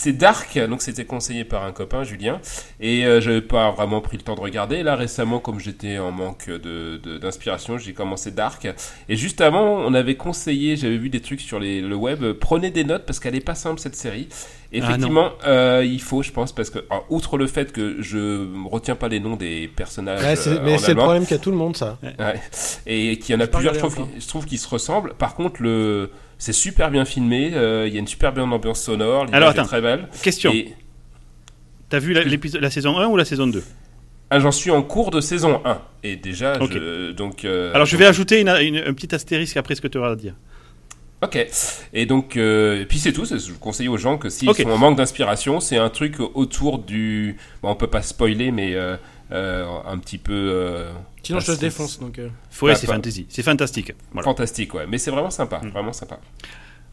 et Dark, donc c'était conseillé par un copain, Julien, et euh, j'avais pas vraiment pris le temps de regarder. Là récemment, comme j'étais en manque de de- d'inspiration, j'ai commencé Dark. Et juste avant, on avait conseillé, j'avais vu des trucs sur les, le web, euh, prenez des notes parce qu'elle est pas simple cette série. Effectivement, euh, il faut, je pense, parce que alors, outre le fait que je retiens pas les noms des personnages, Ouais, euh, mais c'est le problème qu'a tout le monde, ça. Ouais. Et qu'il y en a plusieurs, je trouve, qui- je trouve qu'ils se ressemblent. Par contre, le c'est super bien filmé. euh, Il y a une super bonne ambiance sonore. l'image est très belle. Question. Et T'as vu la, l'épisode- la saison 1 ou la saison 2 ah, j'en suis en cours de saison 1. Et déjà, je, donc. euh, Alors, je donc- vais ajouter une, une- un petit astérisque après ce que tu vas dire. Ok. Et donc, euh, et puis c'est tout. Je conseille aux gens que s'ils Ok. sont en manque d'inspiration, c'est un truc autour du. Bon, on peut pas spoiler, mais euh, euh, un petit peu. euh, Sinon, je te défonce. Donc, euh, Ouais, Bah, c'est fantasy. C'est fantastique. Voilà. Fantastique, ouais. Mais c'est vraiment sympa. Mm. Vraiment sympa.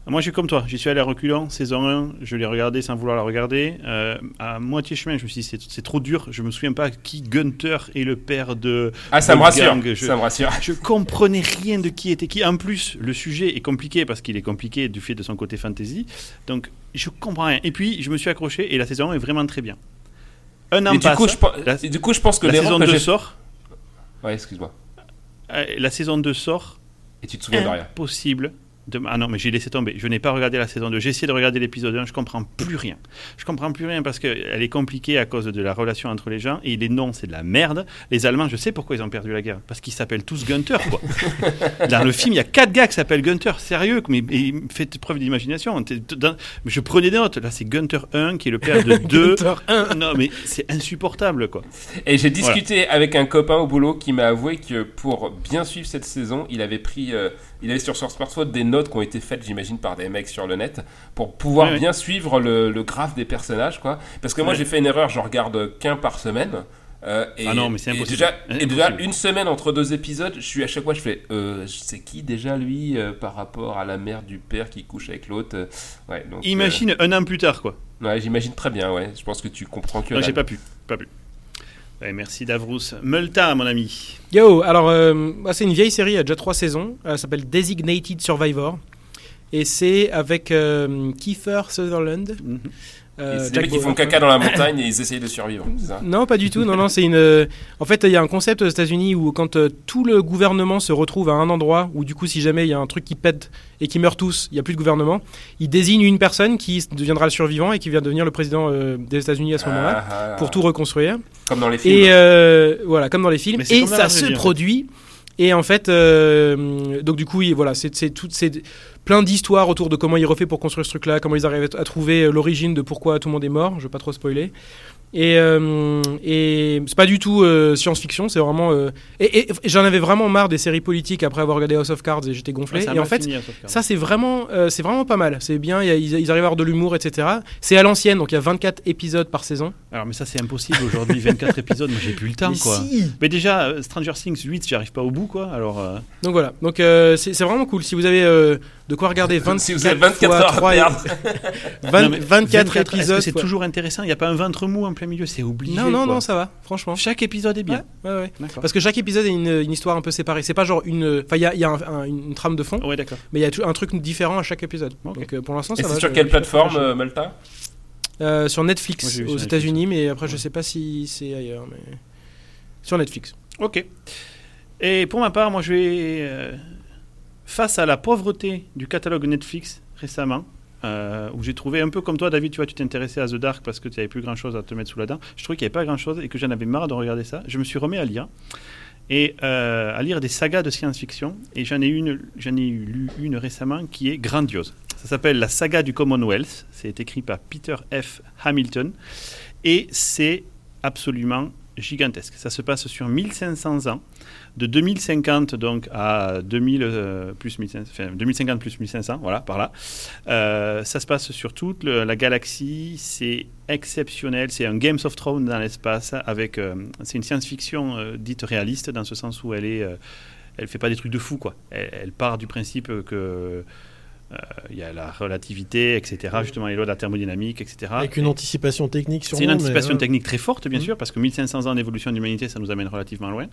Moi, je suis comme toi. J'y suis allé à reculons, saison 1. Je l'ai regardé sans vouloir la regarder. Euh, à moitié chemin, je me suis dit, c'est, trop dur. Je me souviens pas qui Gunther est le père de. Ah, ça me rassure. Je- Ça me rassure. Je comprenais rien de qui était qui. En plus, le sujet est compliqué parce qu'il est compliqué du fait de son côté fantasy. Donc, je comprends rien. Et puis, je me suis accroché et la saison 1 est vraiment très bien. Un an Et du passe. coup, je, pe- La- et du coup, je pense que la saison que 2 j'ai- sort. Ouais, excuse-moi. euh, La saison 2 sort. Et tu te souviens de rien. Impossible. De... Ah non, mais j'ai laissé tomber. Je n'ai pas regardé la saison 2. J'ai essayé de regarder l'épisode 1. Je comprends plus rien. Je comprends plus rien parce qu'elle est compliquée à cause de la relation entre les gens. Et les noms, c'est de la merde. Les Allemands, je sais pourquoi ils ont perdu la guerre. Parce qu'ils s'appellent tous Gunther, quoi. Dans le film, il y a quatre gars qui s'appellent Gunther. Sérieux, mais, faites preuve d'imagination. Dans- Je prenais des notes. Là, c'est Gunther 1 qui est le père de 2. Gunther 1. Non, mais c'est insupportable, quoi. Et j'ai discuté avec un copain au boulot qui m'a avoué que pour bien suivre cette saison, il avait pris, euh, il avait sur son smartphone des notes qui ont été faites, j'imagine, par des mecs sur le net pour pouvoir bien suivre le, le graphe des personnages, quoi. Parce que moi, j'ai fait une erreur, je regarde qu'un par semaine. euh, et, Ah non, mais c'est et impossible. déjà, et déjà, Impossible. une semaine entre deux épisodes, je suis à chaque fois, je fais, euh, c'est qui déjà lui euh, par rapport à la mère du père qui couche avec l'autre Ouais, donc. Imagine un an plus tard, quoi. ouais, j'imagine très bien, ouais. Je pense que tu comprends que. Non, j'ai pas pu. Pas pu. Ouais, merci Davrous. Multa, mon ami. Yo, alors euh, bah, c'est une vieille série, il y a déjà trois saisons. Elle s'appelle Designated Survivor. Et c'est avec euh, Kiefer Sutherland. Mhm. Euh, c'est des mecs qui font caca dans la montagne et ils essayent de survivre, ça? Non, pas du tout. Non, non, c'est une. euh, En fait, il y a un concept aux États-Unis où quand euh, tout le gouvernement se retrouve à un endroit où du coup, si jamais il y a un truc qui pète et qui meurt tous, il y a plus de gouvernement, ils désignent une personne qui deviendra le survivant et qui vient devenir le président euh, des États-Unis à ce moment-là Ah, ah, pour tout reconstruire. Comme dans les films. Et euh, voilà, comme dans les films. Et ça se en fait. Et en fait, euh, donc du coup, il- voilà, c'est plein d'histoires autour de comment il refait pour construire ce truc-là, comment ils arrivent à trouver euh, l'origine de pourquoi tout le monde est mort. Je vais pas trop spoiler. Et, euh, et c'est pas du tout euh, science-fiction, c'est vraiment. euh, et et j'en avais vraiment marre des séries politiques après avoir regardé House of Cards et j'étais gonflé. Ouais, et en fait, fini, ça, c'est vraiment, euh, c'est vraiment pas mal. C'est bien, il y a- ils, ils arrivent à avoir de l'humour, etc. C'est à l'ancienne, donc il y a 24 épisodes par saison. Alors, mais ça, c'est impossible aujourd'hui. 24 épisodes, moi, j'ai plus le temps, Mais quoi. si Mais déjà, Stranger Things 8, j'y arrive pas au bout, quoi. Alors, euh, Donc voilà, donc euh, c'est vraiment cool. Si vous avez euh, de quoi regarder 24, Si vous avez 24 fois heures à 3 et- perdre. 20 non, mais 24, est-ce que épisodes. c'est fois- toujours intéressant? Il n'y a pas un ventre mou en plein milieu, c'est obligé. Non, non, quoi. non, ça va, franchement. Chaque épisode est bien. Ouais, ouais. Parce que chaque épisode est une, une histoire un peu séparée. C'est pas genre une. Enfin, il y a, il y a un- un- une trame de fond, Ouais, d'accord. mais il y a tout- un truc différent à chaque épisode. Donc euh, pour l'instant, Et ça c'est va. sur je- quelle plateforme, euh, Malta Euh, Sur Netflix aux sur États-Unis, mais après, je sais pas si c'est ailleurs. Mais... Sur Netflix. Ok. Et pour ma part, moi, je vais. euh, face à la pauvreté du catalogue Netflix récemment, euh, où j'ai trouvé un peu comme toi, David, tu vois, tu t'intéressais à The Dark parce que tu n'avais plus grand chose à te mettre sous la dent. Je trouvais qu'il n'y avait pas grand chose et que j'en avais marre de regarder ça. Je me suis remis à lire. Et euh, à lire des sagas de science-fiction. Et j'en ai, une, j'en ai lu une récemment qui est grandiose. Ça s'appelle La saga du Commonwealth. C'est écrit par Peter F. Hamilton. Et c'est absolument gigantesque. Ça se passe sur 1500 ans de 2050 donc à 2000 euh, plus 1500, enfin, 2050 plus 1500, voilà, par là. Euh, ça se passe sur toute la galaxie. C'est exceptionnel. C'est un Games of Thrones dans l'espace avec. euh, c'est une science-fiction dite réaliste dans ce sens où elle est. elle fait pas des trucs de fou quoi. Elle, part du principe que il y a la relativité, etc. Justement, les lois de la thermodynamique, etc. Avec une anticipation technique sur C'est une anticipation technique très forte, bien sûr, parce que 1500 ans d'évolution de l'humanité, ça nous amène relativement loin.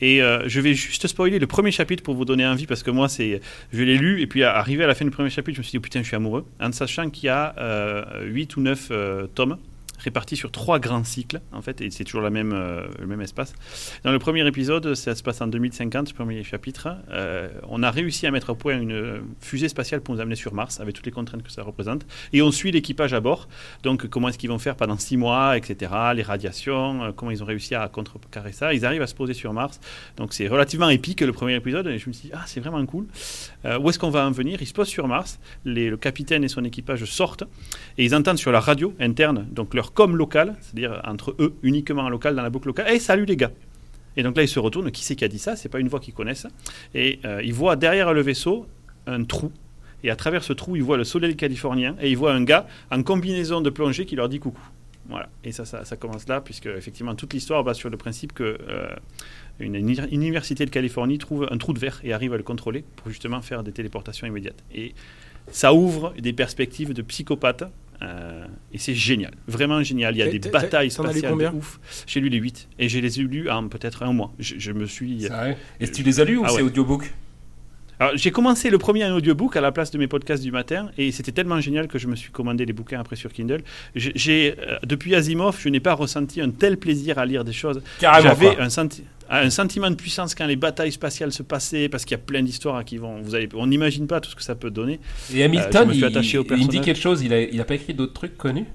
Et euh, je vais juste spoiler le premier chapitre pour vous donner envie, parce que moi, c'est, je l'ai lu, et puis arrivé à la fin du premier chapitre, je me suis dit, oh, putain, je suis amoureux, en sachant qu'il y a euh, 8 ou 9 euh, tomes répartis sur trois grands cycles, en fait, et c'est toujours la même, euh, le même espace. Dans le premier épisode, ça se passe en 2050, le premier chapitre, euh, on a réussi à mettre au point une fusée spatiale pour nous amener sur Mars, avec toutes les contraintes que ça représente, et on suit l'équipage à bord, donc comment est-ce qu'ils vont faire pendant six mois, etc., les radiations, euh, comment ils ont réussi à contrecarrer ça, ils arrivent à se poser sur Mars, donc c'est relativement épique le premier épisode, et je me suis dit, ah c'est vraiment cool, où est-ce qu'on va en venir? Ils se posent sur Mars, le capitaine et son équipage sortent, et ils entendent sur la radio interne, donc leur com local, c'est-à-dire entre eux, uniquement en local, dans la boucle locale, hey salut les gars et donc là, ils se retournent. Qui c'est qui a dit ça? C'est pas une voix qu'ils connaissent. Et euh, ils voient derrière le vaisseau un trou. Et à travers ce trou, ils voient le soleil californien. Et ils voient un gars en combinaison de plongée qui leur dit coucou. Voilà. Et ça, ça, commence là, puisque effectivement, toute l'histoire va sur le principe que euh, université de Californie trouve un trou de verre et arrive à le contrôler pour justement faire des téléportations immédiates. Et ça ouvre des perspectives de psychopathe. Euh, et c'est génial, vraiment génial. Il y a des batailles spatiales de ouf. J'ai lu les 8 et je les ai lus en peut-être un mois. Je, je me suis. Vrai Et tu les as lus ou Ah c'est ouais. audiobook Alors, j'ai commencé le premier en audiobook à la place de mes podcasts du matin et c'était tellement génial que je me suis commandé les bouquins après sur Kindle. J'ai, euh, depuis Asimov, je n'ai pas ressenti un tel plaisir à lire des choses. Carrément. J'avais un, senti- un sentiment de puissance quand les batailles spatiales se passaient parce qu'il y a plein d'histoires qui vont. Vous avez, on n'imagine pas tout ce que ça peut donner. Et Hamilton, Euh, il, me dit quelque chose. Il a, il a pas écrit d'autres trucs connus?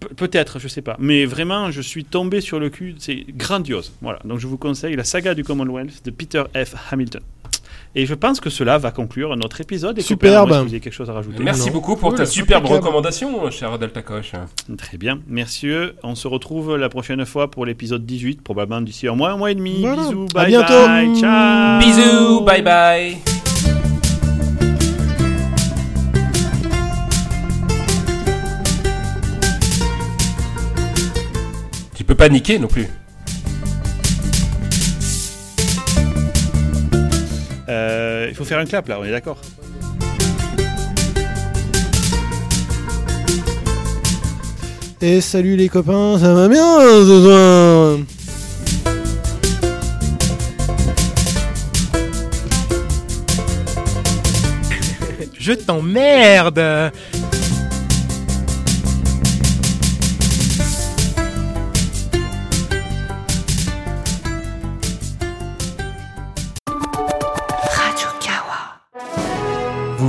Pe- Peut-être, je sais pas. Mais vraiment, je suis tombé sur le cul. C'est grandiose. Voilà. Donc, je vous conseille la saga du Commonwealth de Peter F. Hamilton. Et je pense que cela va conclure notre épisode. Et Superbe. vous avez quelque chose à rajouter Merci Non. beaucoup pour Cool, ta superbe impeccable. recommandation, cher Delta Coche. Très bien, merci. On se retrouve la prochaine fois pour l'épisode 18, probablement d'ici un mois, un mois et demi. Voilà. Bisous, À bye bientôt. bye, ciao. Bisous, bye bye. Tu peux pas niquer non plus. Euh, il faut faire un clap là, on est d'accord. Et salut les copains, ça va bien ce soir Je t'emmerde